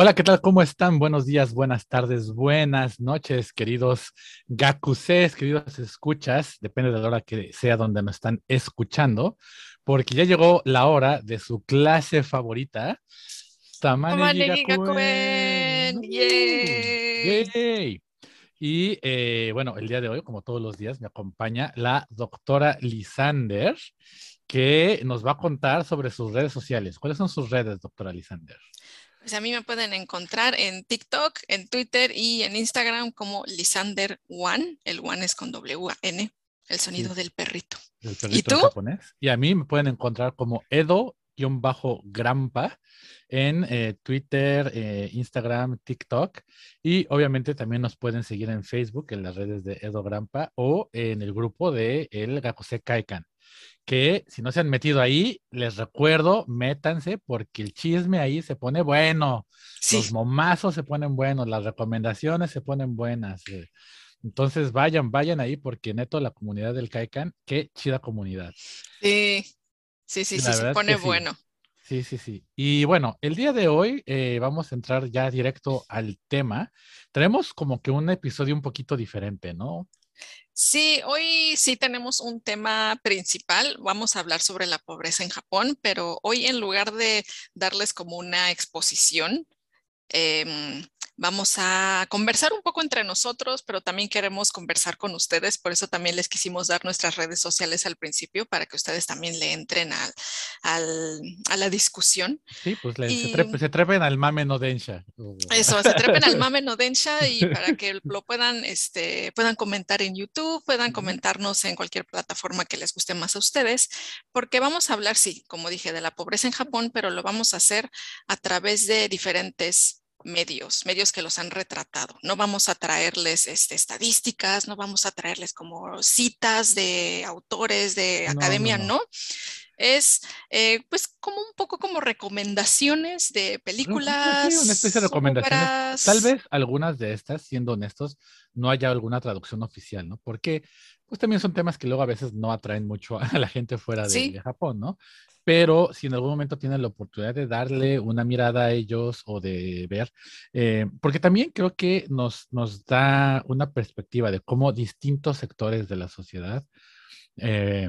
Hola, ¿qué tal? ¿Cómo están? Buenos días, buenas tardes, buenas noches, queridos gakuses, queridos escuchas, depende de la hora que sea donde nos están escuchando, porque ya llegó la hora de su clase favorita, Tamane Gakuen. ¡Yay! Y eh, bueno, el día de hoy, como todos los días, me acompaña la doctora Lisander, que nos va a contar sobre sus redes sociales. ¿Cuáles son sus redes, doctora Lisander? Pues a mí me pueden encontrar en TikTok, en Twitter y en Instagram como Lisander One. El One es con W-A-N, el sonido del perrito. ¿Y tú? Japonés. Y a mí me pueden encontrar como Edo-Grampa en eh, Twitter, eh, Instagram, TikTok. Y obviamente también nos pueden seguir en Facebook, en las redes de Edo Grampa o en el grupo de el Gakuse Kaikan que si no se han metido ahí, les recuerdo, métanse porque el chisme ahí se pone bueno, los momazos se ponen buenos, las recomendaciones se ponen buenas. Eh. Entonces vayan, vayan ahí porque neto la comunidad del Kaikan, qué chida comunidad. Sí, sí, sí, sí, se pone bueno. Sí, sí, sí. Y bueno, el día de hoy eh, vamos a entrar ya directo al tema. Tenemos como que un episodio un poquito diferente, ¿no? Sí, hoy sí tenemos un tema principal. Vamos a hablar sobre la pobreza en Japón, pero hoy en lugar de darles como una exposición, em, Vamos a conversar un poco entre nosotros, pero también queremos conversar con ustedes. Por eso también les quisimos dar nuestras redes sociales al principio para que ustedes también le entren al, a la discusión. Sí, pues se, trepen, al mame no densha. Eso, se trepen al mame no densha y para que lo puedan, este, puedan comentar en YouTube, puedan comentarnos en cualquier plataforma que les guste más a ustedes, porque vamos a hablar, sí, como dije, de la pobreza en Japón, pero lo vamos a hacer a través de diferentes medios, medios que los han retratado. No vamos a traerles este, estadísticas, no vamos a traerles como citas de autores de academia, no. Es eh, pues como un poco como recomendaciones de películas. Sí, una especie de recomendaciones. Tal vez algunas de estas, siendo honestos, no haya alguna traducción oficial, ¿no? Porque pues también son temas que luego a veces no atraen mucho a la gente fuera de Japón, ¿no? pero si en algún momento tienen la oportunidad de darle una mirada a ellos o de ver, eh, porque también creo que nos, nos da una perspectiva de cómo distintos sectores de la sociedad eh,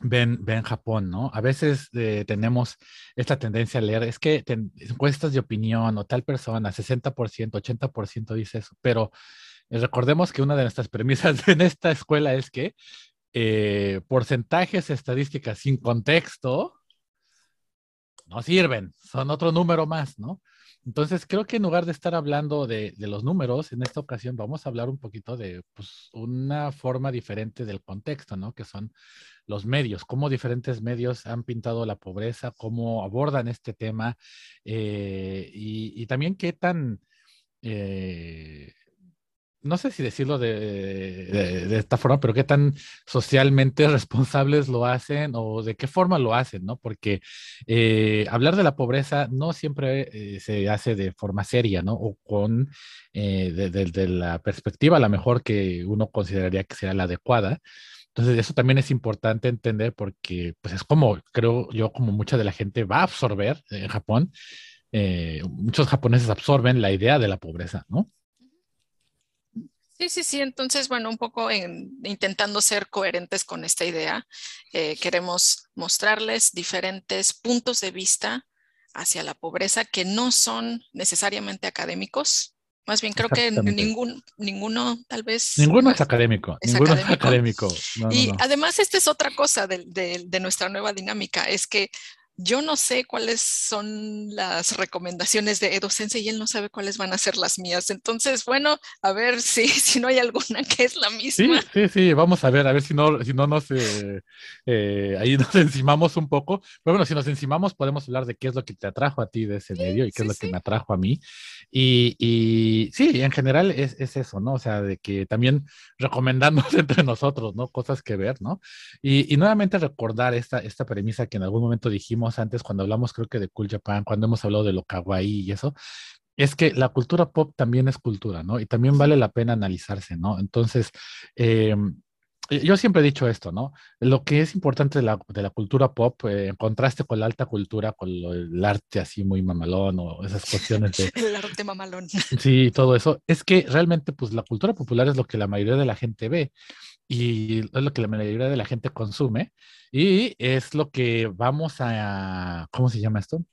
ven, ven Japón, ¿no? A veces eh, tenemos esta tendencia a leer, es que encuestas de opinión o tal persona, 60%, 80% dice eso, pero recordemos que una de nuestras premisas en esta escuela es que eh, porcentajes estadísticas sin contexto no sirven, son otro número más, ¿no? Entonces, creo que en lugar de estar hablando de, los números, en esta ocasión vamos a hablar un poquito de pues, una forma diferente del contexto, ¿no? Que son los medios, cómo diferentes medios han pintado la pobreza, cómo abordan este tema eh, y, también qué tan eh, no sé si decirlo de, esta forma, pero qué tan socialmente responsables lo hacen o de qué forma lo hacen, ¿no? Porque eh, hablar de la pobreza no siempre eh, se hace de forma seria, ¿no? O con, eh, de, la perspectiva a lo mejor que uno consideraría que sea la adecuada. Entonces, eso también es importante entender porque, pues, es como, creo yo, como mucha de la gente va a absorber en Japón. muchos japoneses absorben la idea de la pobreza, ¿no? Sí, sí, sí. Entonces, bueno, un poco intentando ser coherentes con esta idea, eh, queremos mostrarles diferentes puntos de vista hacia la pobreza que no son necesariamente académicos. Más bien creo que ningún, ninguno tal vez... Ninguno es académico. ninguno es académico. y además esta es otra cosa de, de nuestra nueva dinámica, es que yo no sé cuáles son las recomendaciones de Edo y él no sabe cuáles van a ser las mías. Entonces, bueno, a ver si, si no hay alguna que es la misma. Sí, sí, sí, vamos a ver, a ver si no, si no nos, eh, eh, ahí nos encimamos un poco. Pero bueno, si nos encimamos, podemos hablar de qué es lo que te atrajo a ti de ese medio y qué es lo que me atrajo a mí. Y, y sí, en general es, es, eso, ¿no? O sea, de que también recomendándonos entre nosotros, ¿no? Cosas que ver, ¿no? Y, y nuevamente recordar esta, esta premisa que en algún momento dijimos antes cuando hablamos creo que de Cool Japan, cuando hemos hablado de lo kawaii y eso, es que la cultura pop también es cultura, ¿no? Y también vale la pena analizarse, ¿no? Entonces, em, yo siempre he dicho esto, ¿no? Lo que es importante de la, de la cultura pop, eh, en contraste con la alta cultura, con el arte así muy mamalón o esas cuestiones de... el arte mamalón. Sí, todo eso, es que realmente pues la cultura popular es lo que la mayoría de la gente ve y es lo que la mayoría de la gente consume y es lo que vamos a, ¿cómo se llama esto?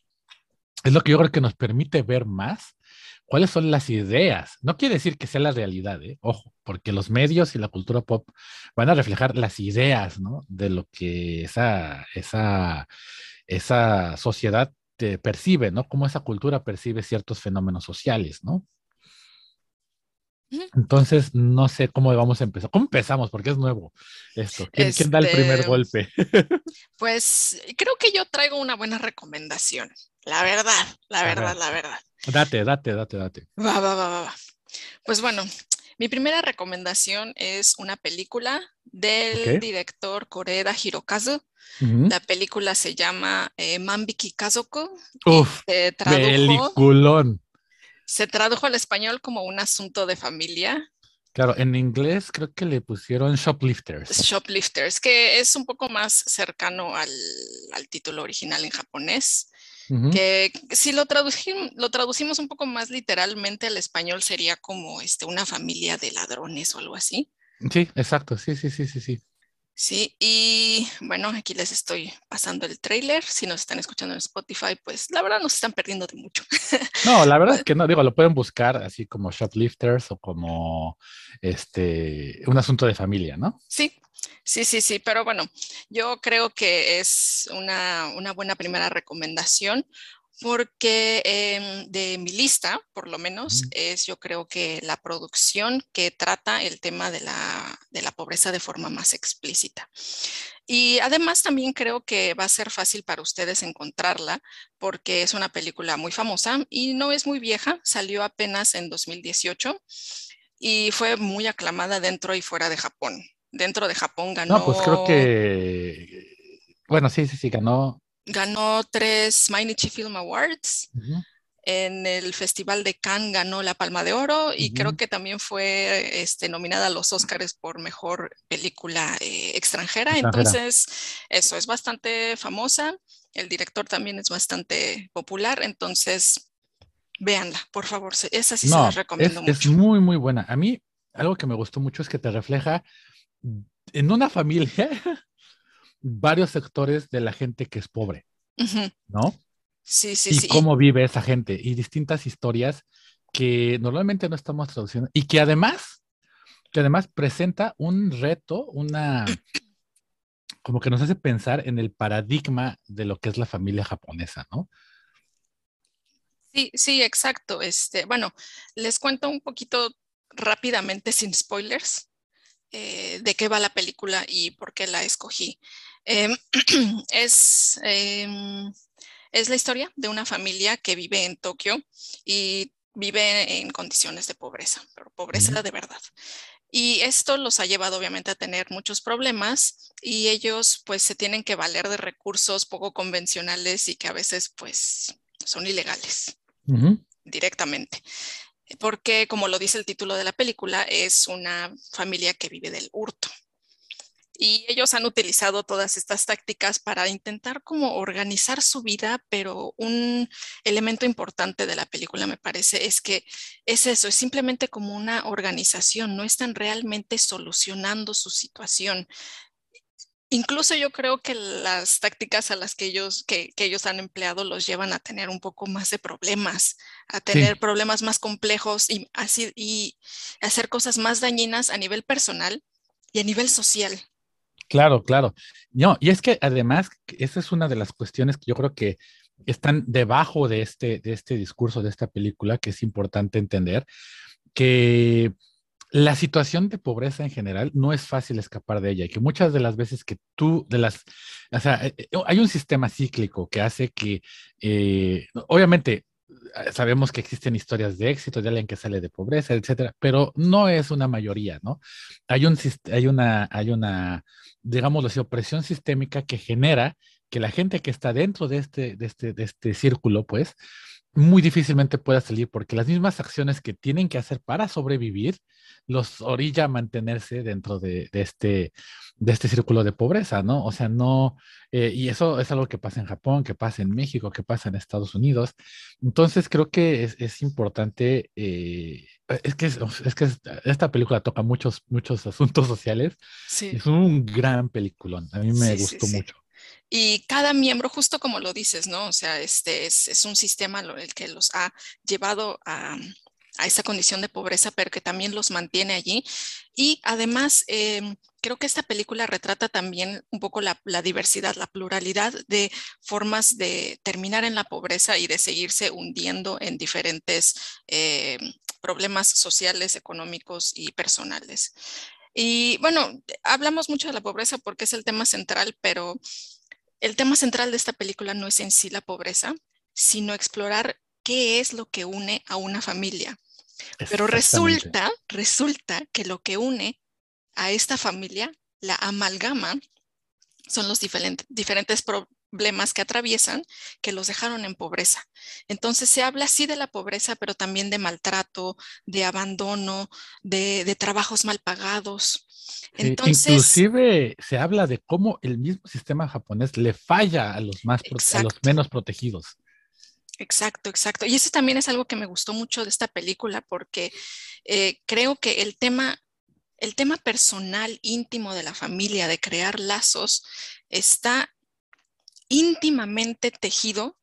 Es lo que yo creo que nos permite ver más cuáles son las ideas. No quiere decir que sea la realidad, ¿eh? ojo, porque los medios y la cultura pop van a reflejar las ideas, ¿no? De lo que esa, esa, esa sociedad te percibe, ¿no? Cómo esa cultura percibe ciertos fenómenos sociales, ¿no? Entonces, no sé cómo vamos a empezar. ¿Cómo empezamos? Porque es nuevo esto. ¿Quién, da el primer este, golpe? pues creo que yo traigo una buena recomendación. La verdad, la verdad, la verdad. Date, date, date, date. Va, va, va, va. Pues bueno, mi primera recomendación es una película del director Koreda Hirokazu. La película se llama eh, Mambiki Kazoko. Uf, peliculón. Se tradujo al español como un asunto de familia. Claro, en inglés creo que le pusieron Shoplifters. Shoplifters, que es un poco más cercano al, al título original en japonés que si lo, traducimos, lo traducimos un poco más literalmente al español sería como este, una familia de ladrones o algo así. Sí, exacto, sí, sí, sí, sí, sí. Sí, y bueno, aquí les estoy pasando el trailer. Si nos están escuchando en Spotify, pues la verdad nos están perdiendo de mucho. No, la verdad es que no, digo, lo pueden buscar así como shoplifters o como este un asunto de familia, ¿no? Sí, Sí, sí, sí, pero bueno, yo creo que es una, buena primera recomendación porque em, de mi lista, por lo menos, es yo creo que la producción que trata el tema de la, de la pobreza de forma más explícita. Y además también creo que va a ser fácil para ustedes encontrarla porque es una película muy famosa y no es muy vieja, salió apenas en 2018 y fue muy aclamada dentro y fuera de Japón dentro de Japón ganó. No, pues creo que. Bueno, sí, sí, sí, ganó. Ganó tres Mainichi Film Awards. En el Festival de Cannes ganó la Palma de Oro y creo que también fue este, nominada a los Oscars por mejor película eh, extranjera. Entonces, eso es bastante famosa. El director también es bastante popular. Entonces, véanla, por favor. Esa sí se la recomiendo mucho. Es muy, muy buena. A mí, algo que me gustó mucho es que te refleja en una familia varios sectores de la gente que es pobre, ¿no? Sí, sí, y sí. cómo vive esa gente y distintas historias que normalmente no estamos traduciendo y que además, que además presenta un reto, una, como que nos hace pensar en el paradigma de lo que es la familia japonesa, ¿no? Sí, sí, exacto. Este, bueno, les cuento un poquito rápidamente sin spoilers. Eh, de qué va la película y por qué la escogí. Em, es, em, es la historia de una familia que vive en Tokio y vive en condiciones de pobreza, pero pobreza de verdad. Y esto los ha llevado obviamente a tener muchos problemas y ellos pues se tienen que valer de recursos poco convencionales y que a veces pues son ilegales directamente porque como lo dice el título de la película, es una familia que vive del hurto. Y ellos han utilizado todas estas tácticas para intentar como organizar su vida, pero un elemento importante de la película me parece es que es eso, es simplemente como una organización, no están realmente solucionando su situación. Incluso yo creo que las tácticas a las que ellos, que, ellos han empleado los llevan a tener un poco más de problemas, a tener problemas más complejos y, así, y hacer cosas más dañinas a nivel personal y a nivel social. Claro, claro. No, y es que además, esa es una de las cuestiones que yo creo que están debajo de este, de este discurso, de esta película, que es importante entender, que la situación de pobreza en general no es fácil escapar de ella y que muchas de las veces que tú, de las, o sea, eh, eh, hay un sistema cíclico que hace que, eh, obviamente, sabemos que existen historias de éxito de alguien que sale de pobreza, etcétera, pero no es una mayoría, ¿no? Hay, un, hay una, hay una, digámoslo así, opresión sistémica que genera que la gente que está dentro de este, de este, de este círculo, pues, muy difícilmente pueda salir porque las mismas acciones que tienen que hacer para sobrevivir los orilla a mantenerse dentro de, este, de este círculo de pobreza, ¿no? O sea, no, eh, y eso es algo que pasa en Japón, que pasa en México, que pasa en Estados Unidos. Entonces creo que es, importante, eh, es, que, es, que esta película toca muchos, muchos asuntos sociales. Sí. Es un gran peliculón, a mí me gustó mucho. Y cada miembro, justo como lo dices, ¿no? O sea, este es, es un sistema el que los ha llevado a, a esa condición de pobreza, pero que también los mantiene allí. Y además, em, creo que esta película retrata también un poco la, diversidad, la pluralidad de formas de terminar en la pobreza y de seguirse hundiendo en diferentes eh, problemas sociales, económicos y personales. Y bueno, hablamos mucho de la pobreza porque es el tema central, pero el tema central de esta película no es en sí la pobreza, sino explorar qué es lo que une a una familia. Pero resulta, resulta que lo que une a esta familia, la amalgama, son los diferentes, diferentes problemas que atraviesan que los dejaron en pobreza. Entonces se habla sí de la pobreza, pero también de maltrato, de abandono, de, trabajos mal pagados. Entonces, inclusive se habla de cómo el mismo sistema japonés le falla a los, más, a los menos protegidos. Exacto, exacto. Y eso también es algo que me gustó mucho de esta película porque eh, creo que el tema, el tema personal, íntimo de la familia, de crear lazos, está íntimamente tejido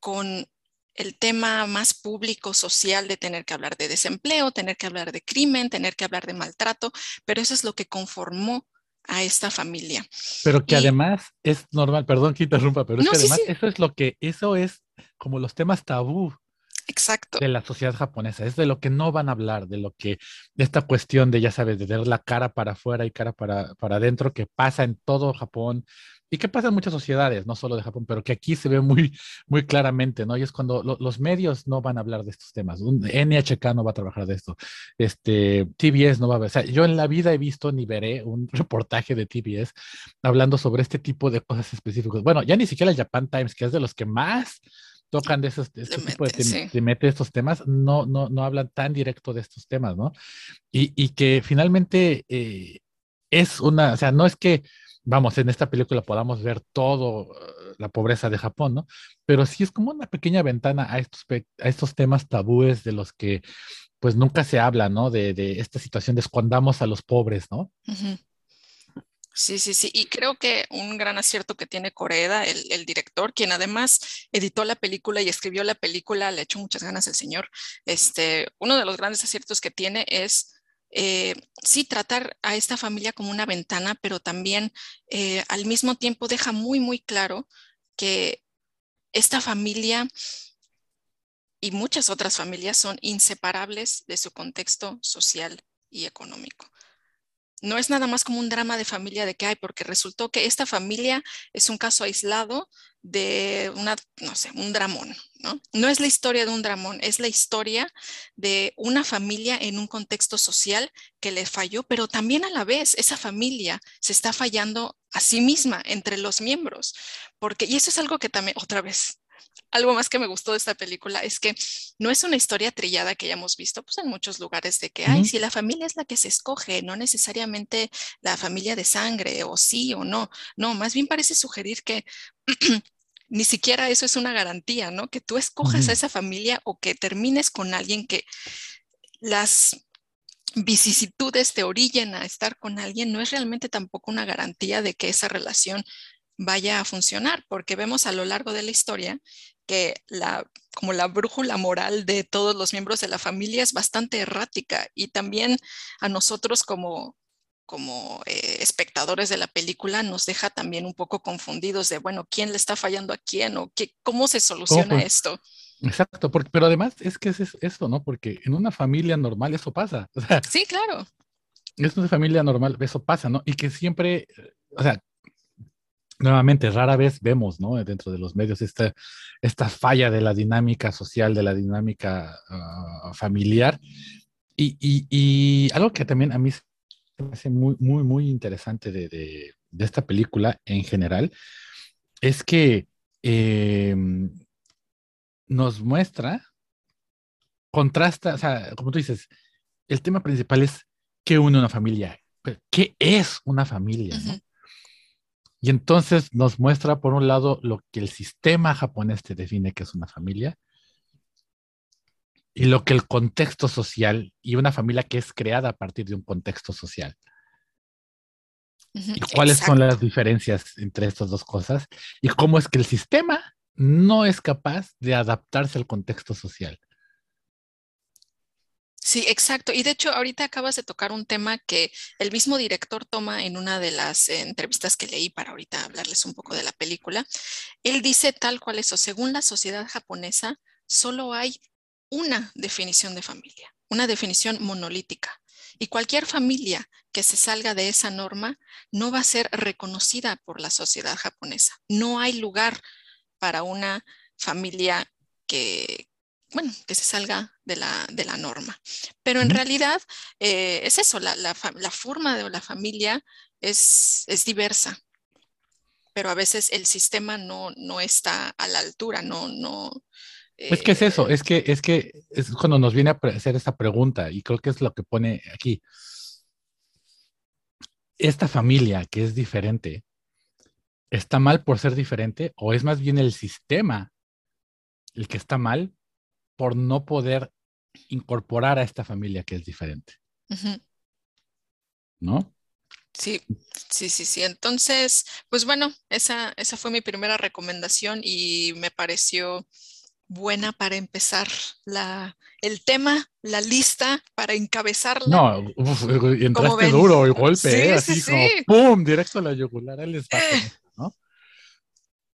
con el tema más público, social, de tener que hablar de desempleo, tener que hablar de crimen, tener que hablar de maltrato, pero eso es lo que conformó a esta familia. Pero que además es normal, perdón que interrumpa, pero es que además eso es lo que, eso es como los temas tabú Exacto. de la sociedad japonesa, es de lo que no van a hablar, de lo que, esta cuestión de, ya sabes, de tener la cara para afuera y cara para, para adentro, que pasa en todo Japón y que pasa en muchas sociedades, no solo de Japón, pero que aquí se ve muy, muy claramente, ¿no? Y es cuando los medios no van a hablar de estos temas, un NHK no va a trabajar de esto, este, TBS no va a ver, o sea, yo en la vida he visto ni veré un reportaje de TBS hablando sobre este tipo de cosas específicas. Bueno, ya ni siquiera el Japan Times, que es de los que más tocan de esos, este tipo de, mete estos temas, no, no, no hablan tan directo de estos temas, ¿no? Y, y que finalmente eh, es una, o sea, no es que, vamos, en esta película podamos ver todo eh, la pobreza de Japón, ¿no? Pero sí es como una pequeña ventana a estos, a estos temas tabúes de los que pues nunca se habla, ¿no? De, de esta situación de escondamos a los pobres, ¿no? Sí, sí, sí. Y creo que un gran acierto que tiene Coreda, el, director, quien además editó la película y escribió la película, le echó muchas ganas el señor. Este, uno de los grandes aciertos que tiene es eh, sí tratar a esta familia como una ventana, pero también eh, al mismo tiempo deja muy, muy claro que esta familia y muchas otras familias son inseparables de su contexto social y económico. No es nada más como un drama de familia de que hay, porque resultó que esta familia es un caso aislado de una, no sé, un dramón, ¿no? No es la historia de un dramón, es la historia de una familia en un contexto social que le falló, pero también a la vez esa familia se está fallando a sí misma entre los miembros, porque, y eso es algo que también, otra vez, algo más que me gustó de esta película es que no es una historia trillada que hayamos visto pues, en muchos lugares de que, ay, si la familia es la que se escoge, no necesariamente la familia de sangre, o sí o no. No, más bien parece sugerir que ni siquiera eso es una garantía, ¿no? Que tú escojas a esa familia o que termines con alguien que las vicisitudes te orillen a estar con alguien, no es realmente tampoco una garantía de que esa relación vaya a funcionar, porque vemos a lo largo de la historia que la, como la brújula moral de todos los miembros de la familia es bastante errática y también a nosotros como, como eh, espectadores de la película nos deja también un poco confundidos de, bueno, ¿quién le está fallando a quién o qué, cómo se soluciona esto? Exacto, porque, pero además es que es eso, ¿no? Porque en una familia normal eso pasa. sí, claro. Es una familia normal, eso pasa, ¿no? Y que siempre, o sea, nuevamente, rara vez vemos, ¿no? Dentro de los medios esta, esta falla de la dinámica social, de la dinámica ah, familiar. Y, y, algo que también a mí me parece muy, muy, muy interesante de, de, esta película en general es que em, nos muestra, contrasta, o sea, como tú dices, el tema principal es qué une una familia, qué es una familia, Y entonces nos muestra, por un lado, lo que el sistema japonés te define que es una familia y lo que el contexto social y una familia que es creada a partir de un contexto social. ¿Y cuáles son las diferencias entre estas dos cosas? Y cómo es que el sistema no es capaz de adaptarse al contexto social. Sí, exacto. Y de hecho, ahorita acabas de tocar un tema que el mismo director toma en una de las entrevistas que leí para ahorita hablarles un poco de la película. Él dice tal cual eso, según la sociedad japonesa, solo hay una definición de familia, una definición monolítica. Y cualquier familia que se salga de esa norma no va a ser reconocida por la sociedad japonesa. No hay lugar para una familia que, bueno, que se salga de la, de la norma. Pero en realidad eh, es eso, la, la, forma de la familia es, es diversa pero a veces el sistema no, no está a la altura, no, no, es que es eso, es que, es que es cuando nos viene a hacer esta pregunta y creo que es lo que pone aquí. Esta familia que es diferente, ¿está mal por ser diferente o es más bien el sistema el que está mal por no poder incorporar a esta familia que es diferente? ¿No? Sí, sí, sí, sí. Entonces, pues bueno, esa, esa fue mi primera recomendación y me pareció buena para empezar la, el tema, la lista, para encabezarla. No, entraste duro el golpe, ¿eh? así como ¡pum! Directo a la yugular, el ¿no?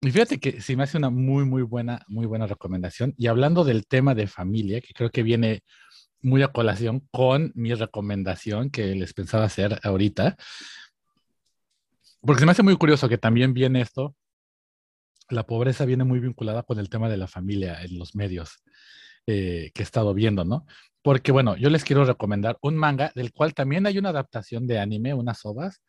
Y fíjate que sí me hace una muy, muy buena, muy buena recomendación. Y hablando del tema de familia, que creo que viene muy a colación con mi recomendación que les pensaba hacer ahorita, porque se me hace muy curioso que también viene esto la pobreza viene muy vinculada con el tema de la familia en los medios eh, que he estado viendo, ¿no? Porque, bueno, yo les quiero recomendar un manga del cual también hay una adaptación de anime, unas ovas,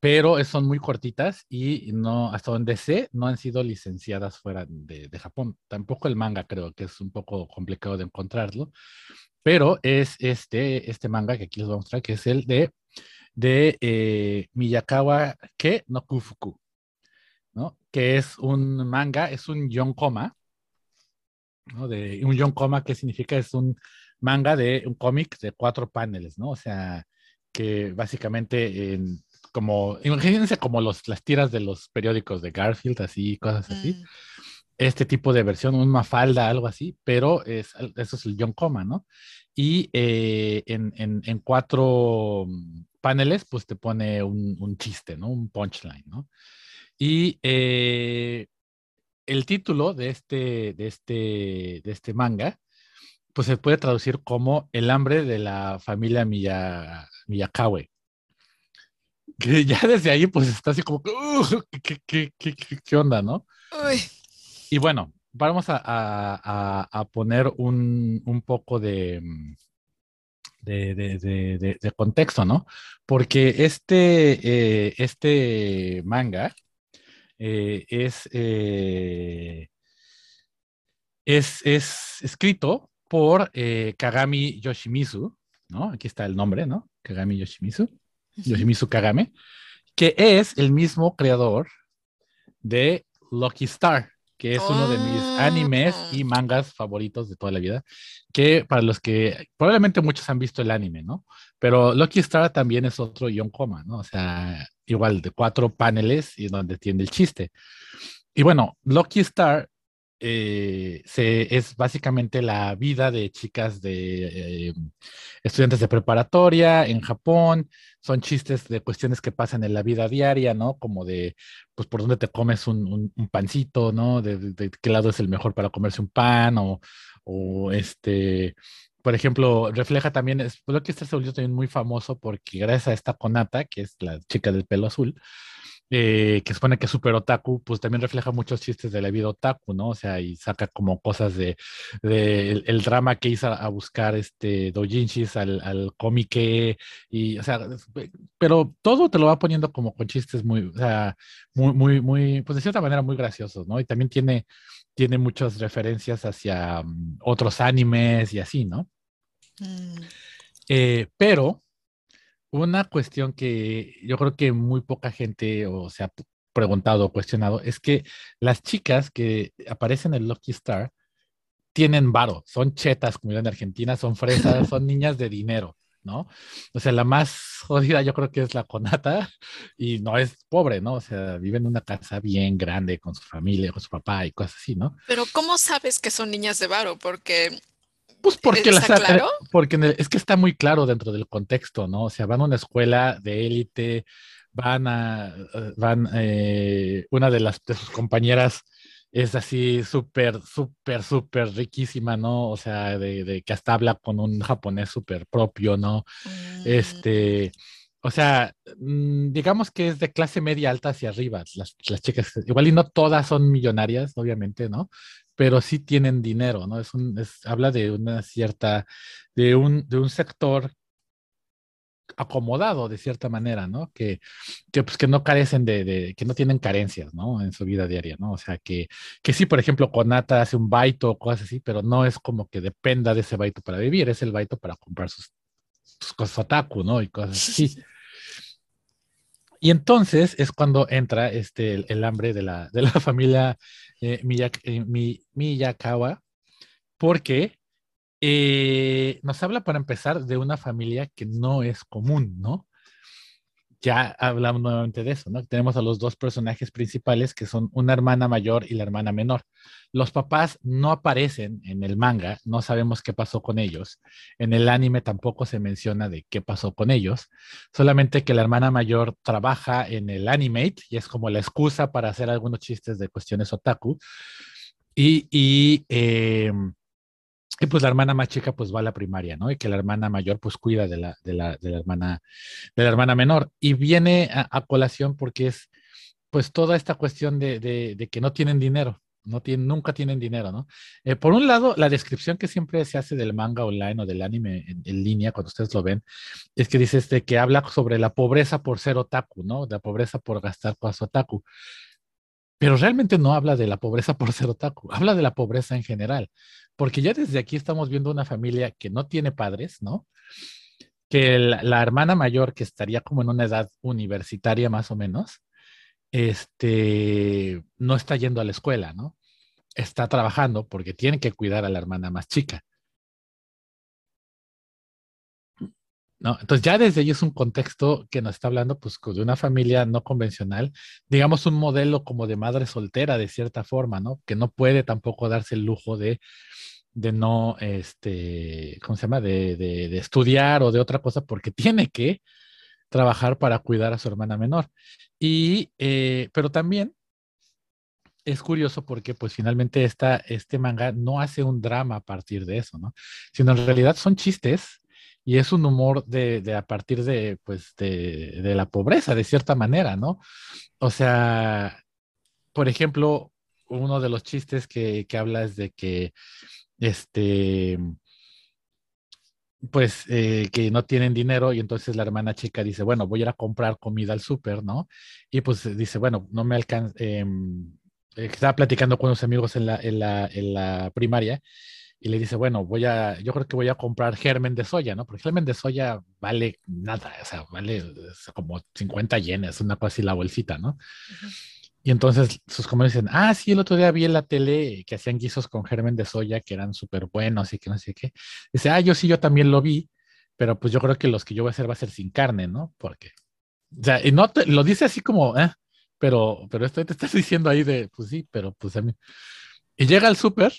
pero son muy cortitas y no, hasta donde sé, no han sido licenciadas fuera de, Japón. Tampoco el manga creo que es un poco complicado de encontrarlo, pero es este, este manga que aquí les voy a mostrar, que es el de, de eh, Miyakawa Ke no Kufuku. Que es un manga, es un yonkoma, ¿no? De un yonkoma, ¿qué significa? Es un manga de un cómic de cuatro paneles, ¿no? O sea, que básicamente en, como, imagínense como los, las tiras de los periódicos de Garfield, así, cosas así. Mm. Este tipo de versión, una falda, algo así, pero es, eso es el yonkoma, ¿no? Y eh, en, en, en, cuatro paneles, pues te pone un, un chiste, ¿no? Un punchline, ¿no? Y eh, el título de este, de, este, de este manga, pues se puede traducir como El hambre de la familia Miyakawe. Que ya desde ahí, pues está así como, ¿qué, qué, qué, qué, onda, no? Y bueno, vamos a, a, a poner un, un, poco de, de, de, de, contexto, ¿no? Porque este, eh, este manga eh, es, eh, es, es, escrito por eh, Kagami Yoshimizu, ¿no? Aquí está el nombre, ¿no? Kagami Yoshimizu, Yoshimizu Kagame, que es el mismo creador de Lucky Star, que es uno de mis animes y mangas favoritos de toda la vida, que para los que probablemente muchos han visto el anime, ¿no? Pero Lucky Star también es otro Yonkoma, ¿no? O sea, igual de cuatro paneles y donde tiene el chiste. Y bueno, Lucky Star eh, se, es básicamente la vida de chicas de eh, estudiantes de preparatoria en Japón. Son chistes de cuestiones que pasan en la vida diaria, ¿no? Como de, pues, por dónde te comes un, un, pancito, ¿no? De, de, qué lado es el mejor para comerse un pan o, o este, por ejemplo, refleja también, es, lo que este se volvió también muy famoso porque gracias a esta Konata, que es la chica del pelo azul, eh, que supone que es super otaku, pues también refleja muchos chistes de la vida otaku, ¿no? O sea, y saca como cosas de, el, drama que hizo a buscar este dojinshis al, al cómique, y, o sea, pero todo te lo va poniendo como con chistes muy, o sea, muy, muy, muy, pues de cierta manera muy graciosos, ¿no? Y también tiene, tiene muchas referencias hacia mm, otros animes y así, ¿no? Mm. Eh, pero una cuestión que yo creo que muy poca gente o se ha preguntado o cuestionado es que las chicas que aparecen en Lucky Star tienen varo, son chetas, como en Argentina, son fresas, son niñas de dinero. ¿no? O sea, la más jodida yo creo que es la Conata y no es pobre, ¿no? O sea, vive en una casa bien grande con su familia, con su papá y cosas así, ¿no? Pero ¿cómo sabes que son niñas de varo? Porque... Pues porque ¿Está claro? porque es que está muy claro dentro del contexto, ¿no? O sea, van a una escuela de élite, van a, van, eh, una de las de sus compañeras es así súper, súper, súper riquísima, ¿no? O sea, de, que hasta habla con un japonés súper propio, ¿no? Mm. Este, o sea, mm, digamos que es de clase media alta hacia arriba, las, las, chicas, igual y no todas son millonarias, obviamente, ¿no? Pero sí tienen dinero, ¿no? Es un, es, habla de una cierta, de un, de un sector acomodado de cierta manera, ¿no? Que, que, pues, que no carecen de, que no tienen carencias, ¿no? En su vida diaria, ¿no? O sea, que, que sí, por ejemplo, Conata hace un baito o cosas así, pero no es como que dependa de ese baito para vivir, es el baito para comprar sus, cosas otaku, ¿no? Y cosas así. Y entonces es cuando entra este, el, hambre de la, de la familia eh, eh Miyakawa, porque eh, nos habla para empezar de una familia que no es común, ¿no? Ya hablamos nuevamente de eso, ¿no? Tenemos a los dos personajes principales que son una hermana mayor y la hermana menor. Los papás no aparecen en el manga, no sabemos qué pasó con ellos. En el anime tampoco se menciona de qué pasó con ellos, solamente que la hermana mayor trabaja en el animate y es como la excusa para hacer algunos chistes de cuestiones otaku. Y, y eh, y pues la hermana más chica pues va a la primaria, ¿no? Y que la hermana mayor pues cuida de la, de la, de la hermana, de la hermana menor. Y viene a, colación porque es pues toda esta cuestión de, de, que no tienen dinero, no tienen, nunca tienen dinero, ¿no? Eh, por un lado, la descripción que siempre se hace del manga online o del anime en, línea, cuando ustedes lo ven, es que dice este, que habla sobre la pobreza por ser otaku, ¿no? La pobreza por gastar cosas otaku pero realmente no habla de la pobreza por ser otaku, habla de la pobreza en general, porque ya desde aquí estamos viendo una familia que no tiene padres, ¿no? Que la, hermana mayor, que estaría como en una edad universitaria más o menos, este, no está yendo a la escuela, ¿no? Está trabajando porque tiene que cuidar a la hermana más chica. ¿No? Entonces ya desde ahí es un contexto que nos está hablando pues de una familia no convencional, digamos un modelo como de madre soltera de cierta forma, ¿no? Que no puede tampoco darse el lujo de, de no, este, ¿cómo se llama? De, de, estudiar o de otra cosa porque tiene que trabajar para cuidar a su hermana menor. Y, eh, pero también es curioso porque pues finalmente esta, este manga no hace un drama a partir de eso, ¿no? Sino en realidad son chistes y es un humor de, a partir de, pues, de, la pobreza, de cierta manera, ¿no? O sea, por ejemplo, uno de los chistes que, habla es de que, este, pues, eh, que no tienen dinero y entonces la hermana chica dice, bueno, voy a ir a comprar comida al súper, ¿no? Y pues dice, bueno, no me alcanza, em, eh, estaba platicando con unos amigos en la, en la, en la primaria y le dice, bueno, voy a, yo creo que voy a comprar germen de soya, ¿no? Porque germen de soya vale nada, o sea, vale como 50 yenes, una cosa así la bolsita, ¿no? Y entonces sus comentarios dicen, ah, sí, el otro día vi en la tele que hacían guisos con germen de soya que eran súper buenos y que no sé qué. Dice, ah, yo sí, yo también lo vi, pero pues yo creo que los que yo voy a hacer va a ser sin carne, ¿no? Porque, o sea, y no lo dice así como, eh, pero, pero esto te estás diciendo ahí de, pues sí, pero pues a mí. Y llega al súper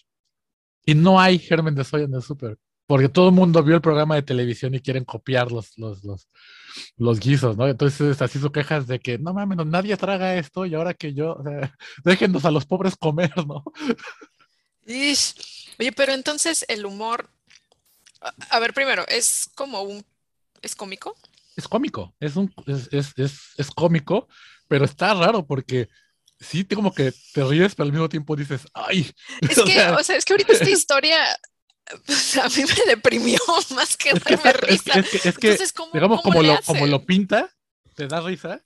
y no hay germen de soya en el súper, porque todo el mundo vio el programa de televisión y quieren copiar los, los, los, los guisos, ¿no? Entonces, así su quejas de que, no mames, nadie traga esto y ahora que yo, o sea, déjenos a los pobres comer, ¿no? Oye, pero entonces el humor, a, ver, primero, ¿es como un, es cómico? Es cómico, es, un, es, es, es, es cómico, pero está raro porque sí, como que te ríes, pero al mismo tiempo dices, ay. Es que, o sea, es que ahorita esta historia pues, a mí me deprimió más que darme risa. Es que, digamos, como, lo, como lo pinta, te da risa,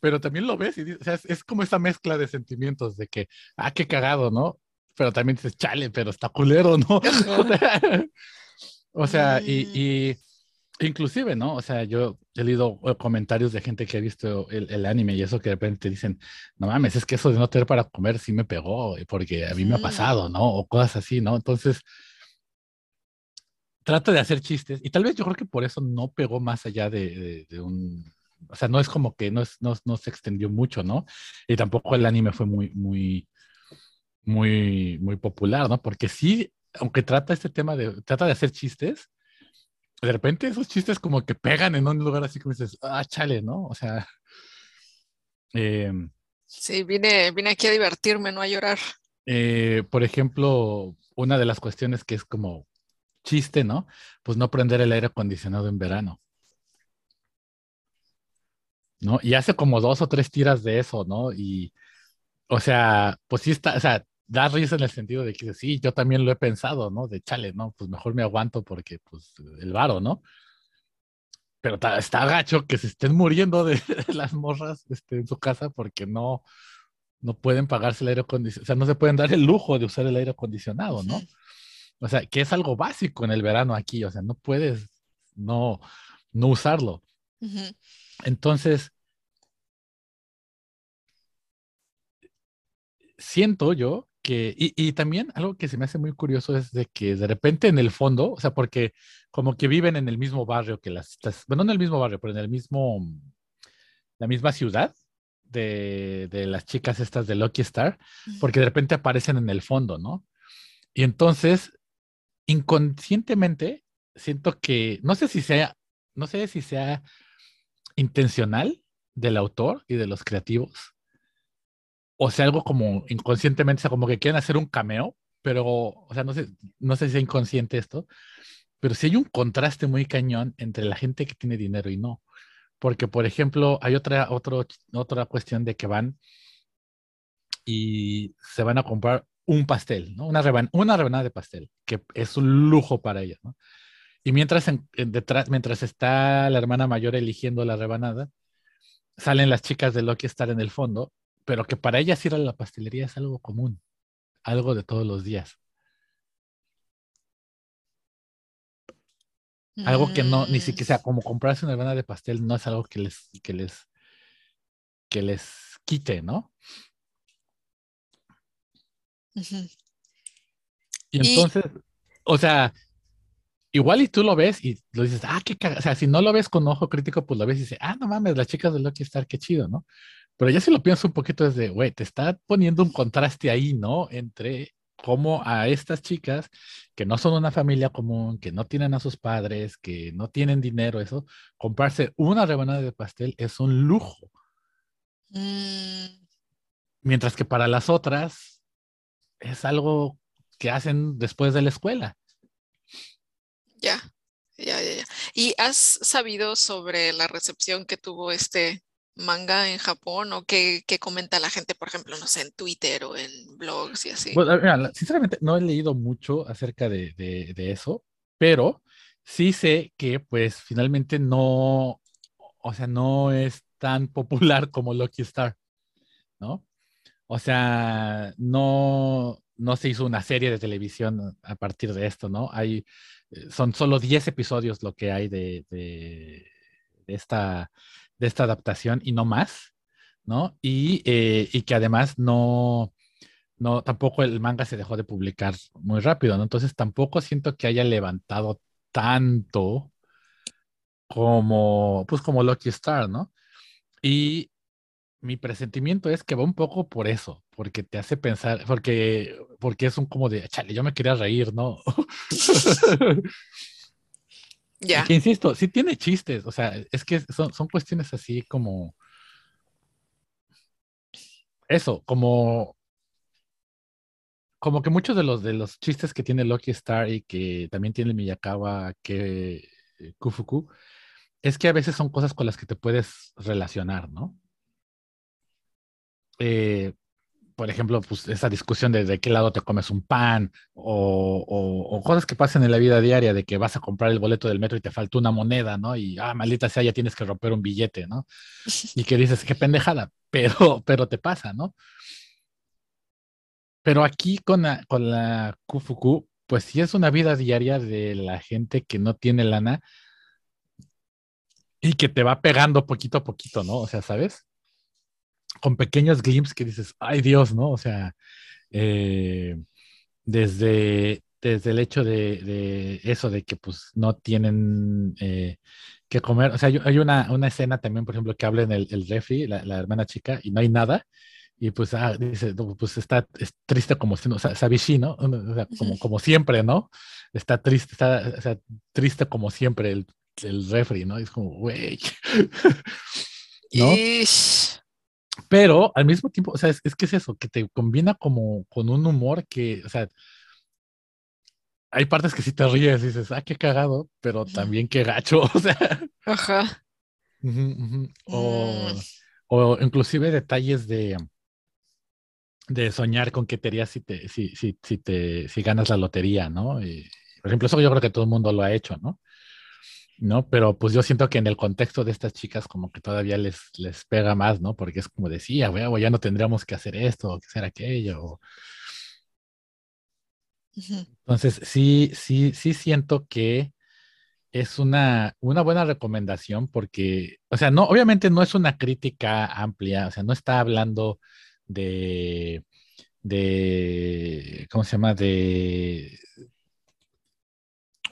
pero también lo ves y o sea, es, como esa mezcla de sentimientos de que, ah, qué cagado, ¿no? Pero también dices, chale, pero está culero, ¿no? o sea, y, mm. y, Inclusive, ¿no? O sea, yo he leído eh, comentarios de gente que ha visto el, anime y eso que de repente dicen, no mames, es que eso de no tener para comer sí me pegó, eh, porque a mí me ha pasado, ¿no? O cosas así, ¿no? Entonces, trata de hacer chistes y tal vez yo creo que por eso no pegó más allá de, un... O sea, no es como que no, es, no, no, se extendió mucho, ¿no? Y tampoco el anime fue muy, muy, muy, muy popular, ¿no? Porque sí, aunque trata este tema de, trata de hacer chistes, de repente esos chistes como que pegan en un lugar así como dices, ah, chale, ¿no? O sea. Em, sí, vine, vine aquí a divertirme, no a llorar. Eh, por ejemplo, una de las cuestiones que es como chiste, ¿no? Pues no prender el aire acondicionado en verano. ¿No? Y hace como dos o tres tiras de eso, ¿no? Y, o sea, pues sí está, o sea, da risa en el sentido de que sí, yo también lo he pensado, ¿no? De chale, ¿no? Pues mejor me aguanto porque, pues, el varo, ¿no? Pero está, gacho que se estén muriendo de, las morras este, en su casa porque no, no pueden pagarse el aire acondicionado, o sea, no se pueden dar el lujo de usar el aire acondicionado, ¿no? O sea, que es algo básico en el verano aquí, o sea, no puedes no, no usarlo. Entonces, siento yo y, también algo que se me hace muy curioso es de que de repente en el fondo, o sea, porque como que viven en el mismo barrio que las, bueno, no en el mismo barrio, pero en el mismo, la misma ciudad de, de las chicas estas de Lucky Star, porque de repente aparecen en el fondo, ¿no? Y entonces, inconscientemente, siento que, no sé si sea, no sé si sea intencional del autor y de los creativos, o sea, algo como inconscientemente, o sea, como que quieren hacer un cameo, pero, o sea, no sé, no sé si es inconsciente esto, pero sí hay un contraste muy cañón entre la gente que tiene dinero y no. Porque, por ejemplo, hay otra, otro, otra cuestión de que van y se van a comprar un pastel, ¿no? Una, una rebanada de pastel, que es un lujo para ellas, ¿no? Y mientras, detrás, mientras está la hermana mayor eligiendo la rebanada, salen las chicas de Loki estar en el fondo pero que para ellas ir a la pastelería es algo común, algo de todos los días. Algo que no, ni siquiera, sea, mm. como comprarse una hermana de pastel no es algo que les, que les, que les quite, ¿no? Y entonces, o sea, igual y tú lo ves y lo dices, ah, qué cagada. O sea, si no lo ves con ojo crítico, pues lo ves y dices, ah, no mames, las chicas de Lucky Star, qué chido, ¿no? Pero ya si lo pienso un poquito es de, güey, te está poniendo un contraste ahí, ¿no? Entre cómo a estas chicas que no son una familia común, que no tienen a sus padres, que no tienen dinero, eso, comprarse una rebanada de pastel es un lujo. Mm. Mientras que para las otras es algo que hacen después de la escuela. Ya, ya, ya, ya. ¿Y has sabido sobre la recepción que tuvo este manga en Japón o qué, comenta la gente, por ejemplo, no sé, en Twitter o en blogs y así? sinceramente no he leído mucho acerca de, eso, pero sí sé que pues finalmente no, o sea, no es tan popular como Lucky Star, ¿no? O sea, no, no se hizo una serie de televisión a partir de esto, ¿no? Hay, eh, son solo 10 episodios lo que hay de, de esta de esta adaptación y no más, ¿no? Y, eh, y que además no, no, tampoco el manga se dejó de publicar muy rápido, ¿no? Entonces tampoco siento que haya levantado tanto como, pues como Lucky Star, ¿no? Y mi presentimiento es que va un poco por eso, porque te hace pensar, porque, porque es un como de, chale, yo me quería reír, ¿no? Ya. Insisto, sí tiene chistes, o sea, es que son, son cuestiones así como. Eso, como. Como que muchos de los de los chistes que tiene Lucky Star y que también tiene Miyakawa, que eh, Kufuku, es que a veces son cosas con las que te puedes relacionar, ¿no? Eh, por ejemplo, pues esa discusión de, de qué lado te comes un pan o, cosas que pasan en la vida diaria de que vas a comprar el boleto del metro y te falta una moneda, ¿no? Y, ah, maldita sea, ya tienes que romper un billete, ¿no? Y que dices, qué pendejada, pero, pero te pasa, ¿no? Pero aquí con la, con la Kufuku, pues sí es una vida diaria de la gente que no tiene lana, y que te va pegando poquito a poquito, ¿no? O sea, ¿sabes? Con pequeños glimpses que dices, ay Dios, ¿no? O sea, eh, desde, desde el hecho de, eso, de que pues no tienen eh, que comer, o sea, hay, una, una, escena también, por ejemplo, que habla en el, el refri, la, la, hermana chica, y no hay nada, y pues, ah, dice, pues está es triste como si, o sea, Sabishi, ¿no? O sea, como, como siempre, ¿no? Está triste, está o sea, triste como siempre el, el refri, ¿no? es como, güey. ¿No? Pero al mismo tiempo, o sea, es, es, que es eso, que te combina como con un humor que, o sea, hay partes que sí te ríes y dices, ah, qué cagado, pero también qué gacho, o sea. Ajá. O, mm. o, inclusive detalles de, de soñar con que te harías si te, si, si, si, te, si ganas la lotería, ¿no? Y, por ejemplo, eso yo creo que todo el mundo lo ha hecho, ¿no? ¿No? Pero pues yo siento que en el contexto de estas chicas como que todavía les, les pega más, ¿no? Porque es como decía, güey, ya no tendríamos que hacer esto o que hacer aquello. Entonces, sí, sí, sí siento que es una, una buena recomendación porque, o sea, no, obviamente no es una crítica amplia, o sea, no está hablando de, de, ¿cómo se llama? De,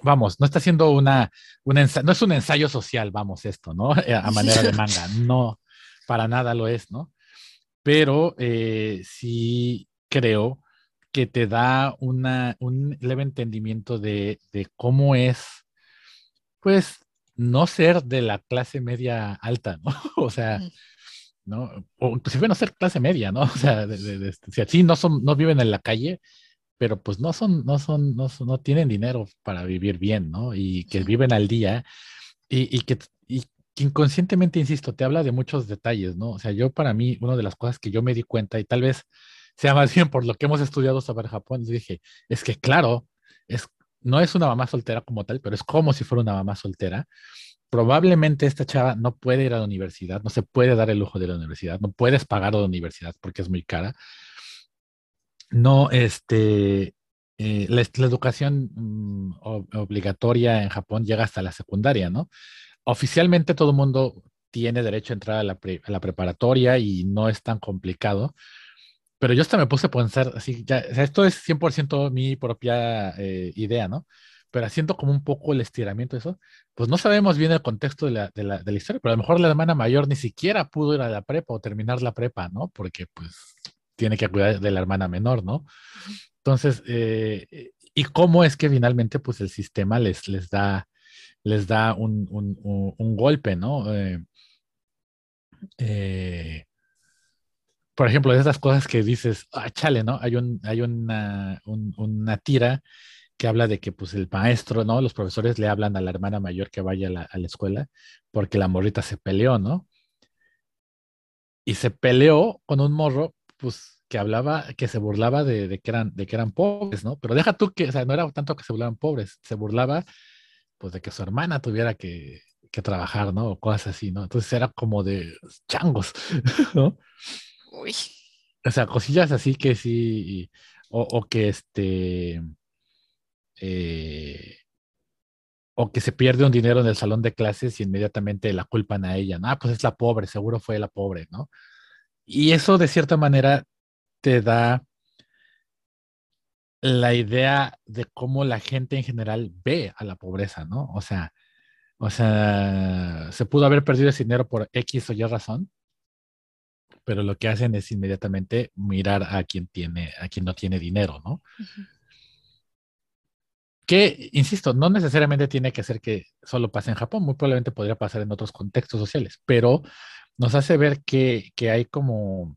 vamos, no está haciendo una, no es un ensayo social, vamos, esto, ¿no? A manera de manga, no, para nada lo es, ¿no? Pero eh, sí creo que te da una, un leve entendimiento de, de cómo es, pues, no ser de la clase media alta, ¿no? O sea, ¿no? O inclusive no ser clase media, ¿no? O sea, de, de, de, sí, no, son, no viven en la calle, pero pues no son, no son, no, no tienen dinero para vivir bien, ¿no? Y que viven al día y, y que, y que inconscientemente, insisto, te habla de muchos detalles, ¿no? O sea, yo para mí, una de las cosas que yo me di cuenta y tal vez sea más bien por lo que hemos estudiado sobre Japón, dije, es que claro, es, no es una mamá soltera como tal, pero es como si fuera una mamá soltera. Probablemente esta chava no puede ir a la universidad, no se puede dar el lujo de la universidad, no puedes pagar la universidad porque es muy cara no, este, eh, la, educación mm, obligatoria en Japón llega hasta la secundaria, ¿no? Oficialmente todo el mundo tiene derecho a entrar a la, preparatoria y no es tan complicado, pero yo hasta me puse a pensar, así, ya, esto es 100% mi propia eh, idea, ¿no? Pero haciendo como un poco el estiramiento de eso, pues no sabemos bien el contexto de la, de la historia, pero a lo mejor la hermana mayor ni siquiera pudo ir a la prepa o terminar la prepa, ¿no? Porque pues tiene que cuidar de la hermana menor, ¿no? Entonces, eh, ¿y cómo es que finalmente pues el sistema les, les da, les da un, un, golpe, ¿no? Eh, eh, por ejemplo, de esas cosas que dices, ah, chale, ¿no? Hay, un, hay una, una tira que habla de que pues el maestro, ¿no? Los profesores le hablan a la hermana mayor que vaya a la, a la escuela porque la morrita se peleó, ¿no? Y se peleó con un morro pues que hablaba, que se burlaba de, que eran, de que eran pobres, ¿no? Pero deja tú que, o sea, no era tanto que se burlaban pobres, se burlaba pues de que su hermana tuviera que, que trabajar, ¿no? O cosas así, ¿no? Entonces era como de changos, ¿no? Uy. O sea, cosillas así que sí, o, o que este, eh, o que se pierde un dinero en el salón de clases y inmediatamente la culpan a ella, ¿no? Ah, pues es la pobre, seguro fue la pobre, ¿no? Y eso de cierta manera te da la idea de cómo la gente en general ve a la pobreza, ¿no? O sea, o sea, se pudo haber perdido ese dinero por X o Y razón, pero lo que hacen es inmediatamente mirar a quien tiene, a quien no tiene dinero, ¿no? Que, insisto, no necesariamente tiene que ser que solo pase en Japón, muy probablemente podría pasar en otros contextos sociales, pero nos hace ver que, hay como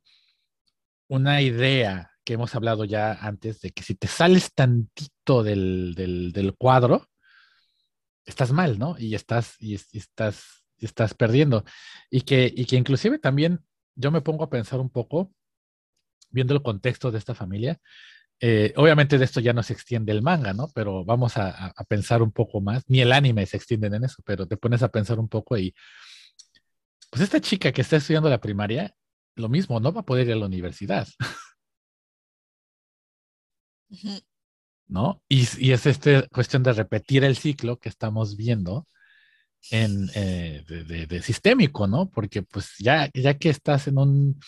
una idea que hemos hablado ya antes de que si te sales tantito del, cuadro, estás mal, ¿no? Y estás, y, estás, estás perdiendo. Y que, y que inclusive también yo me pongo a pensar un poco, viendo el contexto de esta familia, eh, obviamente de esto ya no se extiende el manga, ¿no? Pero vamos a, a, pensar un poco más, ni el anime se extienden en eso, pero te pones a pensar un poco y pues esta chica que está estudiando la primaria, lo mismo, no va a poder ir a la universidad. ¿No? Y, es esta cuestión de repetir el ciclo que estamos viendo en, eh, de, sistémico, ¿no? Porque pues ya, ya que estás en un,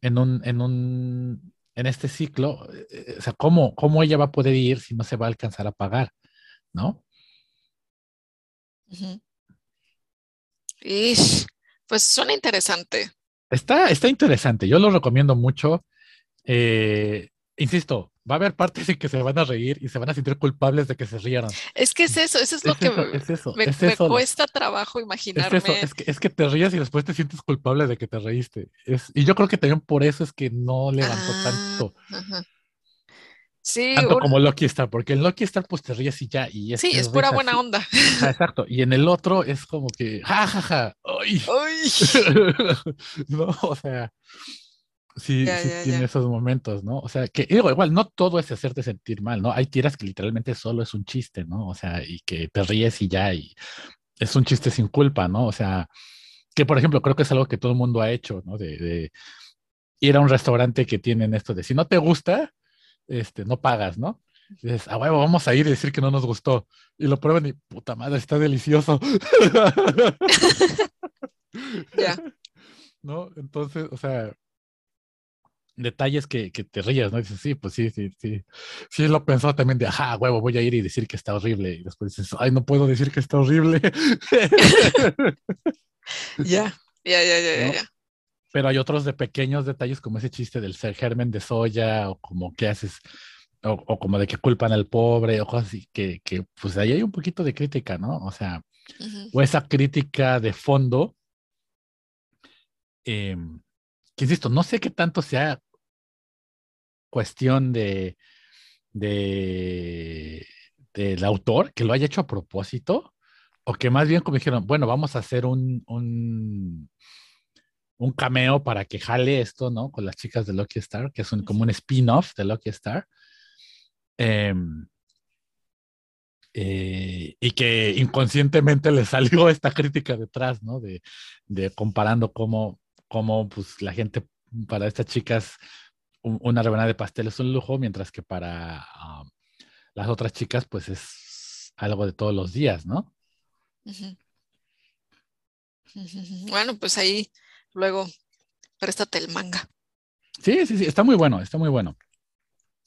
en un, en un, en este ciclo, eh, o sea, ¿cómo, ¿cómo ella va a poder ir si no se va a alcanzar a pagar, ¿no? Y pues suena interesante. Está, está interesante, yo lo recomiendo mucho. Eh, insisto, va a haber partes en que se van a reír y se van a sentir culpables de que se rieran. Es que es eso, eso es, lo que me, cuesta trabajo imaginarme. Es, que, es que te rías y después te sientes culpable de que te reíste. y yo creo que también por eso es que no levantó ah, tanto. Sí, tanto como Lucky Star, porque en Lucky Star pues te ríes y ya. Y sí, es pura buena onda. exacto. Y en el otro es como que, jajaja, ¡ay! no, o sea, sí, sí tiene esos momentos, ¿no? O sea, que digo, igual, no todo es hacerte sentir mal, ¿no? Hay tiras que literalmente solo es un chiste, ¿no? O sea, y que te ríes y ya, y es un chiste sin culpa, ¿no? O sea, que por ejemplo, creo que es algo que todo el mundo ha hecho, ¿no? De, ir a un restaurante que tienen esto de si no te gusta, este, no pagas, ¿no? Y dices, ah, huevo, vamos a ir y decir que no nos gustó. Y lo prueban y, puta madre, está delicioso. Ya. ¿No? Entonces, o sea, detalles que, que, te rías, ¿no? dices, sí, pues sí, sí, sí. Sí, lo pensaba también de, ajá, huevo, voy a ir y decir que está horrible. Y después dices, ay, no puedo decir que está horrible. ya, ya, ya, ya, ya. Pero hay otros de pequeños detalles como ese chiste del ser germen de soya o como que haces, o, como de que culpan al pobre o cosas así, que, que pues ahí hay un poquito de crítica, ¿no? O sea, o esa crítica de fondo. Eh, que insisto, no sé qué tanto sea cuestión de, de del autor que lo haya hecho a propósito, o que más bien como dijeron, bueno, vamos a hacer un, un, un cameo para que jale esto, ¿no? Con las chicas de Lucky Star, que es un, como un spin-off de Lucky Star. Em, eh, y que inconscientemente le salió esta crítica detrás, ¿no? De, de comparando cómo como pues la gente, para estas chicas, una rebanada de pastel es un lujo, mientras que para las otras chicas, pues es algo de todos los días, ¿no? Bueno, pues ahí luego préstate el manga. Sí, sí, sí, está muy bueno, está muy bueno.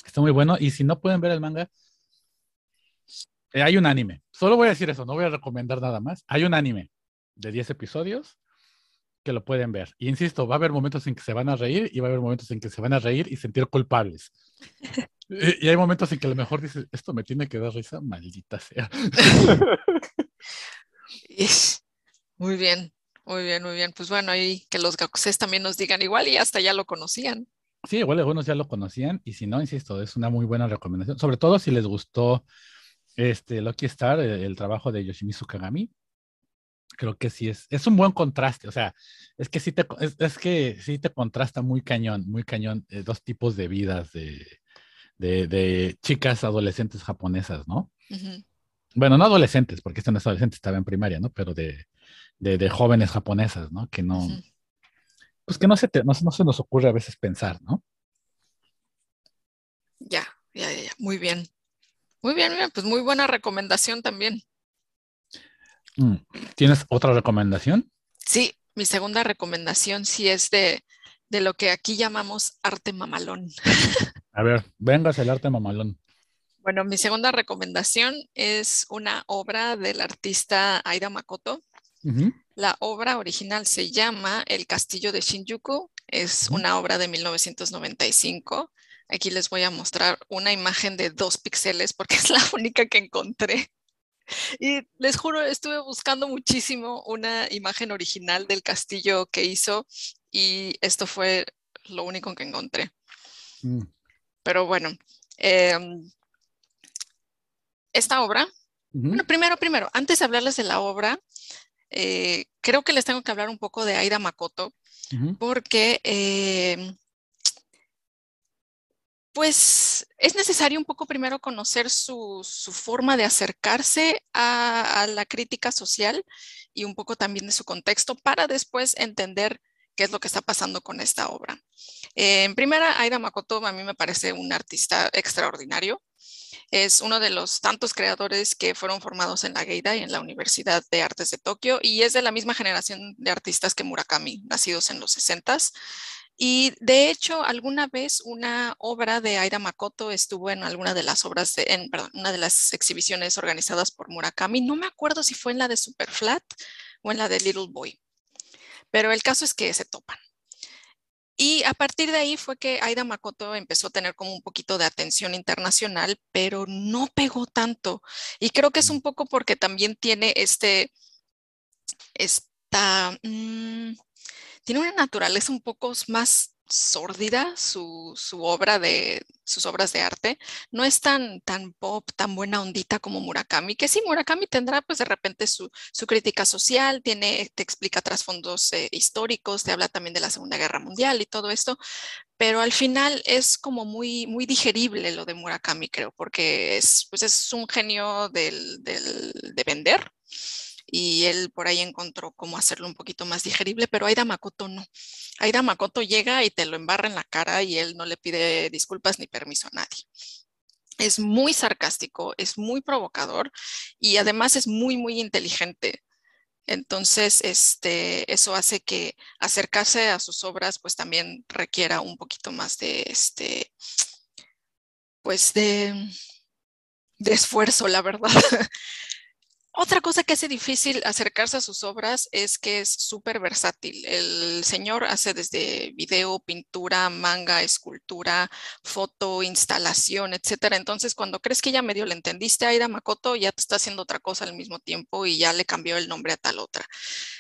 Está muy bueno. Y si no pueden ver el manga, eh, hay un anime. Solo voy a decir eso, no voy a recomendar nada más. Hay un anime de 10 episodios que lo pueden ver. Y insisto, va a haber momentos en que se van a reír y va a haber momentos en que se van a reír y sentir culpables. y, hay momentos en que a lo mejor dices, esto me tiene que dar risa, maldita sea. muy bien, muy bien, muy bien. Pues bueno, ahí que los gakuses también nos digan igual y hasta ya lo conocían. Sí, igual algunos ya lo conocían y si no, insisto, es una muy buena recomendación, sobre todo si les gustó este Lucky Star, el, el trabajo de Yoshimitsu Kagami, creo que sí es, es un buen contraste, o sea, es que sí te, es, que sí te contrasta muy cañón, muy cañón, eh, dos tipos de vidas de, de, chicas adolescentes japonesas, ¿no? Bueno, no adolescentes, porque esta no es adolescente, estaba en primaria, ¿no? Pero de, de jóvenes japonesas, ¿no? Que no, pues que no se, te, no, no se nos ocurre a veces pensar, ¿no? Ya, ya, ya, muy bien. Muy bien, bien, pues muy buena recomendación también. Mm. ¿Tienes otra recomendación? Sí, mi segunda recomendación sí es de, lo que aquí llamamos arte mamalón. A ver, vengas el arte mamalón. Bueno, mi segunda recomendación es una obra del artista Aida Makoto. La obra original se llama El Castillo de Shinjuku. Es una obra de 1995. Aquí les voy a mostrar una imagen de dos píxeles porque es la única que encontré. Y les juro, estuve buscando muchísimo una imagen original del castillo que hizo y esto fue lo único que encontré. Mm. Pero bueno, em, esta obra, bueno, primero, primero, antes de hablarles de la obra, eh, creo que les tengo que hablar un poco de Aida Makoto, porque em, pues es necesario un poco primero conocer su, forma de acercarse a, la crítica social y un poco también de su contexto para después entender qué es lo que está pasando con esta obra. en primera, Aida Makoto a mí me parece un artista extraordinario. Es uno de los tantos creadores que fueron formados en la Geida y en la Universidad de Artes de Tokio y es de la misma generación de artistas que Murakami, nacidos en los 60 y de hecho, alguna vez una obra de Aida Makoto estuvo en alguna de las obras, de, en, perdón, una de las exhibiciones organizadas por Murakami. No me acuerdo si fue en la de Superflat o en la de Little Boy, pero el caso es que se topan. Y a partir de ahí fue que Aida Makoto empezó a tener como un poquito de atención internacional, pero no pegó tanto. Y creo que es un poco porque también tiene este, esta, mm, tiene una naturaleza un poco más sórdida su, obra de sus obras de arte no es tan tan pop tan buena ondita como Murakami que sí Murakami tendrá pues de repente su, crítica social tiene te explica trasfondos eh, históricos te habla también de la Segunda Guerra Mundial y todo esto pero al final es como muy muy digerible lo de Murakami creo porque es pues es un genio del, de vender y él por ahí encontró cómo hacerlo un poquito más digerible, pero Aida Makoto no. Aida Makoto llega y te lo embarra en la cara y él no le pide disculpas ni permiso a nadie. Es muy sarcástico, es muy provocador y además es muy, muy inteligente. Entonces, este, eso hace que acercarse a sus obras pues también requiera un poquito más de, este, pues de, de esfuerzo, la verdad. Otra cosa que hace difícil acercarse a sus obras es que es súper versátil. El señor hace desde video, pintura, manga, escultura, foto, instalación, etcétera. Entonces, cuando crees que ya medio le entendiste a Aida Makoto, ya te está haciendo otra cosa al mismo tiempo y ya le cambió el nombre a tal otra.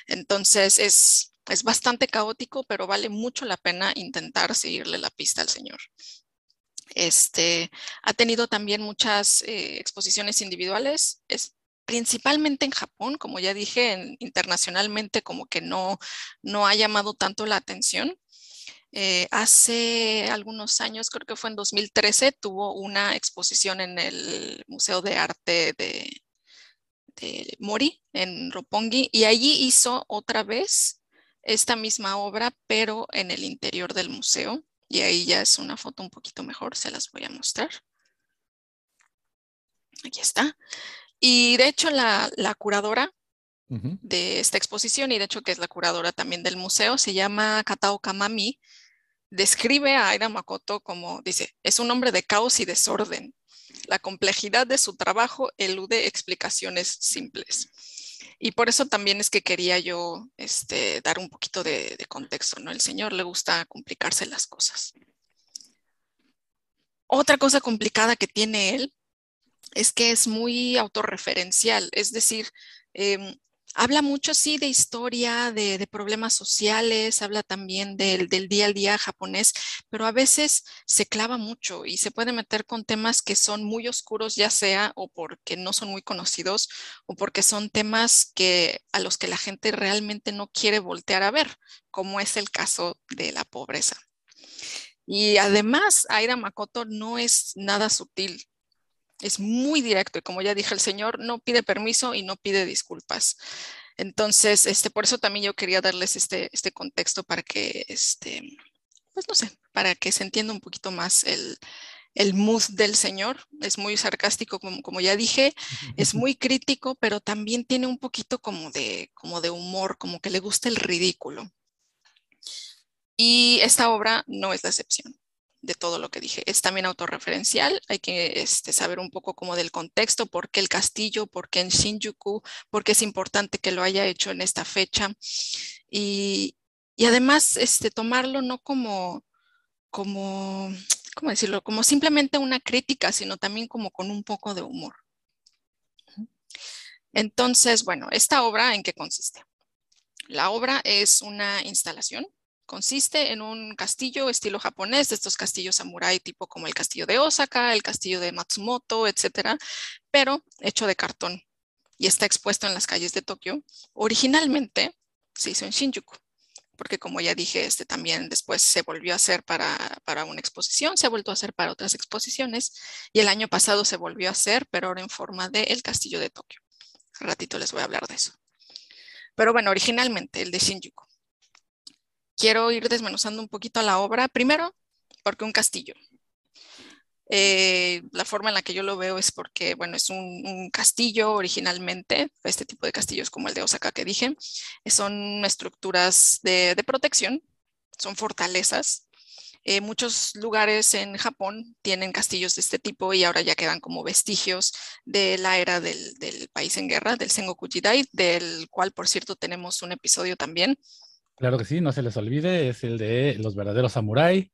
Entonces, es, es bastante caótico, pero vale mucho la pena intentar seguirle la pista al señor. Este, ha tenido también muchas eh, exposiciones individuales. Es, principalmente en Japón, como ya dije, internacionalmente como que no, no ha llamado tanto la atención. Eh, hace algunos años, creo que fue en 2013, tuvo una exposición en el Museo de Arte de, de Mori, en Roppongi, y allí hizo otra vez esta misma obra, pero en el interior del museo. Y ahí ya es una foto un poquito mejor, se las voy a mostrar. Aquí está. Y de hecho la, curadora de esta exposición, y de hecho que es la curadora también del museo, se llama Katao Kamami, describe a Aira Makoto como, dice, es un hombre de caos y desorden. La complejidad de su trabajo elude explicaciones simples. Y por eso también es que quería yo este, dar un poquito de, de, contexto, ¿no? El señor le gusta complicarse las cosas. Otra cosa complicada que tiene él es que es muy autorreferencial, es decir, em, habla mucho, sí, de historia, de, problemas sociales, habla también del, día al día japonés, pero a veces se clava mucho y se puede meter con temas que son muy oscuros, ya sea o porque no son muy conocidos o porque son temas que a los que la gente realmente no quiere voltear a ver, como es el caso de la pobreza. Y además, Aira Makoto no es nada sutil es muy directo y como ya dije, el Señor no pide permiso y no pide disculpas. Entonces, este, por eso también yo quería darles este, este contexto para que, este, pues no sé, para que se entienda un poquito más el, el mood del Señor. Es muy sarcástico, como, como, ya dije, es muy crítico, pero también tiene un poquito como de, como de humor, como que le gusta el ridículo. Y esta obra no es la excepción de todo lo que dije. Es también autorreferencial, hay que este, saber un poco como del contexto, por qué el castillo, por qué en Shinjuku, por qué es importante que lo haya hecho en esta fecha. Y, además este, tomarlo no como, como, ¿cómo decirlo? Como simplemente una crítica, sino también como con un poco de humor. Entonces, bueno, esta obra, ¿en qué consiste? La obra es una instalación Consiste en un castillo estilo japonés, de estos castillos samurai tipo como el castillo de Osaka, el castillo de Matsumoto, etcétera, pero hecho de cartón y está expuesto en las calles de Tokio. Originalmente se hizo en Shinjuku, porque como ya dije, este también después se volvió a hacer para, para una exposición, se ha vuelto a hacer para otras exposiciones y el año pasado se volvió a hacer, pero ahora en forma de el castillo de Tokio. Un ratito les voy a hablar de eso. Pero bueno, originalmente el de Shinjuku quiero ir desmenuzando un poquito la obra. Primero, porque un castillo. Eh, la forma en la que yo lo veo es porque, bueno, es un, castillo originalmente, este tipo de castillos como el de Osaka que dije, son estructuras de, protección, son fortalezas. Eh, muchos lugares en Japón tienen castillos de este tipo y ahora ya quedan como vestigios de la era del, del país en guerra, del Sengoku Jidai, del cual, por cierto, tenemos un episodio también. Claro que sí, no se les olvide, es el de los verdaderos samurai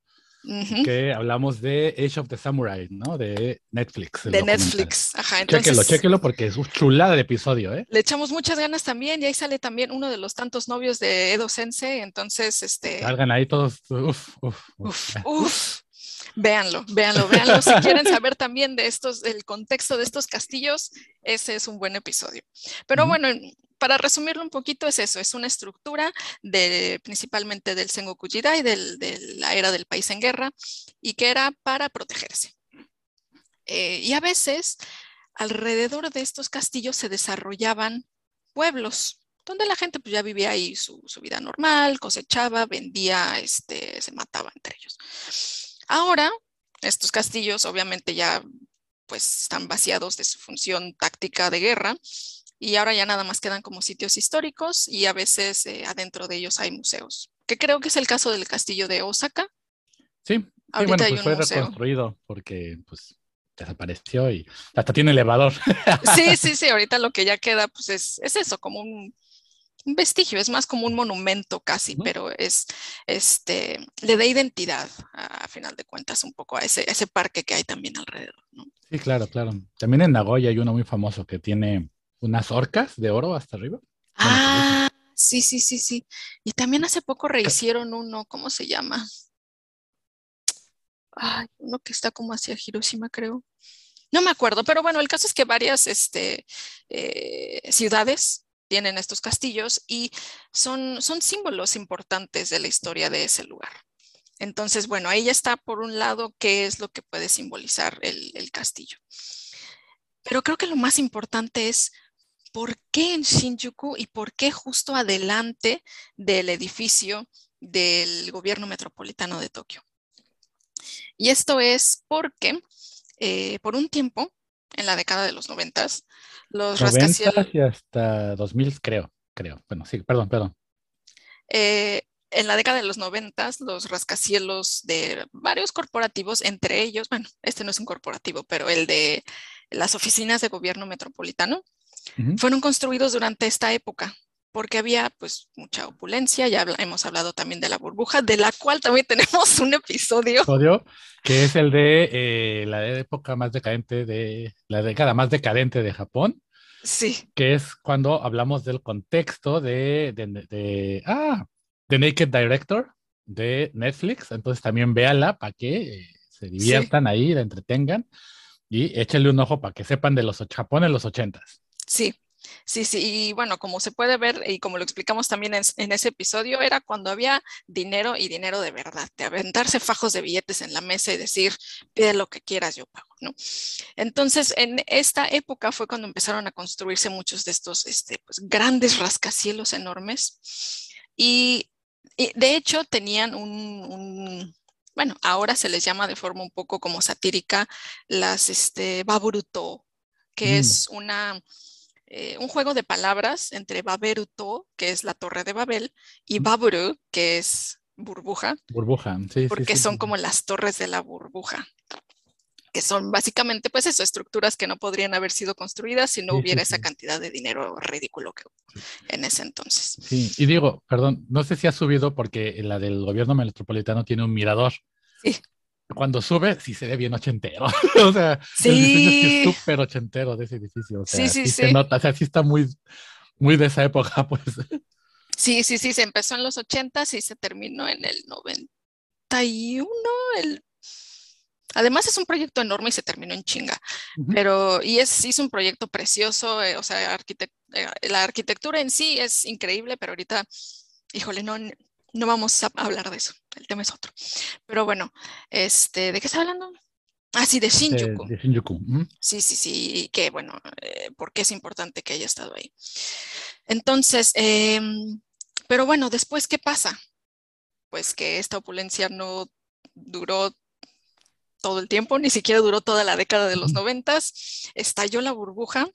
que hablamos de Age of the Samurai, ¿no? De Netflix. De Netflix, ajá. Entonces, chéquelo, chéquelo porque es un chulada de episodio, ¿eh? Le echamos muchas ganas también y ahí sale también uno de los tantos novios de Edo Sensei, entonces, este... Salgan ahí todos, uf, uf, uf. uf, Véanlo, véanlo, véanlo. Si quieren saber también de estos, el contexto de estos castillos, ese es un buen episodio. Pero bueno, para resumirlo un poquito, es eso, es una estructura de, principalmente del Sengoku Jidai, de la era del país en guerra, y que era para protegerse. Eh, y a veces, alrededor de estos castillos se desarrollaban pueblos, donde la gente pues, ya vivía ahí su, vida normal, cosechaba, vendía, este, se mataba entre ellos. Ahora, estos castillos obviamente ya pues están vaciados de su función táctica de guerra y ahora ya nada más quedan como sitios históricos y a veces eh, adentro de ellos hay museos, que creo que es el caso del castillo de Osaka. Sí, bueno, pues fue reconstruido porque pues desapareció y hasta tiene elevador. Sí, sí, sí, ahorita lo que ya queda pues es, es eso, como un, vestigio, es más como un monumento casi, pero es, este, le da identidad a, final de cuentas un poco a ese, ese parque que hay también alrededor. ¿no? Sí, claro, claro. También en Nagoya hay uno muy famoso que tiene unas orcas de oro hasta arriba. Ah, sí, sí, sí, sí. Y también hace poco rehicieron uno, ¿cómo se llama? Ay, uno que está como hacia Hiroshima, creo. No me acuerdo, pero bueno, el caso es que varias este, eh, ciudades tienen estos castillos y son, son símbolos importantes de la historia de ese lugar. Entonces, bueno, ahí ya está por un lado qué es lo que puede simbolizar el, castillo. Pero creo que lo más importante es por qué en Shinjuku y por qué justo adelante del edificio del gobierno metropolitano de Tokio. Y esto es porque eh, por un tiempo, en la década de los noventas, los rascacielos... y hasta 2000 creo, creo. Bueno, sí, perdón, perdón. Eh, en la década de los noventas, los rascacielos de varios corporativos, entre ellos, bueno, este no es un corporativo, pero el de las oficinas de gobierno metropolitano, fueron construidos durante esta época porque había pues mucha opulencia, ya hemos hablado también de la burbuja, de la cual también tenemos un episodio. episodio que es el de eh, la época más decadente de, la década más decadente de Japón. Sí. Que es cuando hablamos del contexto de, de, ah, de Naked Director de Netflix, entonces también véala para que eh, se diviertan ahí, la entretengan y échenle un ojo para que sepan de los Japón en los ochentas. Sí, sí, sí. Y bueno, como se puede ver y como lo explicamos también en, ese episodio, era cuando había dinero y dinero de verdad, de aventarse fajos de billetes en la mesa y decir, pide lo que quieras, yo pago, ¿no? Entonces, en esta época fue cuando empezaron a construirse muchos de estos este, pues, grandes rascacielos enormes. Y, de hecho tenían un, bueno, ahora se les llama de forma un poco como satírica las este, Baburuto, que mm. es una eh, un juego de palabras entre Baberuto, que es la torre de Babel, y Baburu, que es burbuja. Burbuja, sí. Porque son como las torres de la burbuja, que son básicamente, pues eso, estructuras que no podrían haber sido construidas si no hubiera esa cantidad de dinero ridículo que en ese entonces. Sí, y digo, perdón, no sé si ha subido porque la del gobierno metropolitano tiene un mirador. Sí cuando sube, sí se ve bien ochentero. o sea, sí. el diseño es súper ochentero de ese edificio. O sea, sí, sí, sí. Se nota, o sea, sí está muy, muy de esa época, pues. Sí, sí, sí, se empezó en los ochentas y se terminó en el 91. El... Además es un proyecto enorme y se terminó en chinga, pero y es, es un proyecto precioso, eh, o sea, eh, la arquitectura en sí es increíble, pero ahorita, híjole, no, no vamos a hablar de eso, el tema es otro. Pero bueno, este, ¿de qué está hablando? Ah, sí, de Shinjuku. De, Shinjuku. Sí, sí, sí, que bueno, eh, porque es importante que haya estado ahí. Entonces, em, pero bueno, después, ¿qué pasa? Pues que esta opulencia no duró todo el tiempo, ni siquiera duró toda la década de los noventas, estalló la burbuja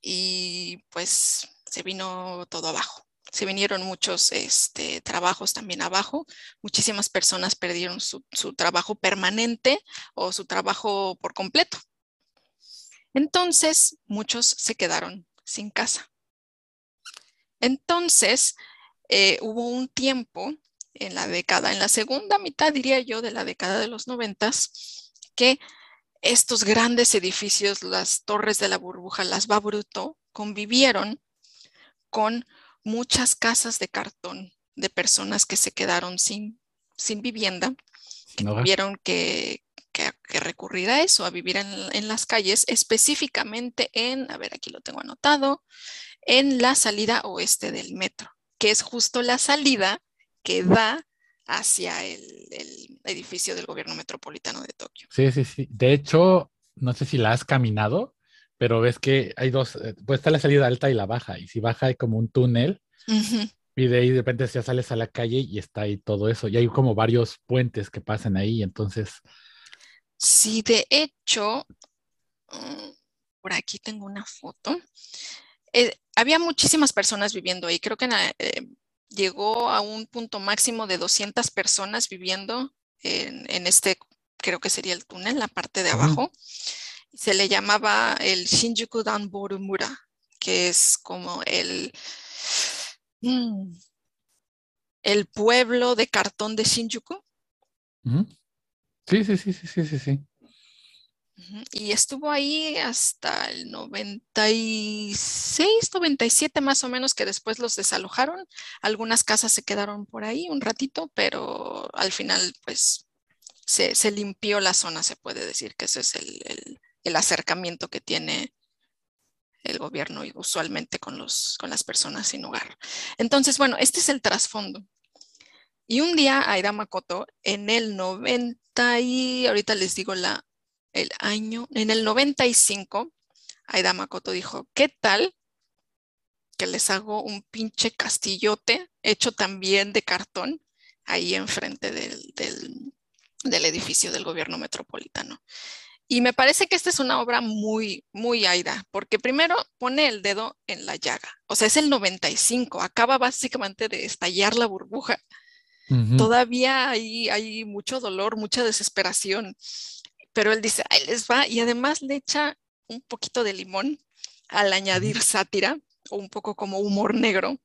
y pues se vino todo abajo. Se vinieron muchos este, trabajos también abajo. Muchísimas personas perdieron su, su trabajo permanente o su trabajo por completo. Entonces, muchos se quedaron sin casa. Entonces, eh, hubo un tiempo en la década, en la segunda mitad, diría yo, de la década de los noventas, que estos grandes edificios, las torres de la burbuja, las Babruto, convivieron con muchas casas de cartón de personas que se quedaron sin, sin vivienda, que tuvieron que, recurrir a eso, a vivir en, en, las calles, específicamente en, a ver, aquí lo tengo anotado, en la salida oeste del metro, que es justo la salida que da hacia el, edificio del gobierno metropolitano de Tokio. Sí, sí, sí. De hecho, no sé si la has caminado, pero ves que hay dos, eh, pues está la salida alta y la baja, y si baja hay como un túnel, y de ahí de repente ya sales a la calle y está ahí todo eso, y hay como varios puentes que pasan ahí, entonces... Sí, de hecho, mm, por aquí tengo una foto. Eh, había muchísimas personas viviendo ahí. Creo que eh, llegó a un punto máximo de 200 personas viviendo en, este, creo que sería el túnel, la parte de abajo. Se le llamaba el Shinjuku Danborumura, que es como el, mm, el pueblo de cartón de Shinjuku. Sí, sí, sí, sí, sí, sí, sí. Y estuvo ahí hasta el 96, 97 más o menos, que después los desalojaron. Algunas casas se quedaron por ahí un ratito, pero al final pues se, limpió la zona, se puede decir que ese es el, acercamiento que tiene el gobierno usualmente con, los, con las personas sin hogar. Entonces, bueno, este es el trasfondo. Y un día Aida Makoto en el 90 y ahorita les digo la el año, en el 95, Aida Makoto dijo, ¿qué tal que les hago un pinche castillote hecho también de cartón ahí enfrente del, del, edificio del gobierno metropolitano? Y me parece que esta es una obra muy, muy Aida, porque primero pone el dedo en la llaga. O sea, es el 95, acaba básicamente de estallar la burbuja. Todavía hay, hay mucho dolor, mucha desesperación pero él dice, ahí les va, y además le echa un poquito de limón al añadir sátira o un poco como humor negro,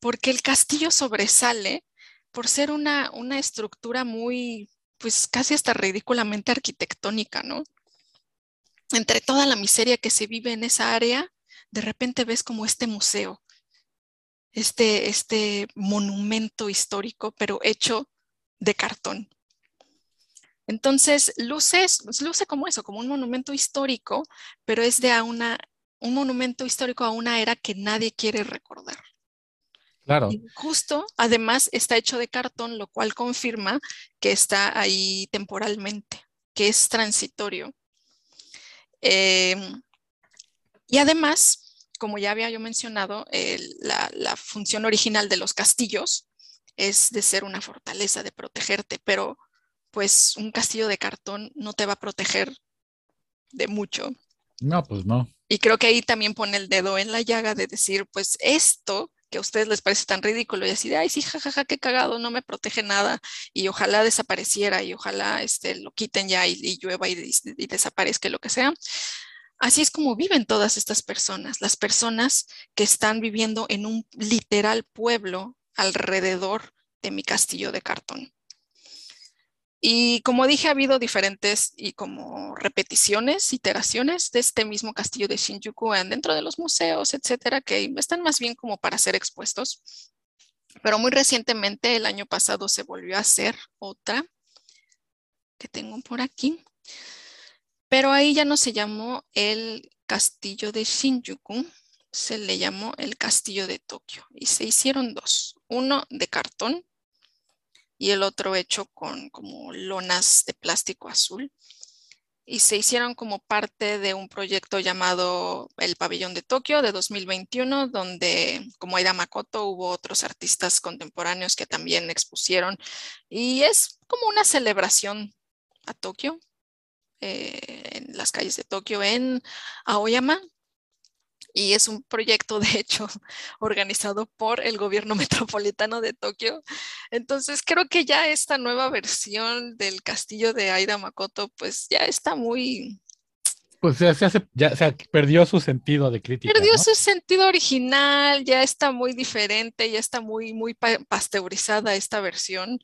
porque el castillo sobresale por ser una, una estructura muy, pues casi hasta ridículamente arquitectónica, ¿no? Entre toda la miseria que se vive en esa área, de repente ves como este museo, este, este monumento histórico, pero hecho de cartón. Entonces, luce, luce como eso, como un monumento histórico, pero es de una, un monumento histórico a una era que nadie quiere recordar. Claro. justo, además, está hecho de cartón, lo cual confirma que está ahí temporalmente, que es transitorio. Em, y además, como ya había yo mencionado, la función original de los castillos es de ser una fortaleza, de protegerte, pero pues un castillo de cartón no te va a proteger de mucho. No, pues no. Y creo que ahí también pone el dedo en la llaga de decir, pues esto que a ustedes les parece tan ridículo y así de, ay, sí, jajaja, qué cagado, no me protege nada y ojalá desapareciera y ojalá este, lo quiten ya y, llueva y, y, desaparezca lo que sea. Así es como viven todas estas personas, las personas que están viviendo en un literal pueblo alrededor de mi castillo de cartón. Y como dije, ha habido diferentes y como repeticiones, iteraciones de este mismo castillo de Shinjuku dentro de los museos, etcétera, que están más bien como para ser expuestos. Pero muy recientemente, el año pasado, se volvió a hacer otra que tengo por aquí. Pero ahí ya no se llamó el castillo de Shinjuku, se le llamó el castillo de Tokio. Y se hicieron dos, uno de cartón y el otro hecho con como lonas de plástico azul. Y se hicieron como parte de un proyecto llamado El Pabellón de Tokio de 2021, donde como Aida Makoto hubo otros artistas contemporáneos que también expusieron. Y es como una celebración a Tokio, eh, en las calles de Tokio, en Aoyama. Y es un proyecto, de hecho, organizado por el gobierno metropolitano de Tokio. Entonces, creo que ya esta nueva versión del castillo de Aida Makoto, pues ya está muy, pues ya se hace, ya se perdió su sentido de crítica. Perdió su sentido original, ya está muy diferente, ya está muy, muy pasteurizada esta versión.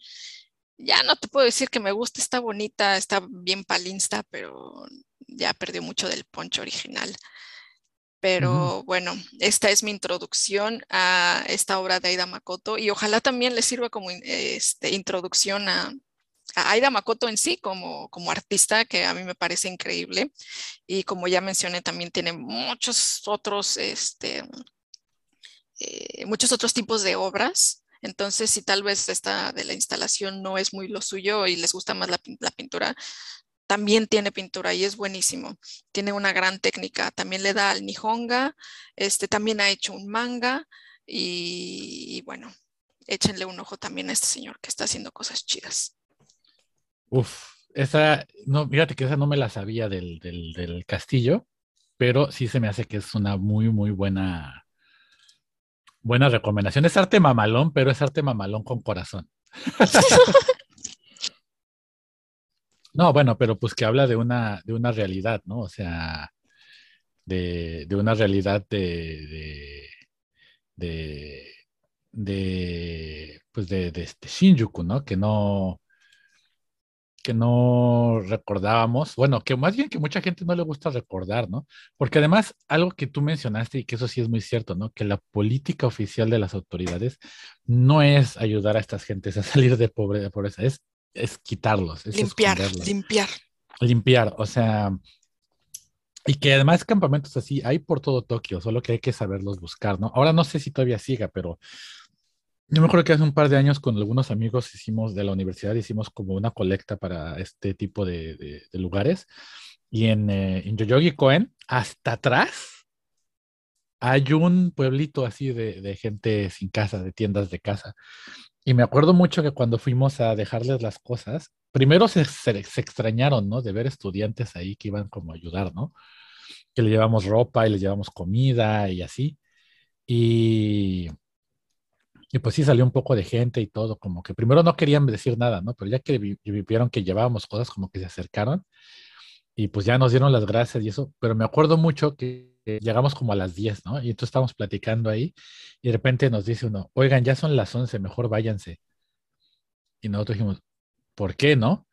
Ya no te puedo decir que me gusta, está bonita, está bien palinsta, pero ya perdió mucho del poncho original. Pero bueno, esta es mi introducción a esta obra de Aida Makoto y ojalá también le sirva como este, introducción a, a Aida Makoto en sí como, como artista, que a mí me parece increíble. Y como ya mencioné, también tiene muchos otros, este, eh, muchos otros tipos de obras. Entonces, si tal vez esta de la instalación no es muy lo suyo y les gusta más la, pintura, también tiene pintura y es buenísimo. Tiene una gran técnica. También le da al Nihonga. Este también ha hecho un manga. y bueno, échenle un ojo también a este señor que está haciendo cosas chidas. Uf, esa, no, fíjate que esa no me la sabía del, del, castillo, pero sí se me hace que es una muy, muy buena, buena recomendación. Es arte mamalón, pero es arte mamalón con corazón. no, bueno, pero pues que habla de una, de una realidad, ¿no? O sea, de, de una realidad de, de, de, pues de, de, de Shinjuku, ¿no? Que no, que no recordábamos, bueno, que más bien que mucha gente no le gusta recordar, ¿no? Porque además, algo que tú mencionaste y que eso sí es muy cierto, ¿no? Que la política oficial de las autoridades no es ayudar a estas gentes a salir de pobreza, es, es quitarlos, es limpiar, limpiar. Limpiar, o sea, y que además campamentos así hay por todo Tokio, solo que hay que saberlos buscar, ¿no? Ahora no sé si todavía siga, pero yo me acuerdo que hace un par de años con algunos amigos hicimos de la universidad, hicimos como una colecta para este tipo de, lugares. Y en, eh, en Yoyogi Koen, hasta atrás, hay un pueblito así de, gente sin casa, de tiendas de casa. Y me acuerdo mucho que cuando fuimos a dejarles las cosas, primero se, se, se, extrañaron, ¿no? De ver estudiantes ahí que iban como a ayudar, ¿no? Que le llevamos ropa y les llevamos comida y así. Y y pues sí salió un poco de gente y todo, como que primero no querían decir nada, ¿no? Pero ya que vieron que llevábamos cosas, como que se acercaron y pues ya nos dieron las gracias y eso. Pero me acuerdo mucho que llegamos como a las 10, ¿no? Y entonces estábamos platicando ahí y de repente nos dice uno, oigan, ya son las 11, mejor váyanse. Y nosotros dijimos, ¿por qué no?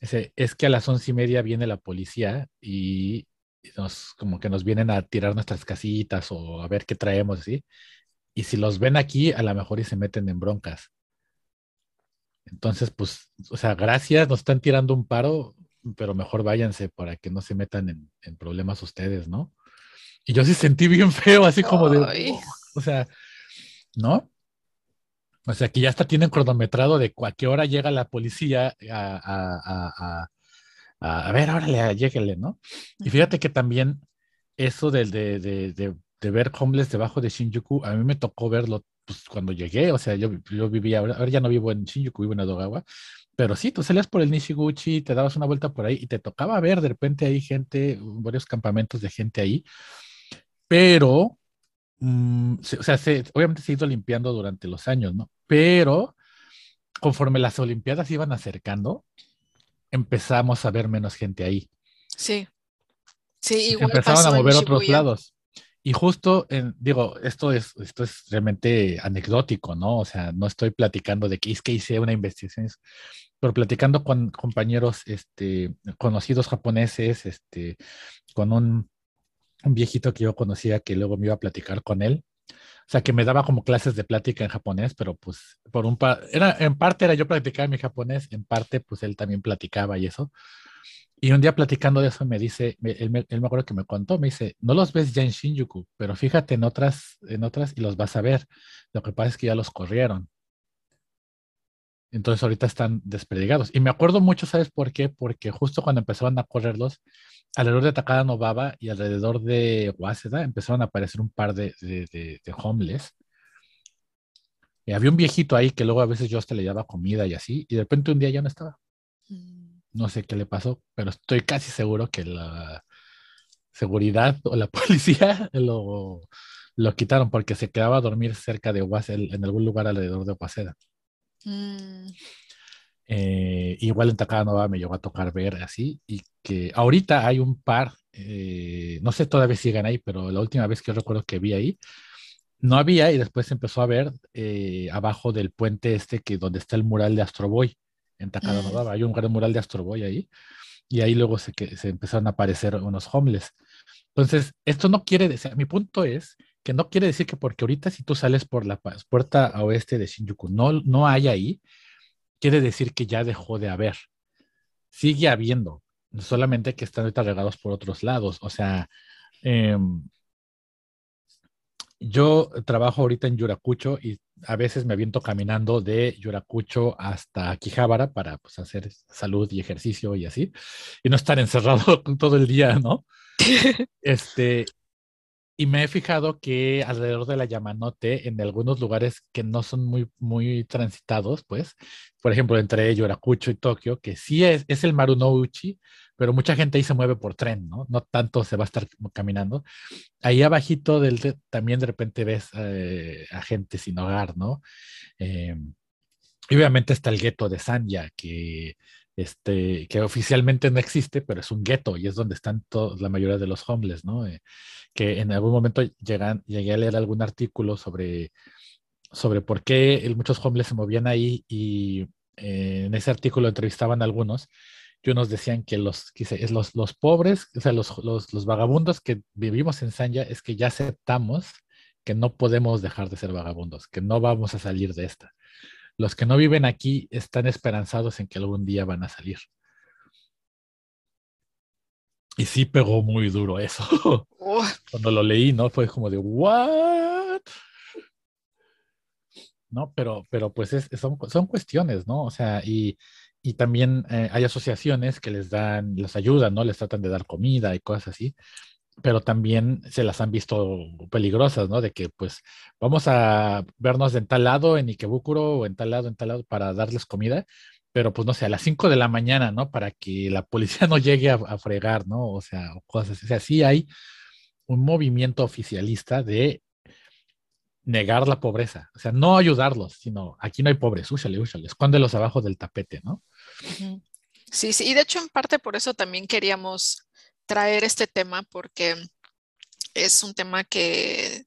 Ese, es que a las once y media viene la policía y nos, como que nos vienen a tirar nuestras casitas o a ver qué traemos, ¿sí? Y si los ven aquí, a lo mejor y se meten en broncas. Entonces, pues, o sea, gracias, nos están tirando un paro, pero mejor váyanse para que no se metan en, problemas ustedes, ¿no? Y yo sí sentí bien feo, así como de, o sea, ¿no? O sea, que ya hasta tienen cronometrado de a qué hora llega la policía a, a, a, ver, órale, lléguele, ¿no? Y fíjate que también eso del de, de ver homeless debajo de Shinjuku, a mí me tocó verlo pues, cuando llegué, o sea, yo, yo vivía, ahora ya no vivo en Shinjuku, vivo en Adogawa, pero sí, tú salías por el Nishiguchi, te dabas una vuelta por ahí y te tocaba ver de repente ahí gente, varios campamentos de gente ahí, pero, mm, o sea, obviamente se ha ido limpiando durante los años, ¿no? Pero conforme las Olimpiadas iban acercando, empezamos a ver menos gente ahí. Sí. Sí, igual Empezaron a mover otros lados. Y justo, en, digo, esto es, esto es realmente anecdótico, ¿no? O sea, no estoy platicando de que es que hice una investigación, pero platicando con compañeros este, conocidos japoneses, este, con un, viejito que yo conocía que luego me iba a platicar con él. O sea, que me daba como clases de plática en japonés, pero pues por un era, en parte era yo practicaba mi japonés, en parte pues él también platicaba y eso. Y un día platicando de eso me dice, él me, él me acuerdo que me contó, me dice, no los ves ya en Shinjuku, pero fíjate en otras, en otras y los vas a ver. Lo que pasa es que ya los corrieron. Entonces ahorita están desperdigados. Y me acuerdo mucho, ¿sabes por qué? Porque justo cuando empezaron a correrlos, alrededor de Takada Novaba y alrededor de Waseda empezaron a aparecer un par de, de, de, homeless. Y había un viejito ahí que luego a veces yo hasta le daba comida y así, y de repente un día ya no estaba. Mm. no sé qué le pasó, pero estoy casi seguro que la seguridad o la policía lo, lo quitaron porque se quedaba a dormir cerca de Waseda, en algún lugar alrededor de Waseda. Mm. Eh, igual en Takada me llegó a tocar ver así y que ahorita hay un par, eh, no sé todavía siguen ahí, pero la última vez que yo recuerdo que vi ahí, no había y después se empezó a ver eh, abajo del puente este que donde está el mural de Astroboy en Takada mm. hay un gran mural de Astroboy ahí y ahí luego se, que, se empezaron a aparecer unos homeless. Entonces, esto no quiere decir, mi punto es que no quiere decir que porque ahorita si tú sales por la puerta oeste de Shinjuku no, no hay ahí, quiere decir que ya dejó de haber. Sigue habiendo, solamente que están ahorita regados por otros lados. O sea, em, yo trabajo ahorita en Yurakucho y a veces me aviento caminando de Yurakucho hasta Akihabara para pues, hacer salud y ejercicio y así, y no estar encerrado todo el día, ¿no? este, y me he fijado que alrededor de la Yamanote, en algunos lugares que no son muy, muy transitados, pues, por ejemplo, entre Yorakucho y Tokio, que sí es, es el Marunouchi, pero mucha gente ahí se mueve por tren, ¿no? No tanto se va a estar caminando. Ahí abajito del, también de repente ves eh, a gente sin hogar, ¿no? Eh, y obviamente está el gueto de Sanya, que este, que oficialmente no existe, pero es un gueto y es donde están la mayoría de los homeless, ¿no? Eh, que en algún momento llegan, llegué a leer algún artículo sobre, sobre por qué muchos homeless se movían ahí y eh, en ese artículo entrevistaban a algunos y unos decían que los, los, los pobres, o sea, los, los, los vagabundos que vivimos en Sanya es que ya aceptamos que no podemos dejar de ser vagabundos, que no vamos a salir de esta los que no viven aquí están esperanzados en que algún día van a salir. Y sí pegó muy duro eso. Cuando lo leí, ¿no? Fue como de, ¿what? No, pero, pero pues son, son cuestiones, ¿no? O sea, y, también eh, hay asociaciones que les dan, les ayudan, ¿no? Les tratan de dar comida y cosas así pero también se las han visto peligrosas, ¿no? De que pues vamos a vernos en tal lado, en Ikebukuro o en tal lado, en tal lado para darles comida, pero pues no sé, a las 5 de la mañana, ¿no? Para que la policía no llegue a, fregar, ¿no? O sea, cosas, o sea, sí hay un movimiento oficialista de negar la pobreza, o sea, no ayudarlos, sino aquí no hay pobres, úchale, úchale, escóndelos abajo del tapete, ¿no? Sí, sí, y de hecho en parte por eso también queríamos traer este tema porque es un tema que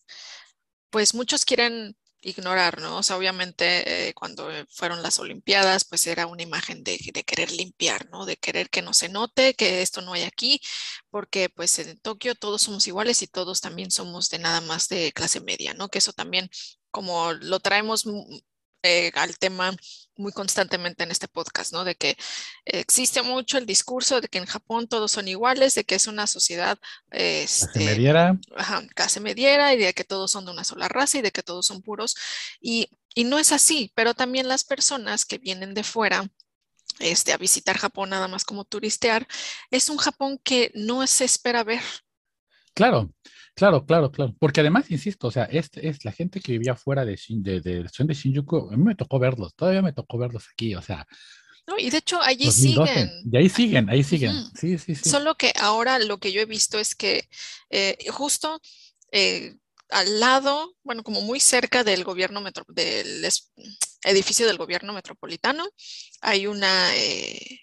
pues muchos quieren ignorar, ¿no? O sea, obviamente eh, cuando fueron las Olimpiadas, pues era una imagen de, de, querer limpiar, ¿no? De querer que no se note, que esto no hay aquí, porque pues en Tokio todos somos iguales y todos también somos de nada más de clase media, ¿no? Que eso también, como lo traemos eh, al tema muy constantemente en este podcast, ¿no? De que existe mucho el discurso de que en Japón todos son iguales, de que es una sociedad este, clase mediera. Ajá, clase mediera y de que todos son de una sola raza y de que todos son puros. Y, y no es así, pero también las personas que vienen de fuera este, a visitar Japón nada más como turistear, es un Japón que no se espera ver. Claro, Claro, claro, claro. Porque además, insisto, o sea, este es la gente que vivía fuera de, de, de, de Shinjuku, a mí me tocó verlos, todavía me tocó verlos aquí, o sea. No, y de hecho allí siguen. Y ahí siguen, ahí siguen. Sí, sí, sí. Solo que ahora lo que yo he visto es que eh, justo eh, al lado, bueno, como muy cerca del gobierno del edificio del gobierno metropolitano, hay una eh,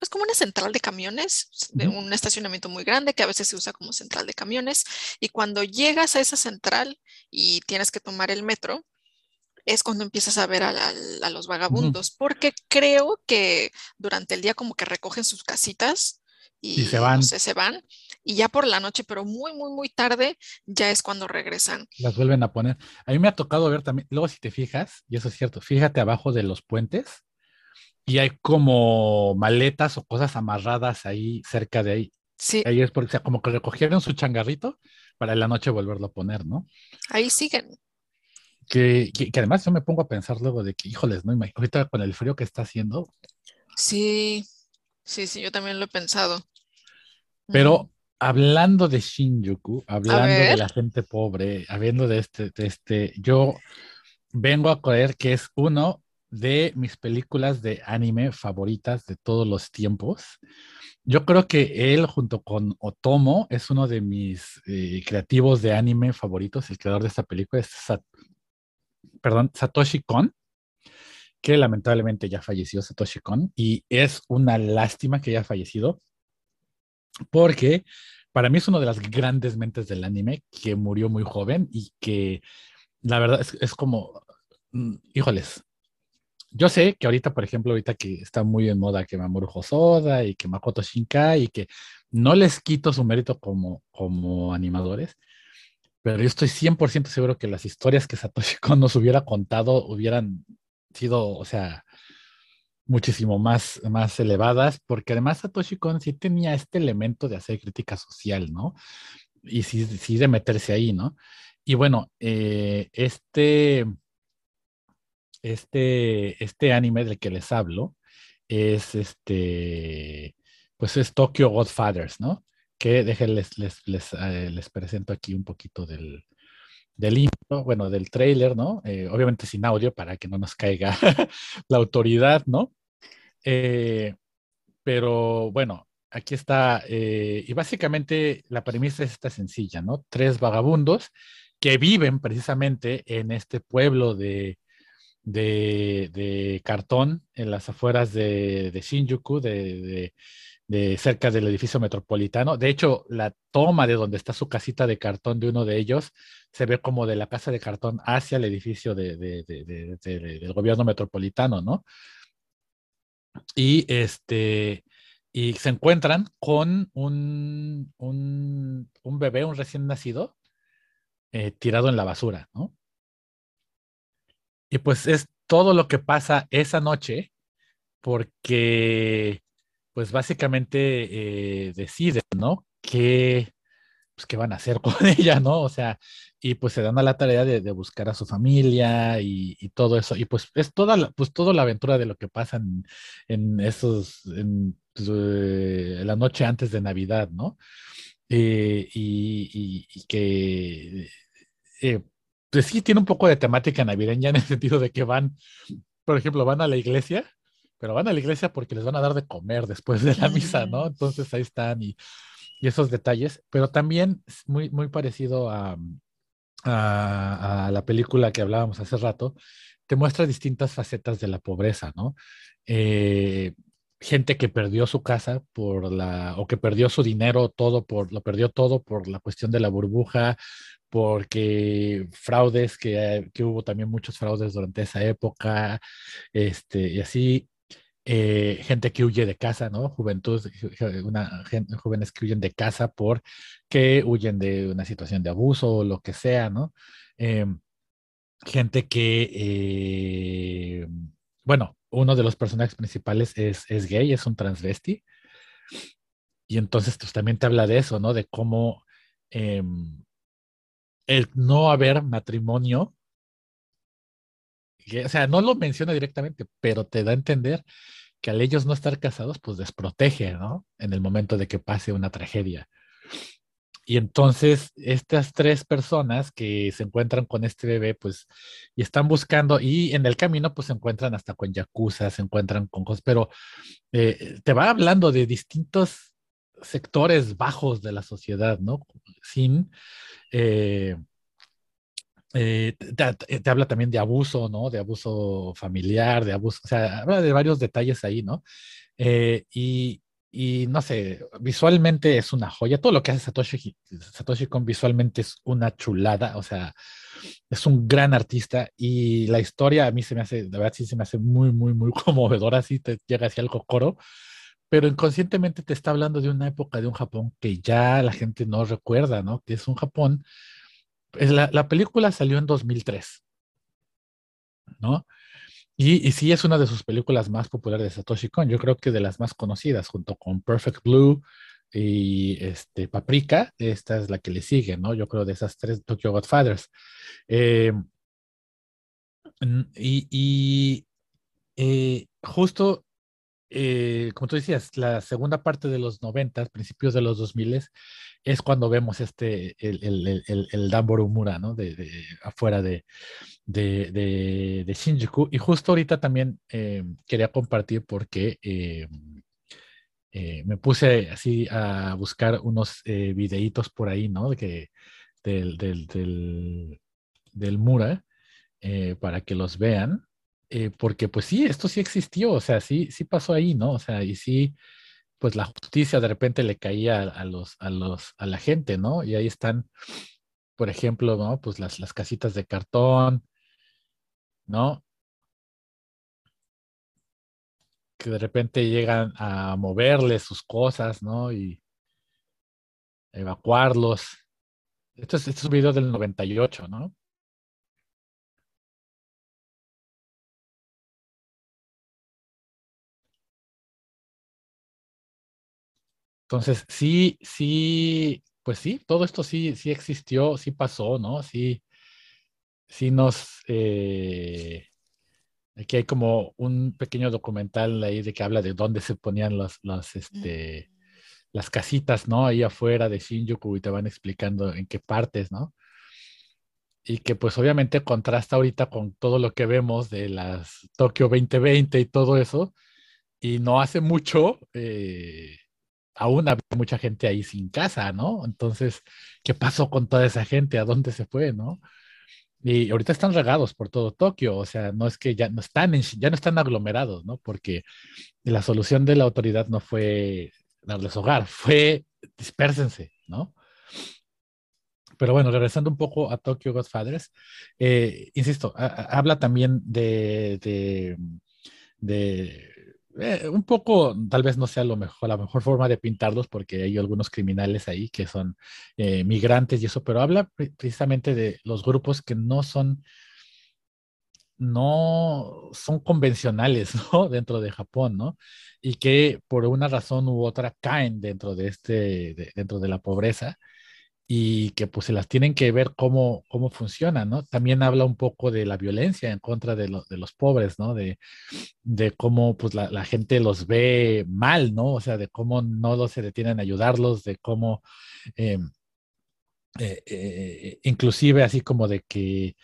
es como una central de camiones, de un estacionamiento muy grande que a veces se usa como central de camiones. Y cuando llegas a esa central y tienes que tomar el metro, es cuando empiezas a ver a, los vagabundos, porque creo que durante el día como que recogen sus casitas y, se van. se van. Y ya por la noche, pero muy, muy, muy tarde, ya es cuando regresan. Las vuelven a poner. A mí me ha tocado ver también, luego si te fijas, y eso es cierto, fíjate abajo de los puentes, y hay como maletas o cosas amarradas ahí cerca de ahí. Sí. Ahí es porque, o sea, como que recogieron su changarrito para en la noche volverlo a poner, ¿no? Ahí siguen. Que, que, además yo me pongo a pensar luego de que, híjoles, ¿no? Ahorita con el frío que está haciendo. Sí, sí, sí, yo también lo he pensado. Pero hablando de Shinjuku, hablando de la gente pobre, hablando de este, de este, yo vengo a creer que es uno de mis películas de anime favoritas de todos los tiempos. Yo creo que él, junto con Otomo, es uno de mis eh, creativos de anime favoritos. El creador de esta película es perdón, Satoshi Kon, que lamentablemente ya falleció Satoshi Kon, y es una lástima que haya fallecido, porque para mí es uno de las grandes mentes del anime que murió muy joven y que la verdad es, es como, mm, híjoles, yo sé que ahorita, por ejemplo, ahorita que está muy en moda que Mamoru Hosoda y que Makoto Shinkai y que no les quito su mérito como, como animadores, pero yo estoy 100% seguro que las historias que Satoshi Kon nos hubiera contado hubieran sido, o sea, muchísimo más, más elevadas, porque además Satoshi Kon sí tenía este elemento de hacer crítica social, ¿no? Y sí, sí de meterse ahí, ¿no? Y bueno, eh, este este, este anime del que les hablo es este, pues es Tokyo Godfathers, ¿no? Que déjenles, les, les, eh, les, presento aquí un poquito del, del intro, bueno, del trailer, ¿no? Eh, obviamente sin audio para que no nos caiga la autoridad, ¿no? Eh, pero bueno, aquí está, y básicamente la premisa es esta sencilla, ¿no? Tres vagabundos que viven precisamente en este pueblo de, de, cartón en las afueras de, Shinjuku, de, cerca del edificio metropolitano. De hecho, la toma de donde está su casita de cartón de uno de ellos se ve como de la casa de cartón hacia el edificio del gobierno metropolitano, ¿no? Y este y se encuentran con un, un, bebé, un recién nacido, eh, tirado en la basura, ¿no? Y pues es todo lo que pasa esa noche, porque pues básicamente eh, deciden, ¿no? ¿Qué, pues, qué van a hacer con ella, ¿no? O sea, y pues se dan a la tarea de, buscar a su familia y, todo eso. Y pues es toda la, pues toda la aventura de lo que pasa en, esos, en pues, eh, la noche antes de Navidad, ¿no? Eh, y, y, que pues sí tiene un poco de temática navideña en el sentido de que van, por ejemplo, van a la iglesia, pero van a la iglesia porque les van a dar de comer después de la misa, ¿no? Entonces ahí están y, esos detalles, pero también es muy, muy parecido a, a, la película que hablábamos hace rato, te muestra distintas facetas de la pobreza, ¿no? Eh, gente que perdió su casa por la, o que perdió su dinero, todo por, lo perdió todo por la cuestión de la burbuja, porque fraudes, que, que, hubo también muchos fraudes durante esa época, este, y así, eh, gente que huye de casa, ¿no? Juventud, una, jóvenes que huyen de casa porque huyen de una situación de abuso o lo que sea, ¿no? Em, gente que, eh, bueno, uno de los personajes principales es, es gay, es un transvesti. Y entonces pues, también te habla de eso, ¿no? De cómo em, el no haber matrimonio, o sea, no lo menciona directamente, pero te da a entender que al ellos no estar casados, pues desprotege, ¿no? En el momento de que pase una tragedia. Y entonces estas tres personas que se encuentran con este bebé, pues, y están buscando, y en el camino, pues se encuentran hasta con yakuza, se encuentran con cosas, pero eh, te va hablando de distintos sectores bajos de la sociedad, ¿no? Sin eh, eh, te, habla también de abuso, ¿no? De abuso familiar, de abuso, o sea, habla de varios detalles ahí, ¿no? Eh, y, y, no sé, visualmente es una joya. Todo lo que hace Satoshi, Satoshi Kon visualmente es una chulada, o sea, es un gran artista y la historia a mí se me hace, de verdad sí se me hace muy, muy, muy conmovedora, así te llega hacia algo coro pero inconscientemente te está hablando de una época de un Japón que ya la gente no recuerda, ¿no? Que es un Japón. La, la película salió en 2003, ¿no? Y, y, sí es una de sus películas más populares de Satoshi Kon, yo creo que de las más conocidas, junto con Perfect Blue y este, Paprika, esta es la que le sigue, ¿no? Yo creo de esas tres Tokyo Godfathers. Eh, y, y eh, justo eh, como tú decías, la segunda parte de los 90, principios de los 2000 es cuando vemos este, el, el, el, el Mura, ¿no? De, afuera de, de, de, Shinjuku. Y justo ahorita también eh, quería compartir porque eh, me puse así a buscar unos videitos por ahí, ¿no? Que, del, del, del, del Mura, para que los vean. Eh, porque pues sí, esto sí existió, o sea, sí, sí pasó ahí, ¿no? O sea, y sí, pues la justicia de repente le caía a, los, a los, a la gente, ¿no? Y ahí están, por ejemplo, ¿no? Pues las, las casitas de cartón, ¿no? Que de repente llegan a moverle sus cosas, ¿no? Y evacuarlos. Esto es, esto es un video del 98, ¿no? Entonces, sí, sí, pues sí, todo esto sí, sí existió, sí pasó, ¿no? Sí, sí nos... Eh, aquí hay como un pequeño documental ahí de que habla de dónde se ponían las, las, este, las casitas, ¿no? Ahí afuera de Shinjuku y te van explicando en qué partes, ¿no? Y que pues obviamente contrasta ahorita con todo lo que vemos de las Tokio 2020 y todo eso. Y no hace mucho, eh, aún había mucha gente ahí sin casa, ¿no? Entonces, ¿qué pasó con toda esa gente? ¿A dónde se fue, no? Y ahorita están regados por todo Tokio, o sea, no es que ya no están, ya no están aglomerados, ¿no? Porque la solución de la autoridad no fue darles hogar, fue dispersense, ¿no? Pero bueno, regresando un poco a Tokyo Godfathers, eh, insisto, habla también de, de eh, un poco, tal vez no sea lo mejor, la mejor forma de pintarlos, porque hay algunos criminales ahí que son eh, migrantes y eso, pero habla precisamente de los grupos que no son, no son convencionales. Dentro de Japón, ¿no? Y que por una razón u otra caen dentro de este, dentro de la pobreza y que pues se las tienen que ver cómo, cómo funciona, ¿no? También habla un poco de la violencia en contra de, de los pobres, ¿no? De, de cómo pues la, la, gente los ve mal, ¿no? O sea, de cómo no los se detienen a ayudarlos, de cómo... Eh, eh, eh, inclusive así como de que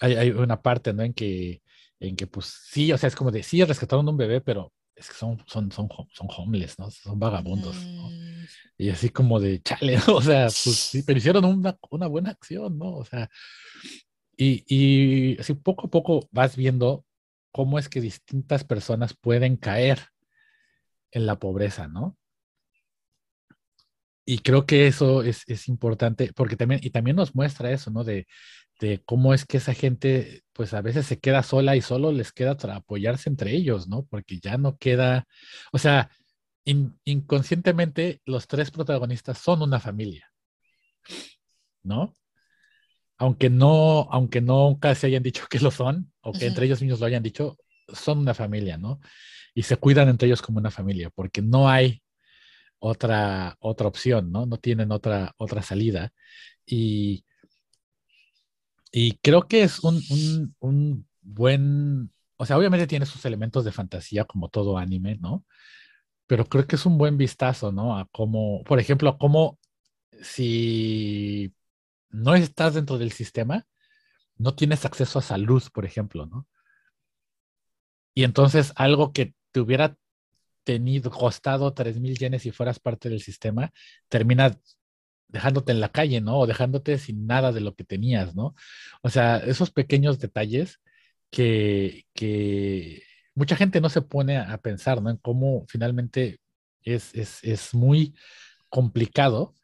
hay, hay, una parte, ¿no? En que, en que pues sí, o sea, es como de, sí, rescataron un bebé, pero es que son, son, son, son homeless, ¿no? Son vagabundos, ¿no? Mm. Y así como de chale, o sea, pues sí, pero hicieron una, una buena acción, ¿no? O sea, y, y así poco a poco vas viendo cómo es que distintas personas pueden caer en la pobreza, ¿no? Y creo que eso es, es importante, porque también, y también nos muestra eso, ¿no? De, de cómo es que esa gente, pues a veces se queda sola y solo les queda apoyarse entre ellos, ¿no? Porque ya no queda, o sea, inconscientemente los tres protagonistas son una familia, ¿no? Aunque no, aunque nunca se hayan dicho que lo son, o que entre ellos mismos lo hayan dicho, son una familia, ¿no? Y se cuidan entre ellos como una familia, porque no hay otra, otra opción, ¿no? No tienen otra, otra salida. Y, y creo que es un, un, buen, o sea, obviamente tiene sus elementos de fantasía como todo anime, ¿no? Pero creo que es un buen vistazo, ¿no? A cómo, por ejemplo, a cómo si no estás dentro del sistema, no tienes acceso a salud, por ejemplo, ¿no? Y entonces algo que te hubiera tenido, costado 3 mil yenes si fueras parte del sistema, termina dejándote en la calle, ¿no? O dejándote sin nada de lo que tenías, ¿no? O sea, esos pequeños detalles que, mucha gente no se pone a pensar, ¿no? En cómo finalmente es, es, es muy complicado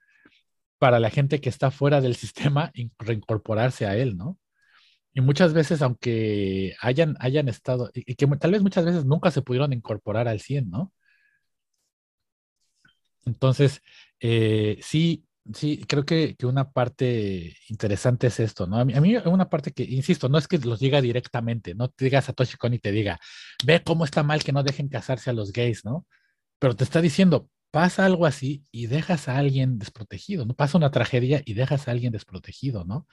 para la gente que está fuera del sistema reincorporarse a él, ¿no? Y muchas veces, aunque hayan, hayan estado, y que tal vez muchas veces nunca se pudieron incorporar al 100, ¿no? Entonces, eh, sí, Sí, creo que, una parte interesante es esto, ¿no? A mí, a una parte que, insisto, no es que los diga directamente, no te diga Satoshi Kon y te diga, ve cómo está mal que no dejen casarse a los gays, ¿no? Pero te está diciendo, pasa algo así y dejas a alguien desprotegido, ¿no? Pasa una tragedia y dejas a alguien desprotegido, ¿no?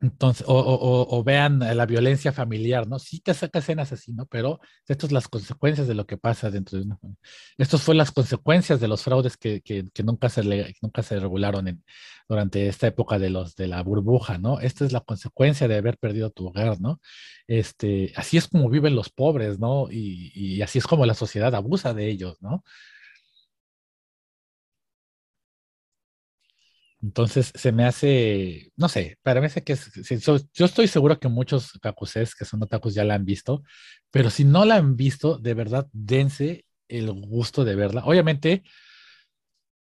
Entonces, o, vean la violencia familiar, ¿no? Sí te saca escenas así, ¿no? Pero estas son las consecuencias de lo que pasa dentro de una familia. Estas fueron las consecuencias de los fraudes que, nunca, se nunca se regularon durante esta época de, los, de la burbuja, ¿no? Esta es la consecuencia de haber perdido tu hogar, ¿no? Este, así es como viven los pobres, ¿no? Y, y así es como la sociedad abusa de ellos, ¿no? Entonces se me hace, no sé, para mí que es, yo estoy seguro que muchos kakusés que son otakus ya la han visto, pero si no la han visto, de verdad, dense el gusto de verla. Obviamente,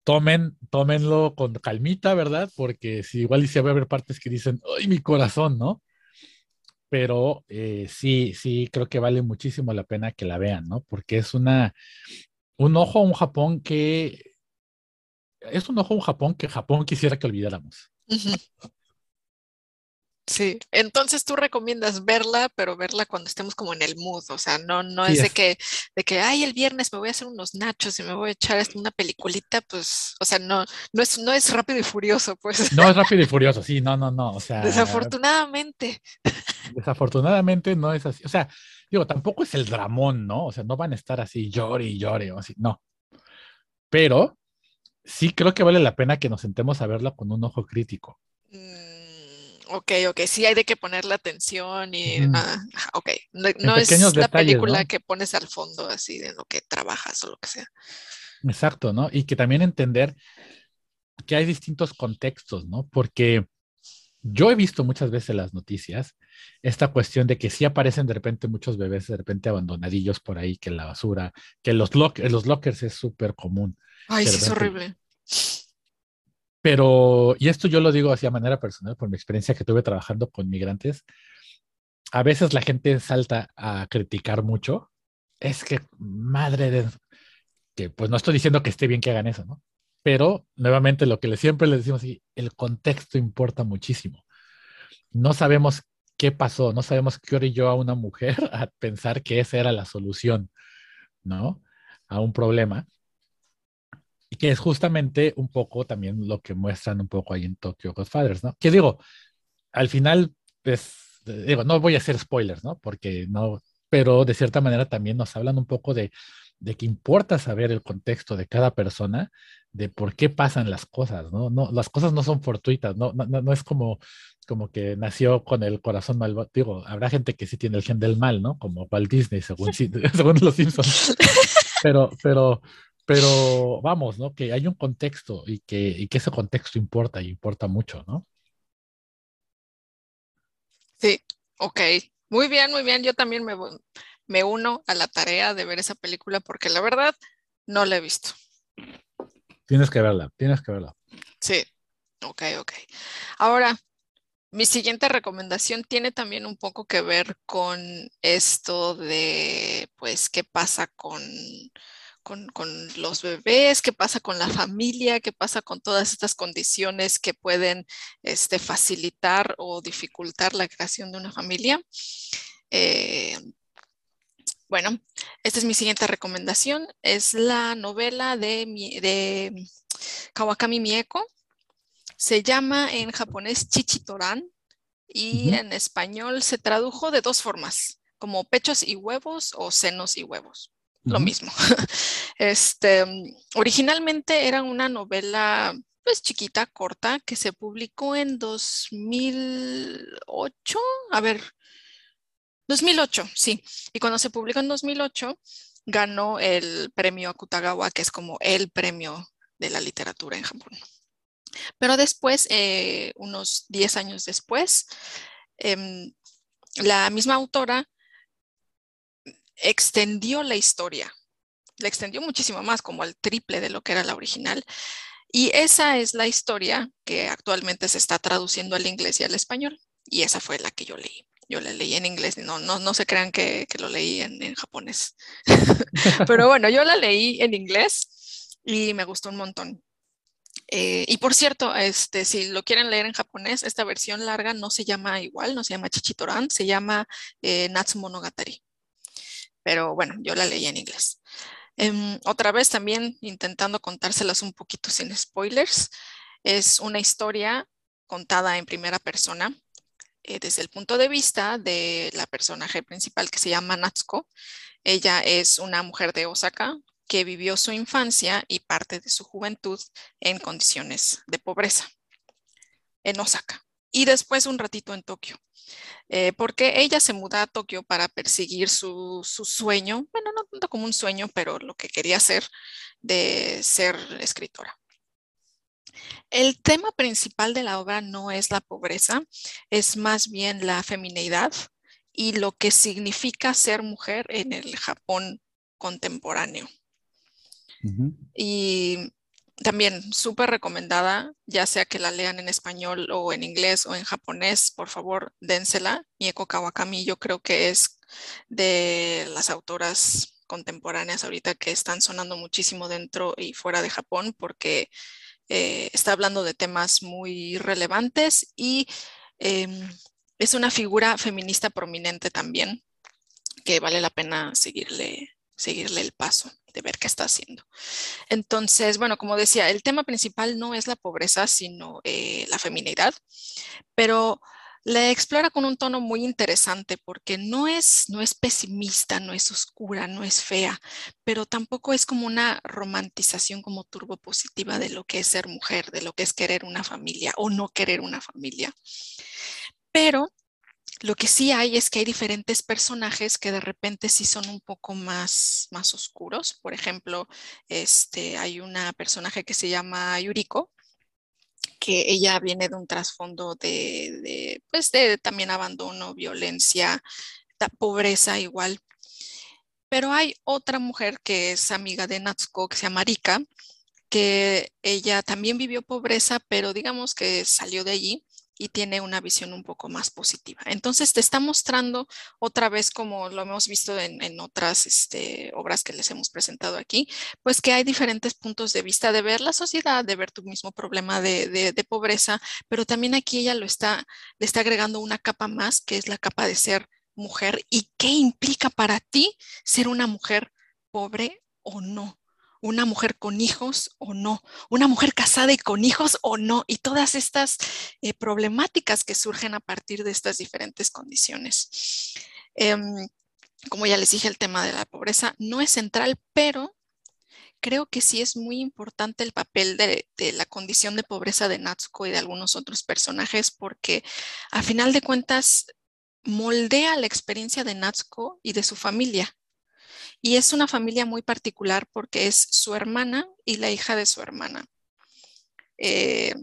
tomen, tómenlo con calmita, ¿verdad? Porque si igual y se va a haber partes que dicen, ¡ay, mi corazón! ¿no? Pero eh, sí, sí, creo que vale muchísimo la pena que la vean, ¿no? Porque es una, un ojo a un Japón que es un ojo un Japón que Japón quisiera que olvidáramos. Sí, entonces tú recomiendas verla, pero verla cuando estemos como en el mood, o sea, no, no es, de que, de que, ay, el viernes me voy a hacer unos nachos y me voy a echar una peliculita, pues, o sea, no, no es, no es rápido y furioso, pues. No es rápido y furioso, sí, no, no, no, o sea. Desafortunadamente. Desafortunadamente no es así, o sea, digo, tampoco es el dramón, ¿no? O sea, no van a estar así, llore y llore o así, no. Pero sí creo que vale la pena que nos sentemos a verla con un ojo crítico. Mm, ok, ok, sí hay de que ponerle atención y, ok, no, es la película que pones al fondo así de lo que trabajas o lo que sea. Exacto, ¿no? Y que también entender que hay distintos contextos, ¿no? Porque yo he visto muchas veces las noticias esta cuestión de que sí aparecen de repente muchos bebés de repente abandonadillos por ahí, que en la basura, que los, los lockers es súper común. Ay, sí, es horrible. Pero, y esto yo lo digo así a manera personal por mi experiencia que tuve trabajando con migrantes, a veces la gente salta a criticar mucho. Es que, madre de... que pues no estoy diciendo que esté bien que hagan eso, ¿no? Pero nuevamente lo que le, siempre les decimos, el contexto importa muchísimo. No sabemos qué pasó, no sabemos qué orilló a una mujer a pensar que esa era la solución, ¿no? A un problema. Y que es justamente un poco también lo que muestran un poco ahí en Tokyo Godfathers, ¿no? Que digo, al final, pues, digo, no voy a hacer spoilers, ¿no? Porque no, pero de cierta manera también nos hablan un poco de de que importa saber el contexto de cada persona, de por qué pasan las cosas, ¿no? no las cosas no son fortuitas, no, no, no es como, como que nació con el corazón malvado. Digo, habrá gente que sí tiene el gen del mal, ¿no? Como Walt Disney, según, según los Simpsons. Pero, pero, pero vamos, ¿no? Que hay un contexto y que, y que ese contexto importa y importa mucho, ¿no? Sí, ok. Muy bien, muy bien. Yo también me, me uno a la tarea de ver esa película porque la verdad no la he visto. Tienes que verla, tienes que verla. Sí, ok, ok. Ahora, mi siguiente recomendación tiene también un poco que ver con esto de, pues, qué pasa con, con, los bebés, qué pasa con la familia, qué pasa con todas estas condiciones que pueden este, facilitar o dificultar la creación de una familia. Eh, bueno, esta es mi siguiente recomendación. Es la novela de, de Kawakami Mieko. Se llama en japonés Chichitoran y en español se tradujo de dos formas, como pechos y huevos o senos y huevos. Lo mismo. Este, originalmente era una novela pues chiquita, corta, que se publicó en 2008. A ver, 2008, sí. Y cuando se publicó en 2008, ganó el premio Akutagawa, que es como el premio de la literatura en Japón. Pero después, eh, unos 10 años después, em, la misma autora extendió la historia, la extendió muchísimo más, como al triple de lo que era la original. Y esa es la historia que actualmente se está traduciendo al inglés y al español. Y esa fue la que yo leí. Yo la leí en inglés, no, no, no se crean que, lo leí en, japonés. Pero bueno, yo la leí en inglés y me gustó un montón. Eh, y por cierto, este, si lo quieren leer en japonés, esta versión larga no se llama igual, no se llama Chichitoran, se llama eh, Natsumonogatari. Pero bueno, yo la leí en inglés. Em, otra vez también intentando contárselas un poquito sin spoilers. Es una historia contada en primera persona eh, desde el punto de vista de la personaje principal que se llama Natsuko. Ella es una mujer de Osaka que vivió su infancia y parte de su juventud en condiciones de pobreza en Osaka y después un ratito en Tokio. Eh, porque ella se muda a Tokio para perseguir su, sueño, bueno, no tanto como un sueño, pero lo que quería hacer de ser escritora. El tema principal de la obra no es la pobreza, es más bien la femineidad y lo que significa ser mujer en el Japón contemporáneo. Y también súper recomendada, ya sea que la lean en español o en inglés o en japonés, por favor, dénsela. Mieko Kawakami yo creo que es de las autoras contemporáneas ahorita que están sonando muchísimo dentro y fuera de Japón porque eh, está hablando de temas muy relevantes y em, es una figura feminista prominente también que vale la pena seguirle, seguirle el paso de ver qué está haciendo. Entonces, bueno, como decía, el tema principal no es la pobreza, sino eh, la feminidad, pero la explora con un tono muy interesante porque no es, no es pesimista, no es oscura, no es fea, pero tampoco es como una romantización como turbopositiva de lo que es ser mujer, de lo que es querer una familia o no querer una familia. Pero lo que sí hay es que hay diferentes personajes que de repente sí son un poco más, más oscuros. Por ejemplo, este, hay una personaje que se llama Yuriko, que ella viene de un trasfondo de, pues de también abandono, violencia, pobreza igual. Pero hay otra mujer que es amiga de Natsuko, que se llama Rika, que ella también vivió pobreza, pero digamos que salió de allí y tiene una visión un poco más positiva. Entonces te está mostrando otra vez, como lo hemos visto en, otras este, obras que les hemos presentado aquí, pues que hay diferentes puntos de vista de ver la sociedad, de ver tu mismo problema de, pobreza, pero también aquí ella lo está, le está agregando una capa más, que es la capa de ser mujer y qué implica para ti ser una mujer pobre o no una mujer con hijos o no, una mujer casada y con hijos o no, y todas estas eh, problemáticas que surgen a partir de estas diferentes condiciones. Em, como ya les dije, el tema de la pobreza no es central, pero creo que sí es muy importante el papel de, de, la condición de pobreza de Natsuko y de algunos otros personajes, porque a final de cuentas moldea la experiencia de Natsuko y de su familia. Y es una familia muy particular porque es su hermana y la hija de su hermana. Eh,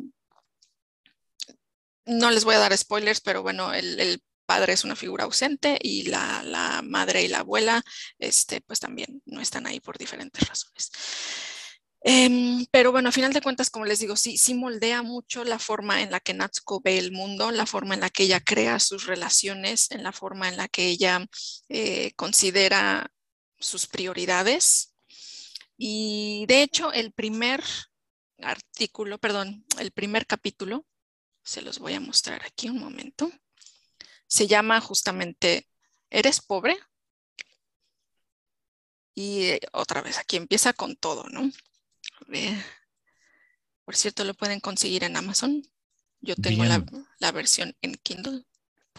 no les voy a dar spoilers, pero bueno, el, padre es una figura ausente y la, madre y la abuela, este, pues también no están ahí por diferentes razones. Em, pero bueno, a final de cuentas, como les digo, sí, sí moldea mucho la forma en la que Natsuko ve el mundo, la forma en la que ella crea sus relaciones, en la forma en la que ella eh, considera sus prioridades. Y de hecho, el primer artículo, perdón, el primer capítulo, se los voy a mostrar aquí un momento, se llama justamente ¿Eres pobre? Y eh, otra vez, aquí empieza con todo, ¿no? Por cierto, lo pueden conseguir en Amazon. Yo tengo la, la, versión en Kindle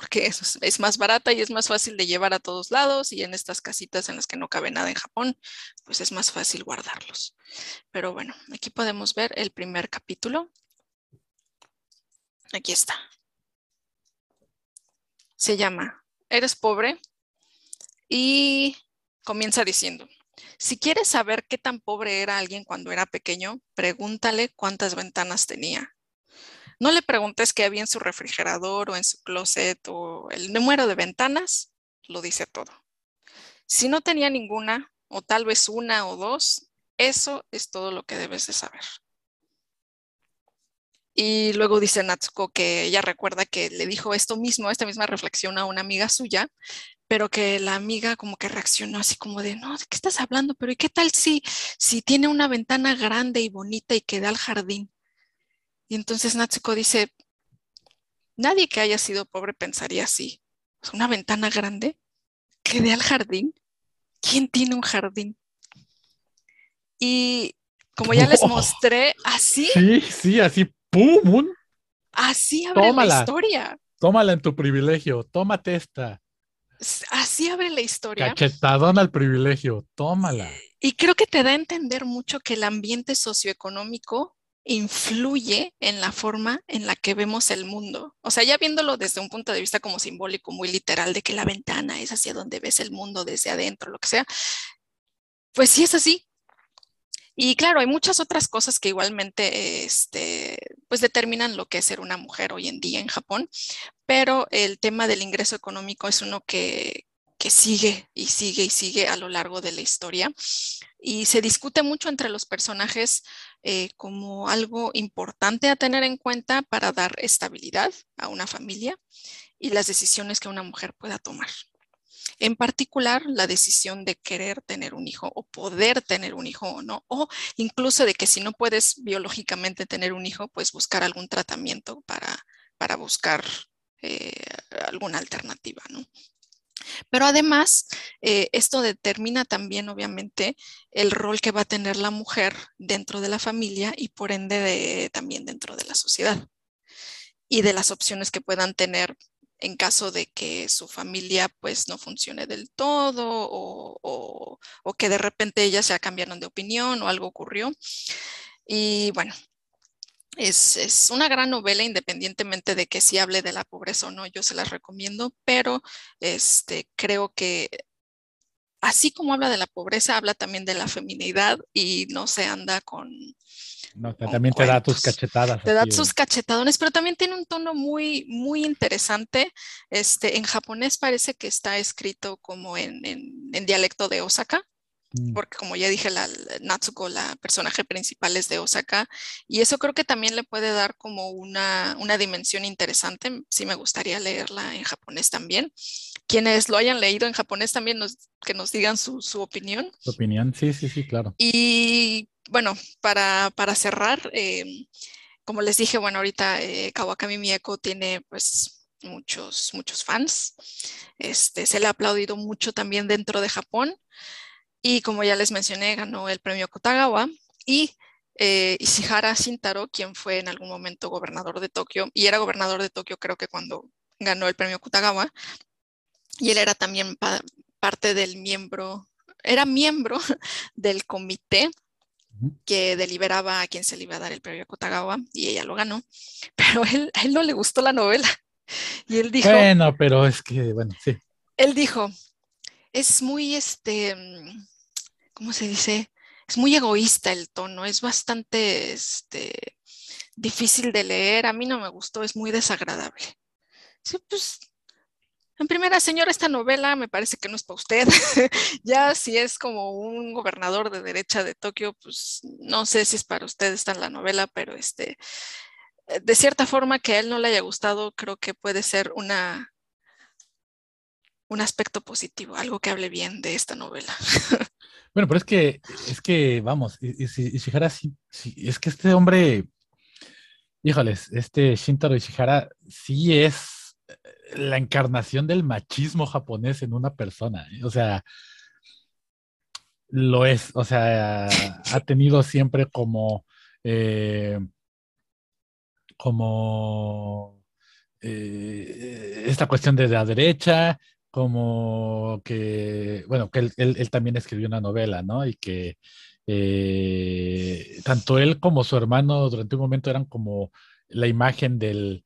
porque es, más barata y es más fácil de llevar a todos lados y en estas casitas en las que no cabe nada en Japón, pues es más fácil guardarlos. Pero bueno, aquí podemos ver el primer capítulo. Aquí está. Se llama ¿Eres pobre? Y comienza diciendo, si quieres saber qué tan pobre era alguien cuando era pequeño, pregúntale cuántas ventanas tenía no le preguntes qué había en su refrigerador o en su closet o el número de ventanas, lo dice todo. Si no tenía ninguna, o tal vez una o dos, eso es todo lo que debes de saber. Y luego dice Natsuko que ella recuerda que le dijo esto mismo, esta misma reflexión a una amiga suya, pero que la amiga como que reaccionó así como de, no, ¿de qué estás hablando? Pero ¿y qué tal si, si tiene una ventana grande y bonita y que da al jardín? Y entonces Natsuko dice, nadie que haya sido pobre pensaría así. Una ventana grande que dé al jardín. ¿Quién tiene un jardín? Y como ya les mostré, así. Sí, sí, así, ¡pum! Así abre la historia. tómala en tu privilegio, tómate esta. Así abre la historia. Cachetadón al privilegio, tómala. Y creo que te da a entender mucho que el ambiente socioeconómico influye en la forma en la que vemos el mundo. O sea, ya viéndolo desde un punto de vista como simbólico, muy literal, de que la ventana es hacia donde ves el mundo desde adentro, lo que sea, pues sí es así. Y claro, hay muchas otras cosas que igualmente este, pues determinan lo que es ser una mujer hoy en día en Japón, pero el tema del ingreso económico es uno que, que sigue y sigue y sigue a lo largo de la historia y se discute mucho entre los personajes eh, como algo importante a tener en cuenta para dar estabilidad a una familia y las decisiones que una mujer pueda tomar. En particular, la decisión de querer tener un hijo o poder tener un hijo o no, o incluso de que si no puedes biológicamente tener un hijo, pues buscar algún tratamiento para, para buscar eh, alguna alternativa, ¿no? Pero además, eh, esto determina también, obviamente, el rol que va a tener la mujer dentro de la familia y por ende también dentro de la sociedad y de las opciones que puedan tener en caso de que su familia pues no funcione del todo o, que de repente ellas ya cambiaron de opinión o algo ocurrió. Y bueno, es, una gran novela independientemente de que si hable de la pobreza o no, yo se las recomiendo, pero este, creo que así como habla de la pobreza, habla también de la feminidad y no se anda con, no, también te da tus cachetadas. Te da sus cachetadones, pero también tiene un tono muy, muy interesante. Este, en japonés parece que está escrito como en, en, dialecto de Osaka. Porque como ya dije, la, Natsuko, la personaje principal es de Osaka, y eso creo que también le puede dar como una, una dimensión interesante. Sí me gustaría leerla en japonés también. Quienes lo hayan leído en japonés también nos, que nos digan su, su opinión. Su opinión, sí, sí, sí, claro. Y bueno, para, cerrar, em, como les dije, bueno, ahorita eh, Kawakami Mieko tiene pues muchos, muchos fans. Este, se le ha aplaudido mucho también dentro de Japón. Y como ya les mencioné, ganó el premio Kotagawa. Y eh, Ishihara Shintaro, quien fue en algún momento gobernador de Tokio, y era gobernador de Tokio creo que cuando ganó el premio Kutagawa, y él era también parte del miembro, era miembro del comité que deliberaba a quién se le iba a dar el premio Kotagawa y ella lo ganó, pero él, a él no le gustó la novela. Y él dijo... Bueno, pero es que, bueno, sí. Él dijo, es muy, este, ¿cómo se dice? Es muy egoísta el tono, es bastante, este, difícil de leer, a mí no me gustó, es muy desagradable. Sí, pues en primera, señora, esta novela me parece que no es para usted. ya si es como un gobernador de derecha de Tokio, pues no sé si es para usted esta la novela, pero este, de cierta forma que a él no le haya gustado, creo que puede ser una, un aspecto positivo, algo que hable bien de esta novela. bueno, pero es que, es que, vamos, Ishihara, sí, es que este hombre, híjoles, este Shintaro Ishihara sí es la encarnación del machismo japonés en una persona. ¿eh? O sea, lo es. O sea, ha tenido siempre como, eh, como eh, esta cuestión de la derecha, como que, bueno, que él, también escribió una novela, ¿no? Y que tanto él como su hermano durante un momento eran como la imagen del,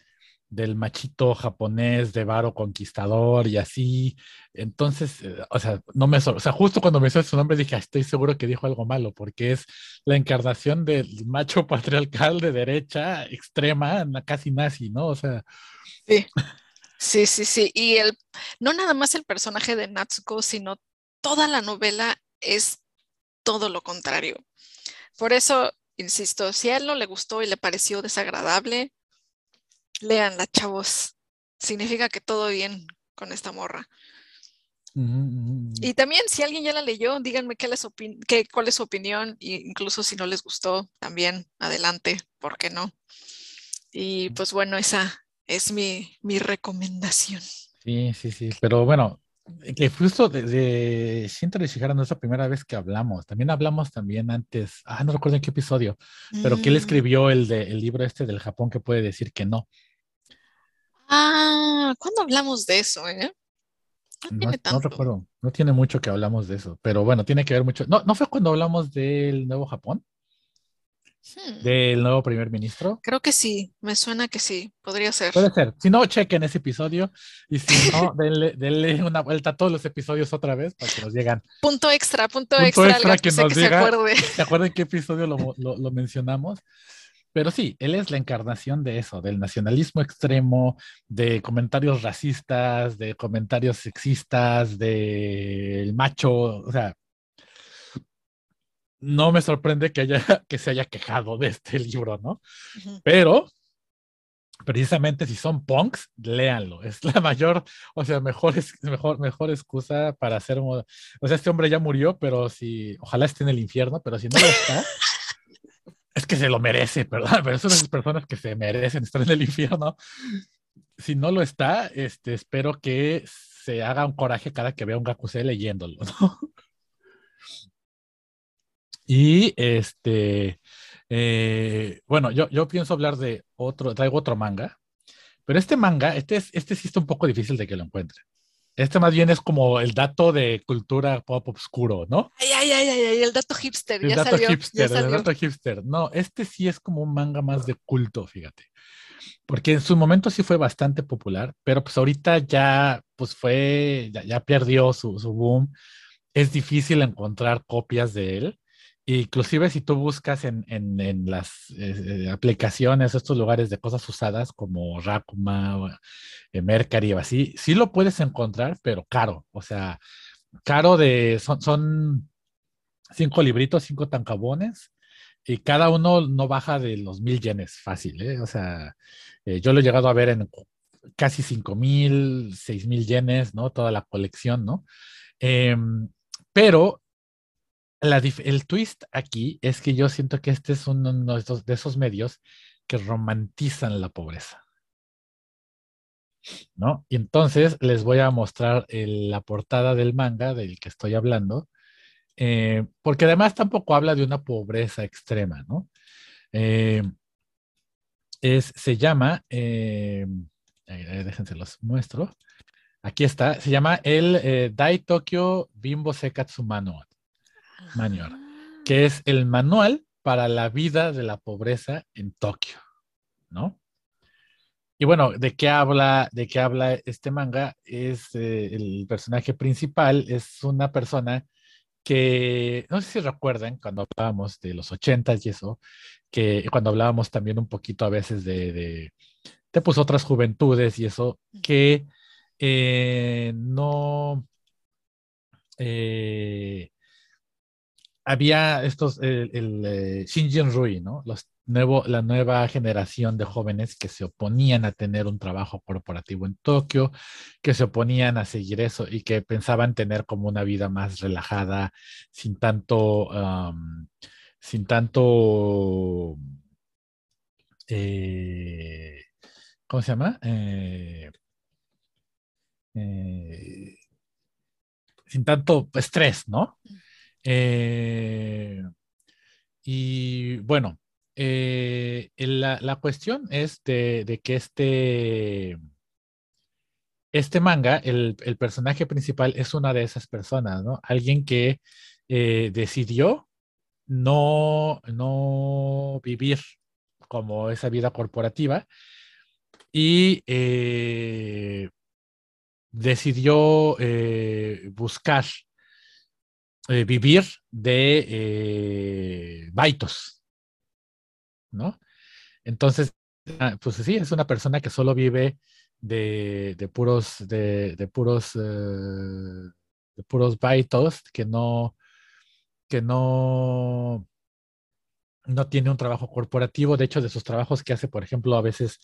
del machito japonés de varo conquistador y así. Entonces, eh, o sea, no me, o sea, justo cuando me hizo su nombre dije, ah, estoy seguro que dijo algo malo, porque es la encarnación del macho patriarcal de derecha extrema, casi nazi, ¿no? O sea. Sí. Sí, sí, sí. Y el, no nada más el personaje de Natsuko, sino toda la novela es todo lo contrario. Por eso, insisto, si a él no le gustó y le pareció desagradable, Leanla, chavos. Significa que todo bien con esta morra. Y también, si alguien ya la leyó, díganme qué les qué, cuál es su opinión, e incluso si no les gustó, también adelante, ¿por qué no? Y pues bueno, esa es mi, mi recomendación. Sí, sí, sí, pero bueno, que justo de, de Shinto no es la primera vez que hablamos. También hablamos también antes, ah, no recuerdo en qué episodio, pero que él mm. escribió el, de, el libro este del Japón que puede decir que no. Ah, ¿cuándo hablamos de eso, eh? No, no, recuerdo, no tiene mucho que hablamos de eso, pero bueno, tiene que ver mucho. No, ¿no fue cuando hablamos del nuevo Japón? Hmm. ¿Del nuevo primer ministro? Creo que sí, me suena que sí, podría ser. Puede ser. Si no, chequen ese episodio y si no, denle, una vuelta a todos los episodios otra vez para que nos llegan. Punto extra, punto, extra, que, nos se acuerde. ¿Se acuerdan qué episodio lo, lo mencionamos? Pero sí, él es la encarnación de eso, del nacionalismo extremo, de comentarios racistas, de comentarios sexistas, del macho, o sea, no me sorprende que, haya, que se haya quejado de este libro, ¿no? Pero precisamente si son punks, léanlo. Es la mayor, o sea, mejor, mejor, mejor excusa para hacer. O sea, este hombre ya murió, pero si, ojalá esté en el infierno, pero si no lo está, es que se lo merece, ¿verdad? Pero son esas personas que se merecen estar en el infierno. Si no lo está, este, espero que se haga un coraje cada que vea un Gakusei leyéndolo, ¿no? Y este, eh, bueno, yo, yo pienso hablar de otro, traigo otro manga, pero este manga, este, es, este sí está un poco difícil de que lo encuentre. Este más bien es como el dato de cultura pop oscuro, ¿no? Ay, ay, ay, ay, el dato hipster, el dato hipster, El dato hipster. No, este sí es como un manga más de culto, fíjate. Porque en su momento sí fue bastante popular, pero pues ahorita ya, pues fue, ya, perdió su, su boom. Es difícil encontrar copias de él. Inclusive si tú buscas en, las eh, eh, aplicaciones, estos lugares de cosas usadas como Rakuma, eh, o así, sí lo puedes encontrar, pero caro. O sea, caro de, son, son cinco libritos, cinco tancabones, y cada uno no baja de los mil yenes fácil, ¿eh? O sea, yo lo he llegado a ver en casi cinco mil, seis mil yenes, ¿no? Toda la colección, ¿no? Em, el twist aquí es que yo siento que este es uno de esos, medios que romantizan la pobreza. ¿No? Y entonces les voy a mostrar la portada del manga del que estoy hablando, eh, porque además tampoco habla de una pobreza extrema, ¿no? Eh, es, se llama, eh, déjense los muestro. Aquí está, se llama el Dai Tokyo Bimbo Sekatsu Manual. Que es el manual para la vida de la pobreza en Tokio, ¿no? Y bueno, ¿de qué habla, de qué habla este manga? Es eh, el personaje principal, es una persona que, no sé si recuerdan cuando hablábamos de los ochentas y eso, que cuando hablábamos también un poquito a veces de, de, pues otras juventudes y eso, que eh, no, eh, había estos, el, el eh, Shinjin Rui, ¿no? Los nuevo, la nueva generación de jóvenes que se oponían a tener un trabajo corporativo en Tokio, que se oponían a seguir eso y que pensaban tener como una vida más relajada, sin tanto, sin tanto, eh, ¿cómo se llama? Eh, sin tanto estrés, ¿no? Eh, y bueno, eh, la, cuestión es de, que este, este manga, el, personaje principal es una de esas personas, ¿no? Alguien que eh, decidió no, no vivir como esa vida corporativa y decidió buscar eh, vivir de eh, baitos, ¿no? Entonces, ah, pues sí, es una persona que solo vive de, puros, de, puros, eh, de puros baitos, que no, que no, no tiene un trabajo corporativo. De hecho, de sus trabajos que hace, por ejemplo, a veces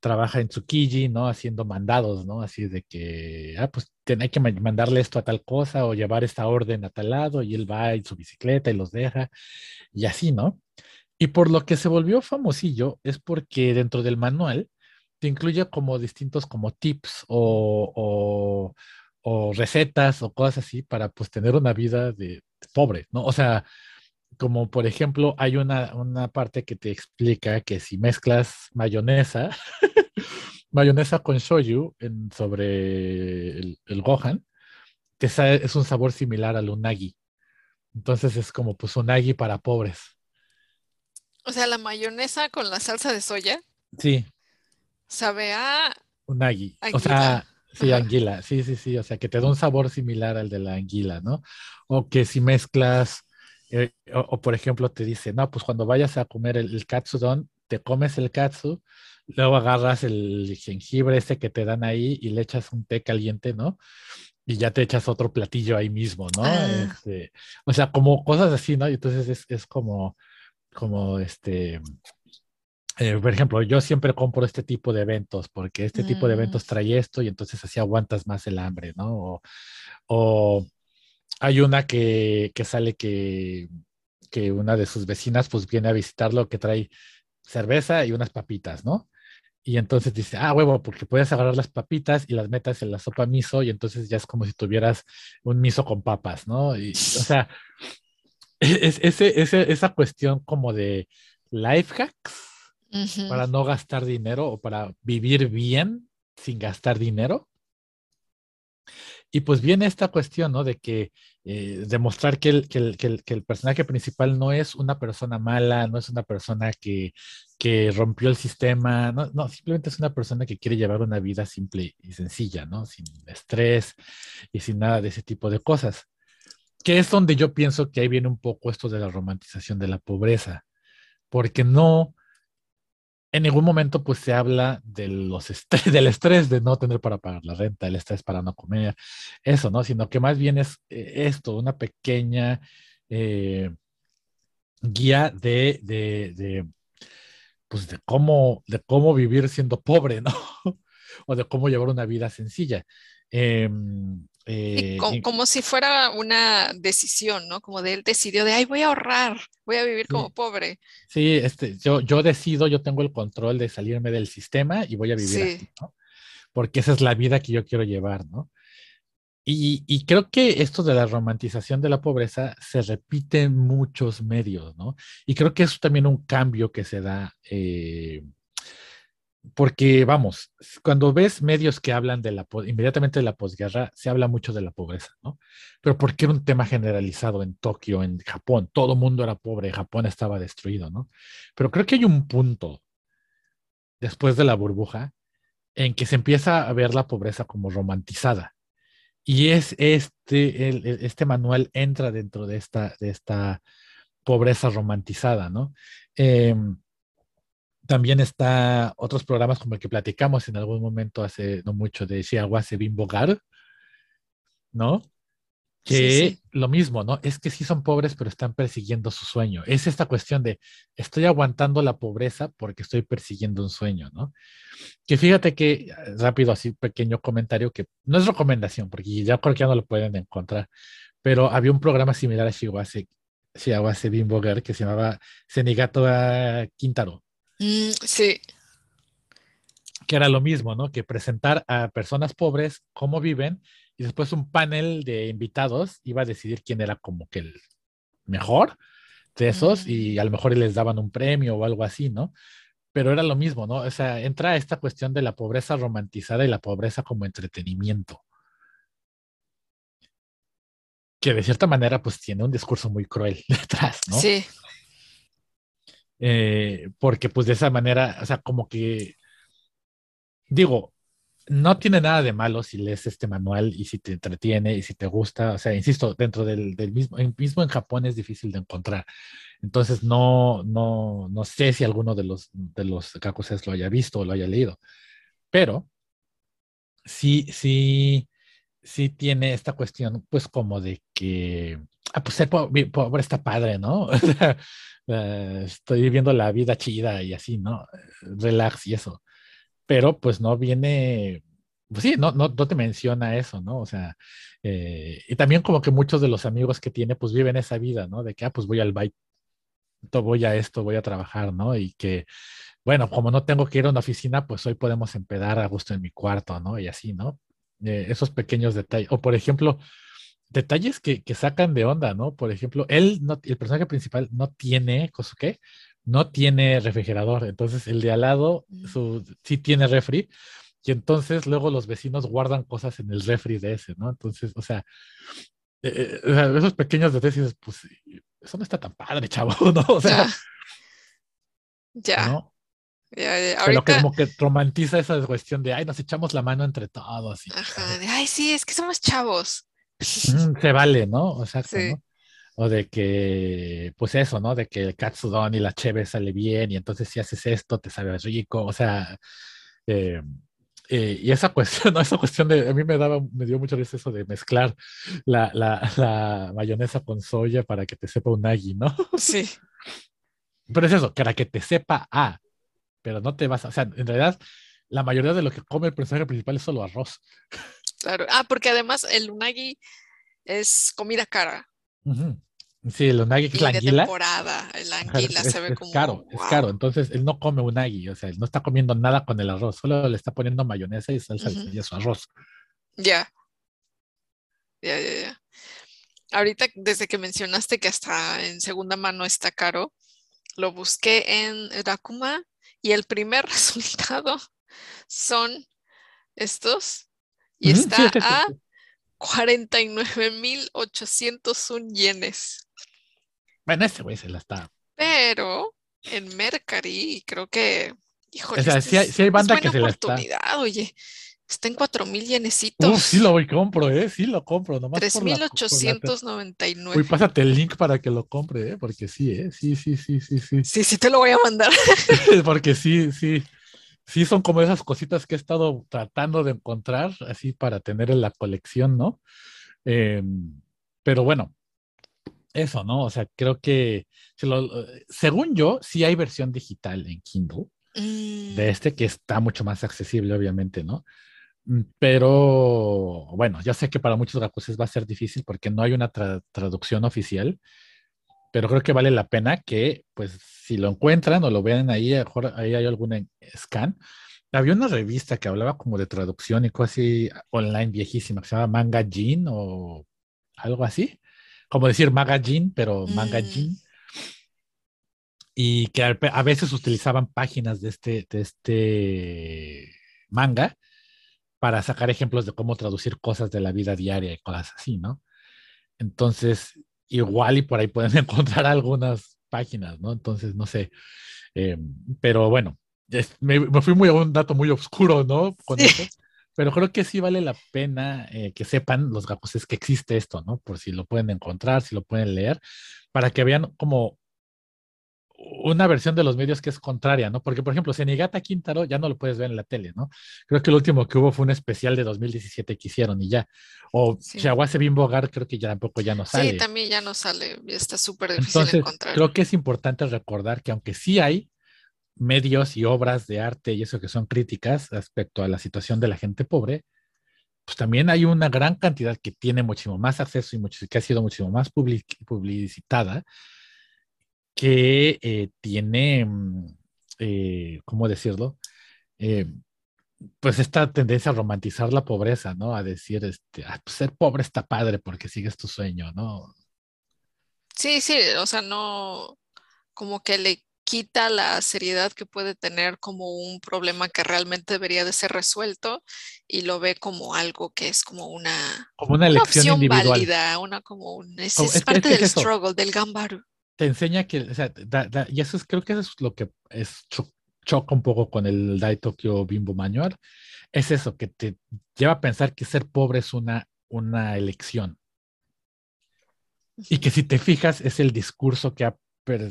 trabaja en Tsukiji, ¿no? Haciendo mandados, ¿no? Así de que, ah, pues hay que mandarle esto a tal cosa o llevar esta orden a tal lado y él va en su bicicleta y los deja y así, ¿no? Y por lo que se volvió famosillo es porque dentro del manual te incluye como distintos como tips o, o, recetas o cosas así para pues tener una vida de pobre, ¿no? O sea, como por ejemplo, hay una, una parte que te explica que si mezclas mayonesa, mayonesa con shoyu en, sobre el, el Gohan, que es un sabor similar al unagi. Entonces es como pues unagi para pobres. O sea, la mayonesa con la salsa de soya. Sí. Sabe a... Unagi. O sea, sí, anguila. Sí, sí, sí. O sea, que te da un sabor similar al de la anguila, ¿no? O que si mezclas, eh, o, por ejemplo te dice, no, pues cuando vayas a comer el, el katsudon, te comes el katsu, luego agarras el jengibre ese que te dan ahí y le echas un té caliente, ¿no? y ya te echas otro platillo ahí mismo, ¿no? Ah. Este, o sea, como cosas así, ¿no? Y entonces es, es como, como este, eh, por ejemplo, yo siempre compro este tipo de eventos porque este tipo de eventos mm. trae esto y entonces así aguantas más el hambre, ¿no? O, o hay una que, que sale que, que una de sus vecinas pues viene a visitarlo que trae cerveza y unas papitas, ¿no? Y entonces dice, ah, huevo, porque puedes agarrar las papitas y las metas en la sopa miso y entonces ya es como si tuvieras un miso con papas, ¿no? Y, o sea, es, ese, esa cuestión como de life hacks para no gastar dinero o para vivir bien sin gastar dinero. Y pues viene esta cuestión, ¿no? De que eh, demostrar que el, que, el, que, el, personaje principal no es una persona mala, no es una persona que, que rompió el sistema, no, no, simplemente es una persona que quiere llevar una vida simple y sencilla, ¿no? Sin estrés y sin nada de ese tipo de cosas. Que es donde yo pienso que ahí viene un poco esto de la romantización de la pobreza, porque no, en ningún momento pues se habla de los del estrés de no tener para pagar la renta, el estrés para no comer, eso, ¿no? Sino que más bien es eh, esto, una pequeña eh, guía de, de, de, pues de cómo, de cómo vivir siendo pobre, ¿no? o de cómo llevar una vida sencilla. Em, eh, como, si fuera una decisión, ¿no? Como de él decidió de, ay, voy a ahorrar, voy a vivir como pobre. Sí, este, yo, yo decido, yo tengo el control de salirme del sistema y voy a vivir así, ¿no? Porque esa es la vida que yo quiero llevar, ¿no? Y, y, creo que esto de la romantización de la pobreza se repite en muchos medios, ¿no? Y creo que es también un cambio que se da eh, porque vamos, cuando ves medios que hablan de la inmediatamente de la posguerra, se habla mucho de la pobreza, ¿no? Pero porque era un tema generalizado en Tokio, en Japón, todo el mundo era pobre, Japón estaba destruido, ¿no? Pero creo que hay un punto después de la burbuja en que se empieza a ver la pobreza como romantizada. Y es este, este manual entra dentro de esta, de esta pobreza romantizada, ¿no? Eh, también está otros programas como el que platicamos en algún momento hace no mucho de Shiawase Bimbogar, ¿no? Que lo mismo, ¿no? Es que sí son pobres, pero están persiguiendo su sueño. Es esta cuestión de estoy aguantando la pobreza porque estoy persiguiendo un sueño, ¿no? Que fíjate que, rápido, así, pequeño comentario que no es recomendación, porque ya ya no lo pueden encontrar, pero había un programa similar a Shiawase, Shiawase Bimbogar que se llamaba Senigato Quintaro Mm, sí. Que era lo mismo, ¿no? Que presentar a personas pobres cómo viven y después un panel de invitados iba a decidir quién era como que el mejor de esos y mm. a lo mejor les daban un premio o algo así, ¿no? Pero era lo mismo, ¿no? O sea, entra esta cuestión de la pobreza romantizada y la pobreza como entretenimiento. Que de cierta manera pues tiene un discurso muy cruel detrás, ¿no? Sí. Eh, porque pues de esa manera, o sea, como que, digo, no tiene nada de malo si lees este manual y si te entretiene y si te gusta, o sea, insisto, dentro del, del mismo, mismo en Japón es difícil de encontrar. Entonces, no, no, no sé si alguno de los, de los kakuses lo haya visto o lo haya leído, pero sí, sí, sí tiene esta cuestión, pues como de que, ah, pues ser pobre, pobre está padre, ¿no? Eh, estoy viviendo la vida chida y así, ¿no? Relax y eso. Pero pues no viene, pues sí, no, no, no te menciona eso, ¿no? O sea, eh, y también como que muchos de los amigos que tiene pues viven esa vida, ¿no? De que, ah, pues voy al bike, voy a esto, voy a trabajar, ¿no? Y que, bueno, como no tengo que ir a una oficina, pues hoy podemos empedar a gusto en mi cuarto, ¿no? Y así, ¿no? Eh, esos pequeños detalles. O por ejemplo, detalles que, que, sacan de onda, ¿no? Por ejemplo, él, no, el personaje principal no tiene, ¿qué? No tiene refrigerador, entonces el de al lado mm. su, sí tiene refri, Y entonces luego los vecinos guardan cosas en el refri de ese, ¿no? Entonces, o sea, eh, eh, esos pequeños detalles, pues eso no está tan padre, chavo, ¿no? O sea, ya. ¿no? Pero que como que romantiza esa cuestión de, ay, nos echamos la mano entre todos. Ajá, de, ay, sí, es que somos chavos. Se vale, ¿no? O sea, ¿no? O de que, pues eso, ¿no? De que el katsudon y la cheve sale bien y entonces si haces esto te sabe rico. O sea, eh, eh, y esa cuestión, ¿no? Esa cuestión de, a mí me daba, me dio mucho risa eso de mezclar la, la, la mayonesa con soya para que te sepa un nagi, ¿no? Sí. Pero es eso, para que te sepa a, pero no te vas a, o sea, en realidad la mayoría de lo que come el personaje principal es solo arroz. Claro, ah, porque además el unagi es comida cara. Sí, el unagi es la anguila. temporada, la anguila se ve como... Es caro, es caro, entonces él no come unagi, o sea, él no está comiendo nada con el arroz, solo le está poniendo mayonesa y salsa y su arroz. Ya. Ya, ya, ya. Ahorita, desde que mencionaste que hasta en segunda mano está caro, lo busqué en Rakuma y el primer resultado son estos y está a 49.801 yenes. Bueno, ese güey se la está. Pero en Mercari, creo que, híjole, o sea, si hay, hay banda que se la está. Oye, Está en 4 mil yenecitos. sí lo voy compro, ¿eh? Sí lo compro. Nomás 3,899. Uy, pásate el link para que lo compre, ¿eh? Porque sí, ¿eh? Sí, sí, sí, sí, sí. Sí, sí te lo voy a mandar. Porque sí, sí. Sí, son como esas cositas que he estado tratando de encontrar, así para tener en la colección, ¿no? Em, pero bueno, eso, ¿no? O sea, creo que, según yo, sí hay versión digital en Kindle de mm. este que está mucho más accesible, obviamente, ¿no? Mm, pero bueno, ya sé que para muchos gakuses va a ser difícil porque no hay una traducción oficial, pero creo que vale la pena que, pues, si lo encuentran o lo vean ahí, mejor ahí hay algún scan. Había una revista que hablaba como de traducción y cosas así online viejísima que se llama Manga Jean o algo así, como decir Magazine, pero Manga Jean. Mm. Y que a, veces utilizaban páginas de este, de este manga para sacar ejemplos de cómo traducir cosas de la vida diaria y cosas así, ¿no? Entonces, igual y por ahí pueden encontrar algunas páginas, ¿no? Entonces, no sé. Eh, pero bueno, me, fui muy a un dato muy oscuro, ¿no? Con eso. Pero creo que sí vale la pena eh, que sepan los es que existe esto, ¿no? Por si lo pueden encontrar, si lo pueden leer, para que vean como una versión de los medios que es contraria, ¿no? Porque, por ejemplo, Senigata Quintaro ya no lo puedes ver en la tele, ¿no? Creo que el último que hubo fue un especial de 2017 que hicieron y ya. O sí. Bimbo Bimbogar creo que ya tampoco ya no sale. Sí, también ya no sale, está súper difícil Entonces, encontrar. Creo que es importante recordar que aunque sí hay medios y obras de arte y eso que son críticas respecto a la situación de la gente pobre, pues también hay una gran cantidad que tiene muchísimo más acceso y mucho, que ha sido muchísimo más publicitada que eh, tiene, mm, eh, ¿cómo decirlo? Eh, pues esta tendencia a romantizar la pobreza, ¿no? A decir, este, ah, pues ser pobre está padre porque sigues tu sueño, ¿no? Sí, sí, o sea, no, como que le quita la seriedad que puede tener como un problema que realmente debería de ser resuelto y lo ve como algo que es como una, como una, elección opción individual. válida, una como un, es, parte del struggle, del gambaru te enseña que, o sea, y eso es, creo que eso es lo que es choca un poco con el Dai Tokyo Bimbo Manual, es eso, que te lleva a pensar que ser pobre es una, una elección. Y que si te fijas, es el discurso que,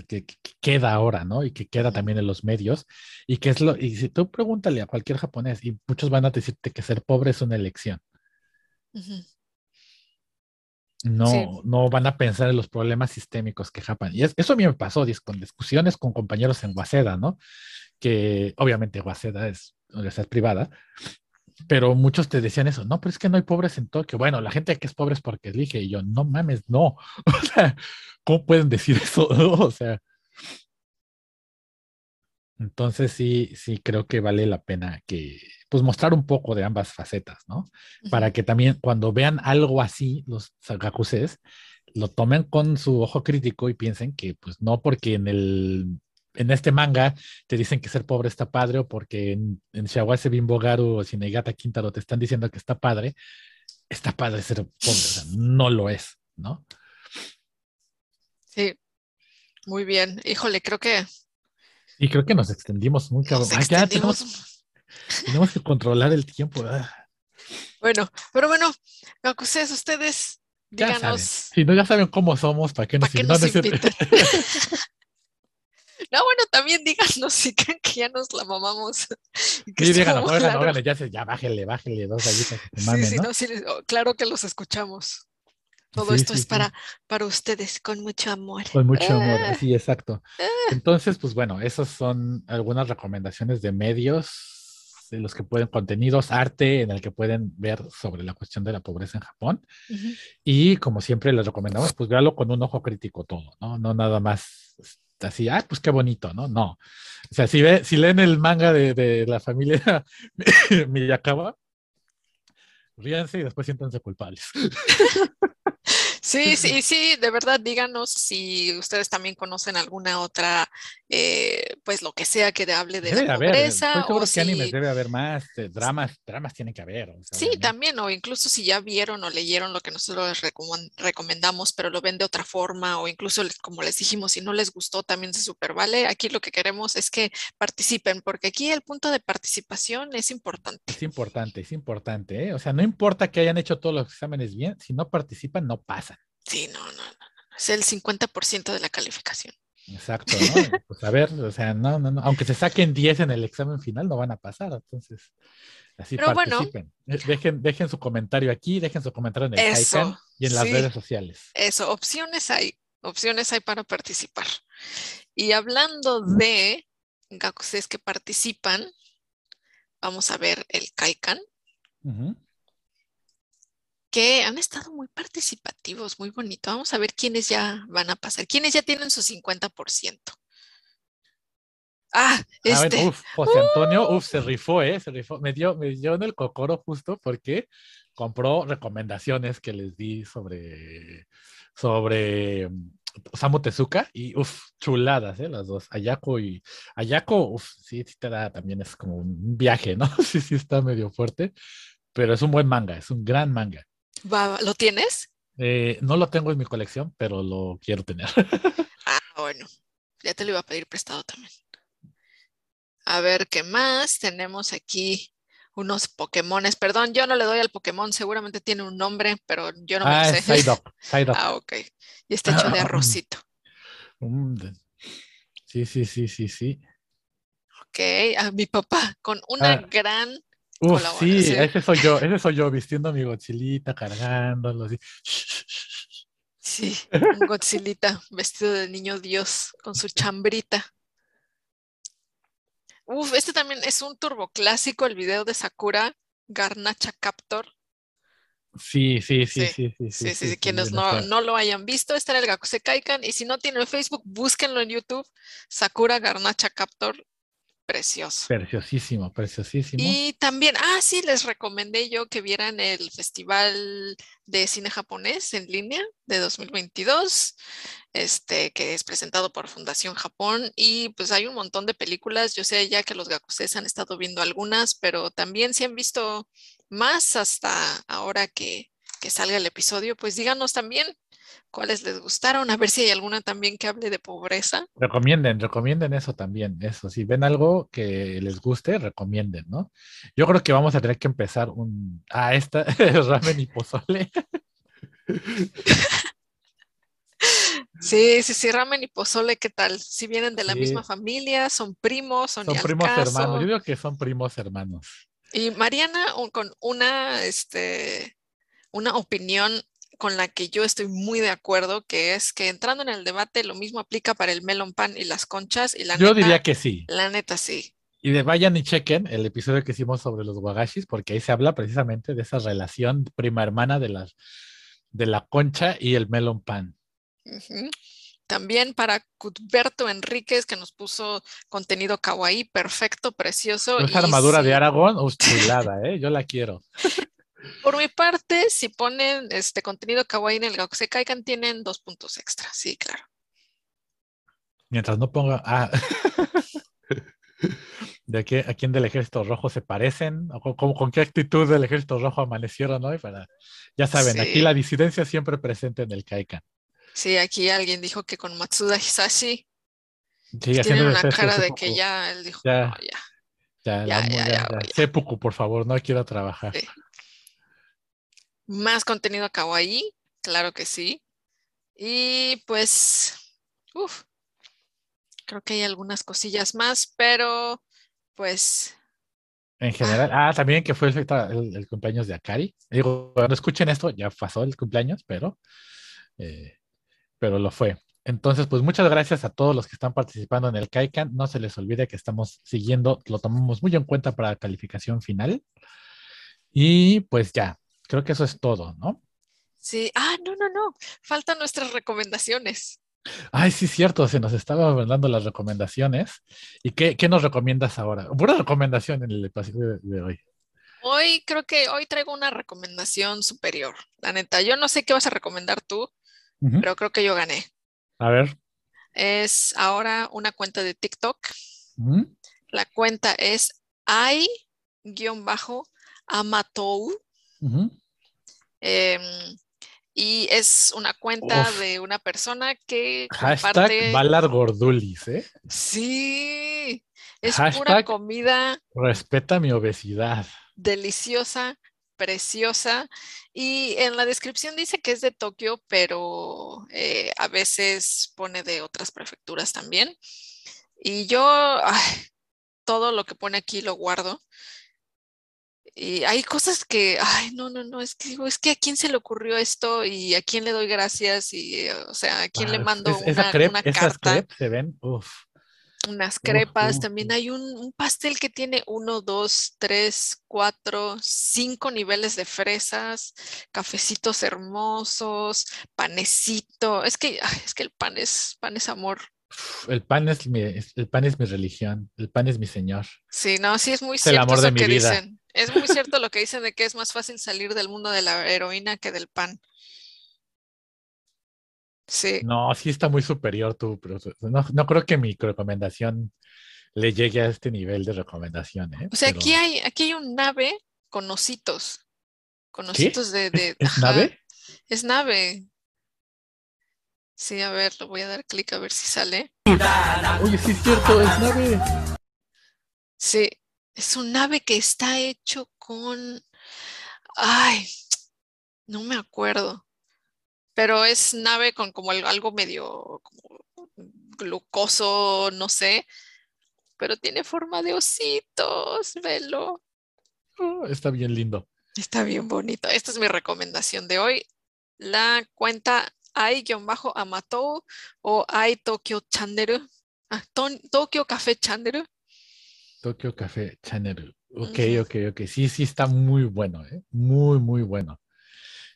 que, queda ahora, ¿no? Y que queda también en los medios. Y que es lo, y si tú pregúntale a cualquier japonés, y muchos van a decirte que ser pobre es una elección no, no van a pensar en los problemas sistémicos que Japan. Y eso a mí me pasó con discusiones con compañeros en Waseda, ¿no? Que obviamente Waseda es universidad privada, pero muchos te decían eso, no, pero es que no hay pobres en Tokio. Bueno, la gente que es pobre es porque elige, y yo, no mames, no. O sea, ¿cómo pueden decir eso? O sea, entonces sí, sí creo que vale la pena que, pues mostrar un poco de ambas facetas, ¿no? Para que también cuando vean algo así, los sagakuses, lo tomen con su ojo crítico y piensen que, pues no porque en el, en este manga te dicen que ser pobre está padre o porque en, en Shawase Bimbogaru o Shinegata Quintaro te están diciendo que está padre, está padre ser pobre, o sea, no lo es, ¿no? Sí, muy bien. Híjole, creo que... Y creo que nos extendimos mucho. ya tenemos, tenemos, que controlar el tiempo. Ah. Bueno, pero bueno, ustedes, ustedes díganos. Si no, ya saben cómo somos, ¿para qué nos, ¿para qué nos invitan? No, bueno, también díganos si creen que ya nos la mamamos. Sí, díganos, claro. ya, ya bájele, bájele dos gallitas sí, sí, ¿no? sí, oh, claro que los escuchamos. Todo esto es para, para ustedes, con mucho amor. Con mucho amor, ah. sí, exacto. Ah. Entonces, pues bueno, esas son algunas recomendaciones de medios de los que pueden, contenidos, arte en el que pueden ver sobre la cuestión de la pobreza en Japón. Y como siempre les recomendamos, pues véalo con un ojo crítico todo, ¿no? No nada más así, ah, pues qué bonito, ¿no? No. O sea, si, ve, si leen el manga de, de la familia Miyakawa, ríanse y después siéntanse culpables. Sí, sí, sí, de verdad, díganos si ustedes también conocen alguna otra, eh, pues lo que sea que hable de la pobreza. o si... animes debe haber más, eh, dramas, dramas tiene que haber. sí, también, o incluso si ya vieron o leyeron lo que nosotros les recomendamos, pero lo ven de otra forma, o incluso, como les dijimos, si no les gustó, también se super vale. Aquí lo que queremos es que participen, porque aquí el punto de participación es importante. Es importante, es importante, ¿eh? O sea, no importa que hayan hecho todos los exámenes bien, si no participan, no pasa. Sí, no, no, no. Es el 50% de la calificación. Exacto, ¿no? Pues a ver, o sea, no, no, no. Aunque se saquen 10 en el examen final, no van a pasar. Entonces, así participen. Eh, dejen, dejen su comentario aquí, dejen su comentario en el eso, y en las redes sociales. Eso, opciones hay, opciones hay para participar. Y hablando de gakuses que participan, vamos a ver el Kaikan que han estado muy participativos, muy bonito. Vamos a ver quiénes ya van a pasar, quiénes ya tienen su 50%. Ah, este. uf, José Antonio, uf, se rifó, ¿eh? Se rifó. Me dio, me dio en el cocoro justo porque compró recomendaciones que les di sobre, sobre mm, Samu Tezuka y uf, chuladas, ¿eh? Las dos. Ayako y Ayako, uf, sí, sí te da, también es como un viaje, ¿no? Sí, sí está medio fuerte, pero es un buen manga, es un gran manga. ¿Lo tienes? Eh, no lo tengo en mi colección, pero lo quiero tener. ah, bueno, ya te lo iba a pedir prestado también. A ver, ¿qué más? Tenemos aquí unos Pokémones. Perdón, yo no le doy al Pokémon, seguramente tiene un nombre, pero yo no me ah, sé. Psyduck, Ah, ok. Y está hecho de arrocito. Sí, sí, sí, sí, sí. Ok, a mi papá, con una ah. gran Uf, sí, ese soy yo, ese soy yo, vistiendo a mi Godzillita, cargándolo así. Sí, un Godzillita vestido de niño Dios con su chambrita. Uf, este también es un turbo clásico, el video de Sakura Garnacha Captor. Sí, sí, sí, sí, sí. Sí, sí, quienes no, no, lo hayan visto, este era el Gakuse Kaikan. Y si no tienen Facebook, búsquenlo en YouTube. Sakura Garnacha Captor precioso. Preciosísimo, preciosísimo. Y también, ah, sí, les recomendé yo que vieran el Festival de Cine Japonés en línea de 2022, este, que es presentado por Fundación Japón. Y pues hay un montón de películas. Yo sé ya que los gakuses han estado viendo algunas, pero también si han visto más hasta ahora que, que salga el episodio, pues díganos también cuáles les gustaron, a ver si hay alguna también que hable de pobreza. Recomienden, recomienden eso también, eso, si ven algo que les guste, recomienden, ¿no? Yo creo que vamos a tener que empezar un, ah, esta, ramen y pozole. Sí, sí, sí, ramen y pozole, ¿qué tal? Si vienen de la misma familia, son primos, son, son primos hermanos. Yo digo que son primos hermanos. Y Mariana con una, este, una opinión con la que yo estoy muy de acuerdo, que es que entrando en el debate, lo mismo aplica para el melon pan y las conchas. Y la yo diría que sí. La neta sí. Y de vayan y chequen el episodio que hicimos sobre los wagashis, porque ahí se habla precisamente de esa relación prima hermana de, las, de la concha y el melon pan. También para Cuthberto Enríquez, que nos puso contenido kawaii, perfecto, precioso. Esa armadura de Aragón, chulada, ¿eh? Yo la quiero. Por mi parte, si ponen este contenido kawaii en el Gakusei Kaikan, tienen dos puntos extra, sí, claro. Mientras no ponga. Ah. ¿De qué, a quién del ejército rojo se parecen? ¿O con, qué actitud del ejército rojo amanecieron hoy? Para, ya saben, aquí la disidencia siempre presente en el Kaikan. Sí, aquí alguien dijo que con Matsuda Hisashi sí, tiene una cara de que ya él dijo, ya, ya. Ya, ya, ya, Seppuku, por favor, no quiero trabajar. Más contenido acabó ahí, claro que sí. Y pues, uff, creo que hay algunas cosillas más, pero pues... En general, ah, también que fue el, cumpleaños de Akari. Digo, cuando escuchen esto, ya pasó el cumpleaños, pero, eh, pero lo fue. Entonces, pues muchas gracias a todos los que están participando en el KaiCan. No se les olvide que estamos siguiendo, lo tomamos muy en cuenta para la calificación final. Y pues ya, creo que eso es todo, ¿no? Sí, ah, no, no, no, faltan nuestras recomendaciones. Ay, sí, cierto, se nos estaba dando las recomendaciones. ¿Y qué, nos recomiendas ahora? Buena recomendación en el episodio de, hoy. Hoy creo que hoy traigo una recomendación superior. La neta, yo no sé qué vas a recomendar tú, pero creo que yo gané. A ver. Es ahora una cuenta de TikTok. La cuenta es i-amatou. Y es una cuenta de una persona que Hashtag Valar Gordulis, ¿eh? Sí, es pura comida. Respeta mi obesidad. Deliciosa, preciosa. Y en la descripción dice que es de Tokio, pero eh, a veces pone de otras prefecturas también. Y yo todo lo que pone aquí lo guardo. Y hay cosas que, ay, no, no, no, es que digo, es que a quién se le ocurrió esto y a quién le doy gracias y, o sea, a quién le mando una, una, carta. se ven, uf. Unas crepas, también hay un, un, pastel que tiene uno, dos, tres, cuatro, cinco niveles de fresas, cafecitos hermosos, panecito. Es que, ay, es que el pan es, pan es amor. El pan es mi, el pan es mi religión, el pan es mi señor. Sí, no, sí es muy cierto el amor de mi que vida. dicen. Es muy cierto lo que dicen de que es más fácil salir del mundo de la heroína que del pan. Sí. No, sí está muy superior tú, pero no, creo que mi recomendación le llegue a este nivel de recomendación. ¿eh? O sea, aquí hay, aquí hay un nave con ositos. Con ositos de. ¿Es, nave? Es nave. Sí, a ver, lo voy a dar clic a ver si sale. Oye, sí es cierto, es nave. Sí, es un ave que está hecho con... Ay, no me acuerdo. Pero es nave con como algo medio glucoso, no sé. Pero tiene forma de ositos, velo. Oh, está bien lindo. Está bien bonito. Esta es mi recomendación de hoy. La cuenta hay-amatou o hay Tokyo. Ah, Tokyo Café Tokyo Café Channel. Ok, ok, ok. Sí, sí está muy bueno, ¿eh? Muy, muy bueno.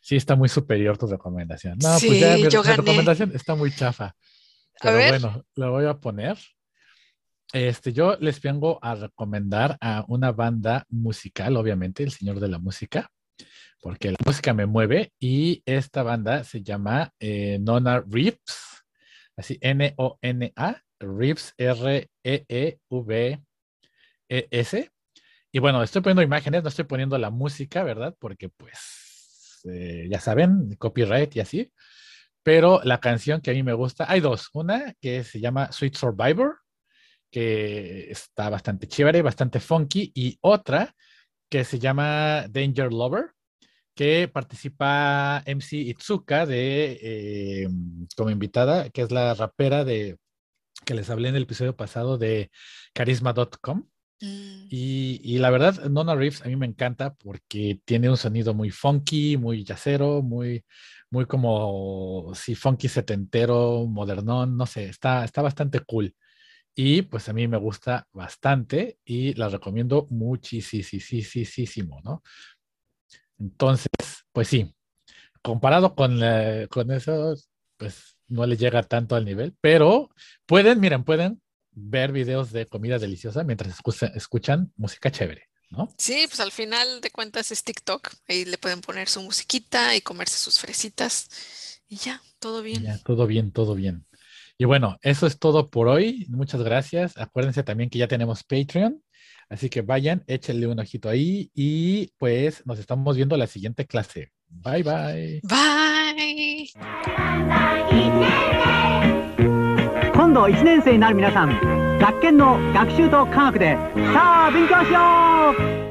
Sí está muy superior tu recomendación. No, pues ya mi, recomendación está muy chafa. Pero bueno, la voy a poner. Este, yo les vengo a recomendar a una banda musical, obviamente, el señor de la música, porque la música me mueve y esta banda se llama eh, Nona Rips, así N-O-N-A, Rips, R-E-E-V ese. Y bueno, estoy poniendo imágenes, no estoy poniendo la música, ¿verdad? Porque pues, eh, ya saben, copyright y así. Pero la canción que a mí me gusta, hay dos. Una que se llama Sweet Survivor, que está bastante chévere, bastante funky. Y otra que se llama Danger Lover, que participa MC Itsuka de, eh, como invitada, que es la rapera de que les hablé en el episodio pasado de carisma.com. Mm. Y, la verdad, Nona Reeves a mí me encanta porque tiene un sonido muy funky, muy yacero, muy, muy como si funky setentero, modernón, no sé, está, está bastante cool. Y pues a mí me gusta bastante y la recomiendo muchísimo, ¿no? Entonces, pues sí, comparado con, con eso, pues no le llega tanto al nivel, pero pueden, miren, pueden ver videos de comida deliciosa mientras escuchan música chévere, ¿no? Sí, pues al final de cuentas es TikTok. Ahí le pueden poner su musiquita y comerse sus fresitas y ya, todo bien. Ya, todo bien, todo bien. Y bueno, eso es todo por hoy. Muchas gracias. Acuérdense también que ya tenemos Patreon. Así que vayan, échenle un ojito ahí y pues nos estamos viendo la siguiente clase. Bye bye. Bye. 今度1年生になる皆さん学研の学習と科学でさあ勉強しよう。